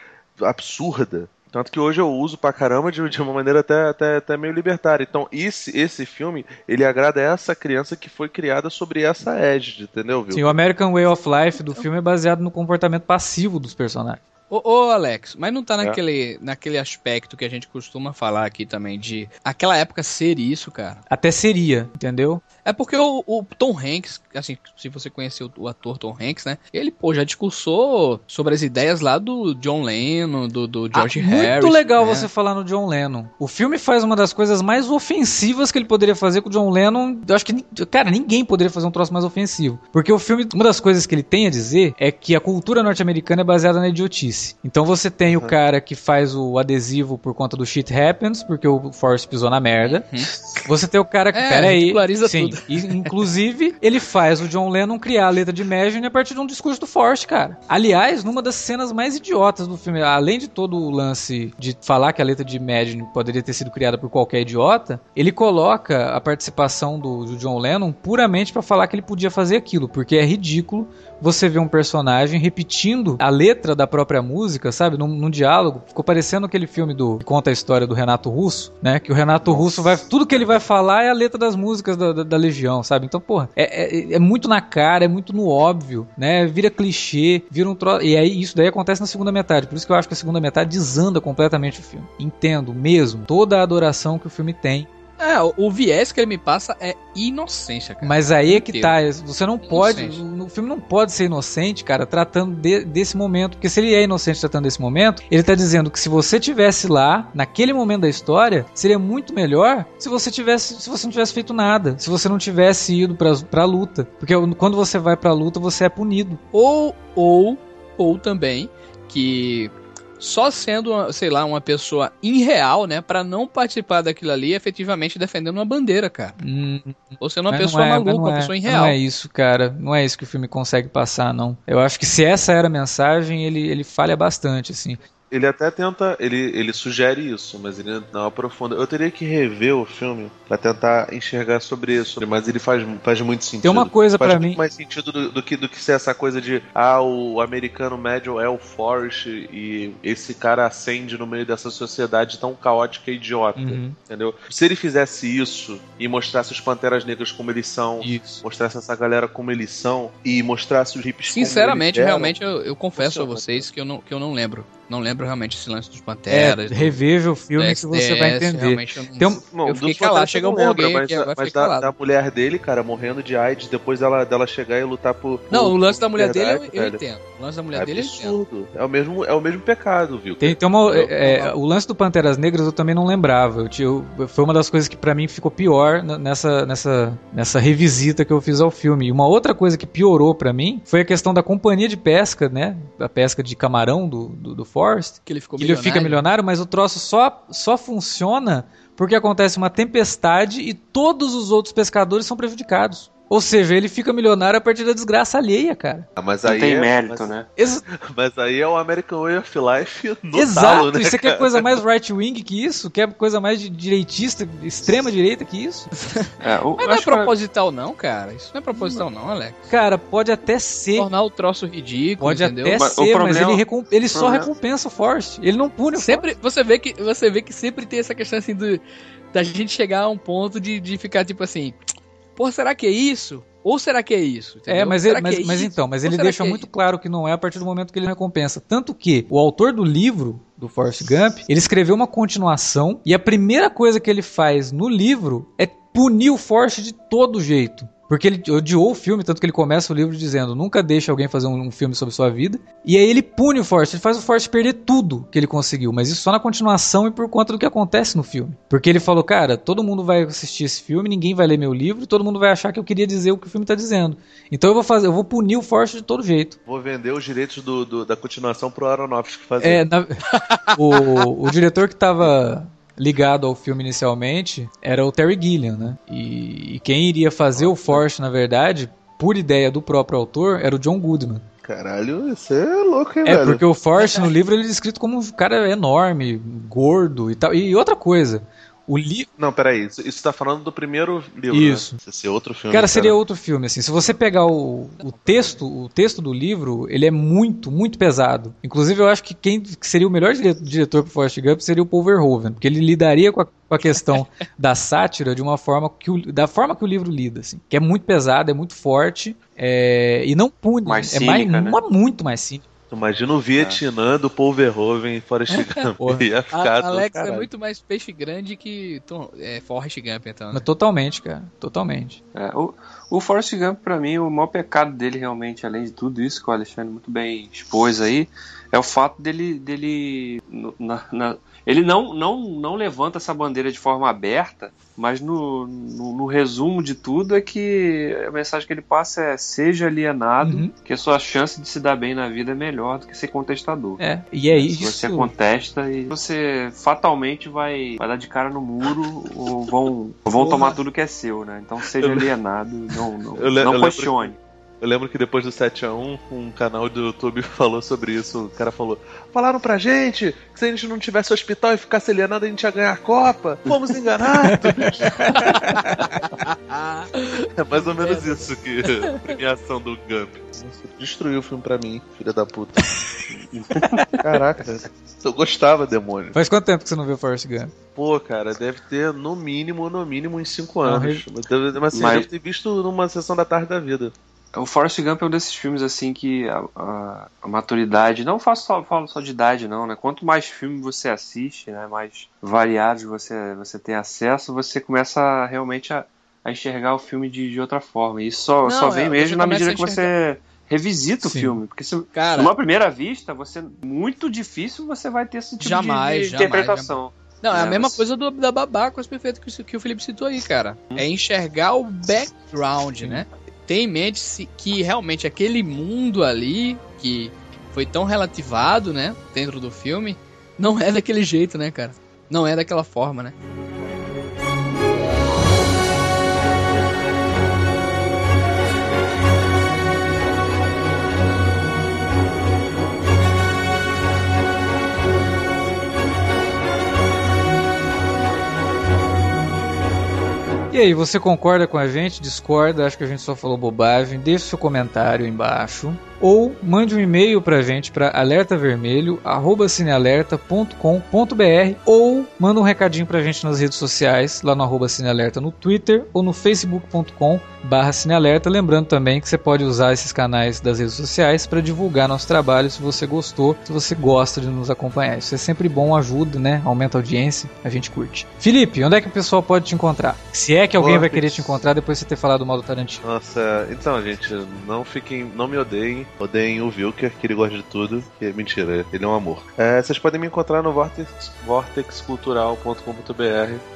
absurda. Tanto que hoje eu uso pra caramba de, de uma maneira até, até, até meio libertária. Então, esse, esse filme, ele agrada essa criança que foi criada sobre essa égide, entendeu, viu? Sim, o American Way of Life do filme é baseado no comportamento passivo dos personagens. Ô, ô, Alex, mas não tá É. naquele, naquele aspecto que a gente costuma falar aqui também de aquela época ser isso, cara. Até seria, entendeu? É porque o, o Tom Hanks, assim, se você conheceu o, ator Tom Hanks, né? Ele, pô, já discursou sobre as ideias lá do John Lennon, do, do George Ah, Harris. Muito legal né? você falar no John Lennon. O filme faz uma das coisas mais ofensivas que ele poderia fazer com o John Lennon. Eu acho que, cara, ninguém poderia fazer um troço mais ofensivo. Porque o filme, uma das coisas que ele tem a dizer é que a cultura norte-americana é baseada na idiotice. Então você tem o cara que faz o adesivo por conta do shit happens, porque o Forrest pisou na merda. Você tem o cara que. É, pera aí. ridiculariza Sim. tudo. E, inclusive, ele faz o John Lennon criar a letra de Imagine a partir de um discurso do Forrest, cara. Aliás, numa das cenas mais idiotas do filme, além de todo o lance de falar que a letra de Imagine poderia ter sido criada por qualquer idiota, ele coloca a participação do, do John Lennon puramente pra falar que ele podia fazer aquilo, porque é ridículo você ver um personagem repetindo a letra da própria música, sabe? Num, num diálogo. Ficou parecendo aquele filme do que conta a história do Renato Russo, né? Que o Renato Russo vai. Tudo que ele vai falar é a letra das músicas da, da, da Legião, sabe? Então, porra, é, é, é muito na cara, é muito no óbvio, né? Vira clichê, vira um troço. E aí isso daí acontece na segunda metade. Por isso que eu acho que a segunda metade desanda completamente o filme. Entendo mesmo toda a adoração que o filme tem. É, o, viés que ele me passa é inocência, cara. Mas aí é que tá, você não pode, Inocente. o filme não pode ser inocente, cara, tratando de- desse momento, porque se ele é inocente tratando desse momento, ele tá dizendo que se você tivesse lá, naquele momento da história, seria muito melhor se você tivesse, se você não tivesse feito nada, se você não tivesse ido pra, pra luta, porque quando você vai pra luta, você é punido. Ou, ou, ou também que só sendo, sei lá, uma pessoa irreal, né, Pra não participar daquilo ali, efetivamente defendendo uma bandeira, cara. Hum, Ou sendo uma pessoa é, maluca, uma é, pessoa irreal. Não é isso, cara. Não é isso que o filme consegue passar, não. Eu acho que se essa era a mensagem, ele, ele falha bastante, assim. Ele até tenta, ele, ele sugere isso, mas ele não aprofunda. Eu teria que rever o filme pra tentar enxergar sobre isso, mas ele faz, faz muito sentido. Tem uma coisa muito mim. mais sentido do, do que, do que ser essa coisa de ah, o americano médio é o Forrest e esse cara acende no meio dessa sociedade tão caótica e idiota, Uhum. entendeu? Se ele fizesse isso e mostrasse os Panteras Negras como eles são, Isso. mostrasse essa galera como eles são e mostrasse os hippies como Sinceramente, eles eram, realmente, eu, eu confesso a vocês que eu não, que eu não lembro. Não lembro realmente esse lance dos É, Panteras. do- reveja o filme que você vai entender. realmente eu não- Tem um- Bom, eu fiquei calado, chega um não alguém mas, agora mas da, da mulher dele, cara, morrendo de AIDS, depois dela, dela chegar e lutar por. Não, por- o lance da mulher dele eu, eu entendo. O lance da mulher É dele eu entendo. absurdo. É o mesmo, é o mesmo pecado, viu? Tem, tem uma, Eu- é, é, o lance do Panteras Negras eu também não lembrava. Eu, eu- foi uma das coisas que pra mim ficou pior nessa, nessa, nessa revisita que eu fiz ao filme. E uma outra coisa que piorou pra mim foi a questão da companhia de pesca, né? A pesca de camarão do, do, do Forrest. Que ele ficou Que ele fica milionário, mas o troço só, só funciona porque acontece uma tempestade e todos os outros pescadores são prejudicados. Ou seja, ele fica milionário a partir da desgraça alheia, cara. Ah, mas Não aí tem é, mérito, mas, né? Ex- <laughs> mas aí é o American Way of Life no Exato, talo, né, isso aqui é cara? coisa mais right-wing que isso? Quer coisa mais de direitista, extrema-direita que isso? <laughs> É, o- Mas não é acho que- proposital, não, cara. Isso não é proposital, não, Alex. Cara, pode até ser, Tornar o troço ridículo, pode entendeu? até Mas ser, mas ele, recom- ele só problema- recompensa o Forrest. Ele não pune o Sempre, você vê que você vê que sempre tem essa questão assim do da gente chegar a um ponto de, de ficar tipo assim, pô, será que é isso? Ou será que é isso? É, Entendeu? mas, ele, que mas, é mas isso? então, mas Ou ele deixa é muito claro que não é a partir do momento que ele recompensa. Tanto que o autor do livro, do Forrest Gump, ele escreveu uma continuação e a primeira coisa que ele faz no livro é punir o Forrest de todo jeito. Porque ele odiou o filme, tanto que ele começa o livro dizendo nunca deixe alguém fazer um, um filme sobre sua vida. E aí ele pune o Forrest, ele faz o Forrest perder tudo que ele conseguiu, mas isso só na continuação e por conta do que acontece no filme. Porque ele falou, cara, todo mundo vai assistir esse filme, ninguém vai ler meu livro, todo mundo vai achar que eu queria dizer o que o filme tá dizendo. Então eu vou fazer, eu vou punir o Forrest de todo jeito. Vou vender os direitos do, do- da continuação pro Aronofsky fazer. É, na- <laughs> o, o diretor que tava ligado ao filme inicialmente era o Terry Gilliam, né? E, e quem iria fazer o Forrest, na verdade, por ideia do próprio autor, era o John Goodman. Caralho, isso é louco, hein, É, velho? porque o Forrest no livro ele é descrito como um cara enorme, gordo e tal. E outra coisa, o livro. Não, peraí, isso, isso tá falando do primeiro livro, Isso. né? Esse é outro filme. Cara, seria outro filme, assim. Se você pegar o, o texto, o texto do livro, ele é muito, muito pesado. Inclusive, eu acho que quem que seria o melhor dire- diretor pro Forrest Gump seria o Paul Verhoeven, porque ele lidaria com a, com a questão <laughs> da sátira de uma forma que o, da forma que o livro lida, assim. Que é muito pesado, é muito forte, é, e não pune. Mais é mais, né? mu- muito mais Imagina o Vietnã do Paul Verhoeven e Forrest <laughs> Gump. Ia A- ficar do Alex é muito mais peixe grande que Tom, é, Forrest Gump, então. Né? Mas totalmente, cara. Totalmente. É, o, o Forrest Gump, pra mim, o maior pecado dele, realmente, além de tudo isso que o Alexandre muito bem expôs aí, é o fato dele. dele na- na- ele não, não, não levanta essa bandeira de forma aberta, mas no, no, no resumo de tudo é que a mensagem que ele passa é seja alienado, Uhum. que a sua chance de se dar bem na vida é melhor do que ser contestador. É, e é Se isso. você contesta e você fatalmente vai, vai dar de cara no muro ou vão, ou vão Porra. tomar tudo que é seu, né? Então seja alienado, não, não, não questione. Eu lembro que depois do 7x1, um canal do YouTube <laughs> falou sobre isso. O cara falou: Falaram pra gente que se a gente não tivesse hospital e ficasse alienado, a gente ia ganhar a Copa. Fomos enganados. <laughs> é mais ou menos isso que <laughs> a premiação do Gump. Nossa, destruiu o filme pra mim, filha da puta. Caraca, eu gostava, demônio. Faz quanto tempo que você não viu Forrest Gump? Pô, cara, deve ter no mínimo, no mínimo, uns 5 Não, anos. Mas, assim, Mas- deve ter visto numa sessão da tarde da vida. O Forrest Gump é um desses filmes assim que a, a- a maturidade, não faço só, falo só de idade não, né? Quanto mais filme você assiste, né, mais variados você, você tem acesso, você começa realmente a, a enxergar o filme de, de outra forma. E isso só, Não, só é, vem você mesmo na medida que você revisita o Sim. filme. Porque se, Cara, numa primeira vista, você muito difícil você vai ter esse tipo de- Jamais, de, jamais, interpretação. Não, é a É, mesma você- coisa do, da babá com as perfeitas que, o- que o Felipe citou aí, cara. É enxergar o background, né? Ter em mente se- que realmente aquele mundo ali, que foi tão relativado, né? Dentro do filme, não é daquele jeito, né, cara? Não é daquela forma, né? E aí, você concorda com a gente? Discorda? Acho que a gente só falou bobagem. Deixe seu comentário embaixo. Ou mande um e-mail pra gente para alertavermelho@cinealerta.com.br ou manda um recadinho pra gente nas redes sociais, lá no arroba cinealerta no Twitter ou no facebook.com barra cinealerta, lembrando também que você pode usar esses canais das redes sociais para divulgar nosso trabalho se você gostou, se você gosta de nos acompanhar. Isso é sempre bom, ajuda, né? Aumenta a audiência, a gente curte. Felipe, onde é que o pessoal pode te encontrar? Se é que alguém vai Vortex. querer te encontrar depois de você ter falado mal do Tarantino. Nossa, então, gente, não fiquem. Não me odeiem. Odeiem o Vilker, que ele gosta de tudo. Que é mentira, ele é um amor. É, vocês podem me encontrar no vortex, vortexcultural.com.br.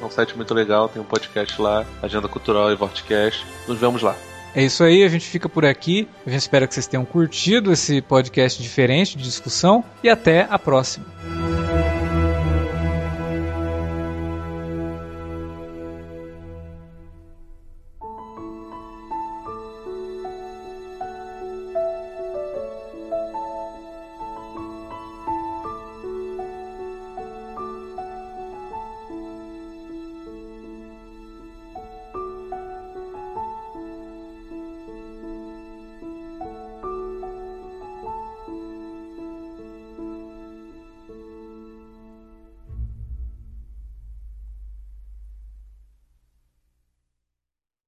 É um site muito legal, tem um podcast lá, Agenda Cultural e Vortecast. Nos vemos lá. É isso aí, a gente fica por aqui. A gente espera que vocês tenham curtido esse podcast diferente de discussão e até a próxima.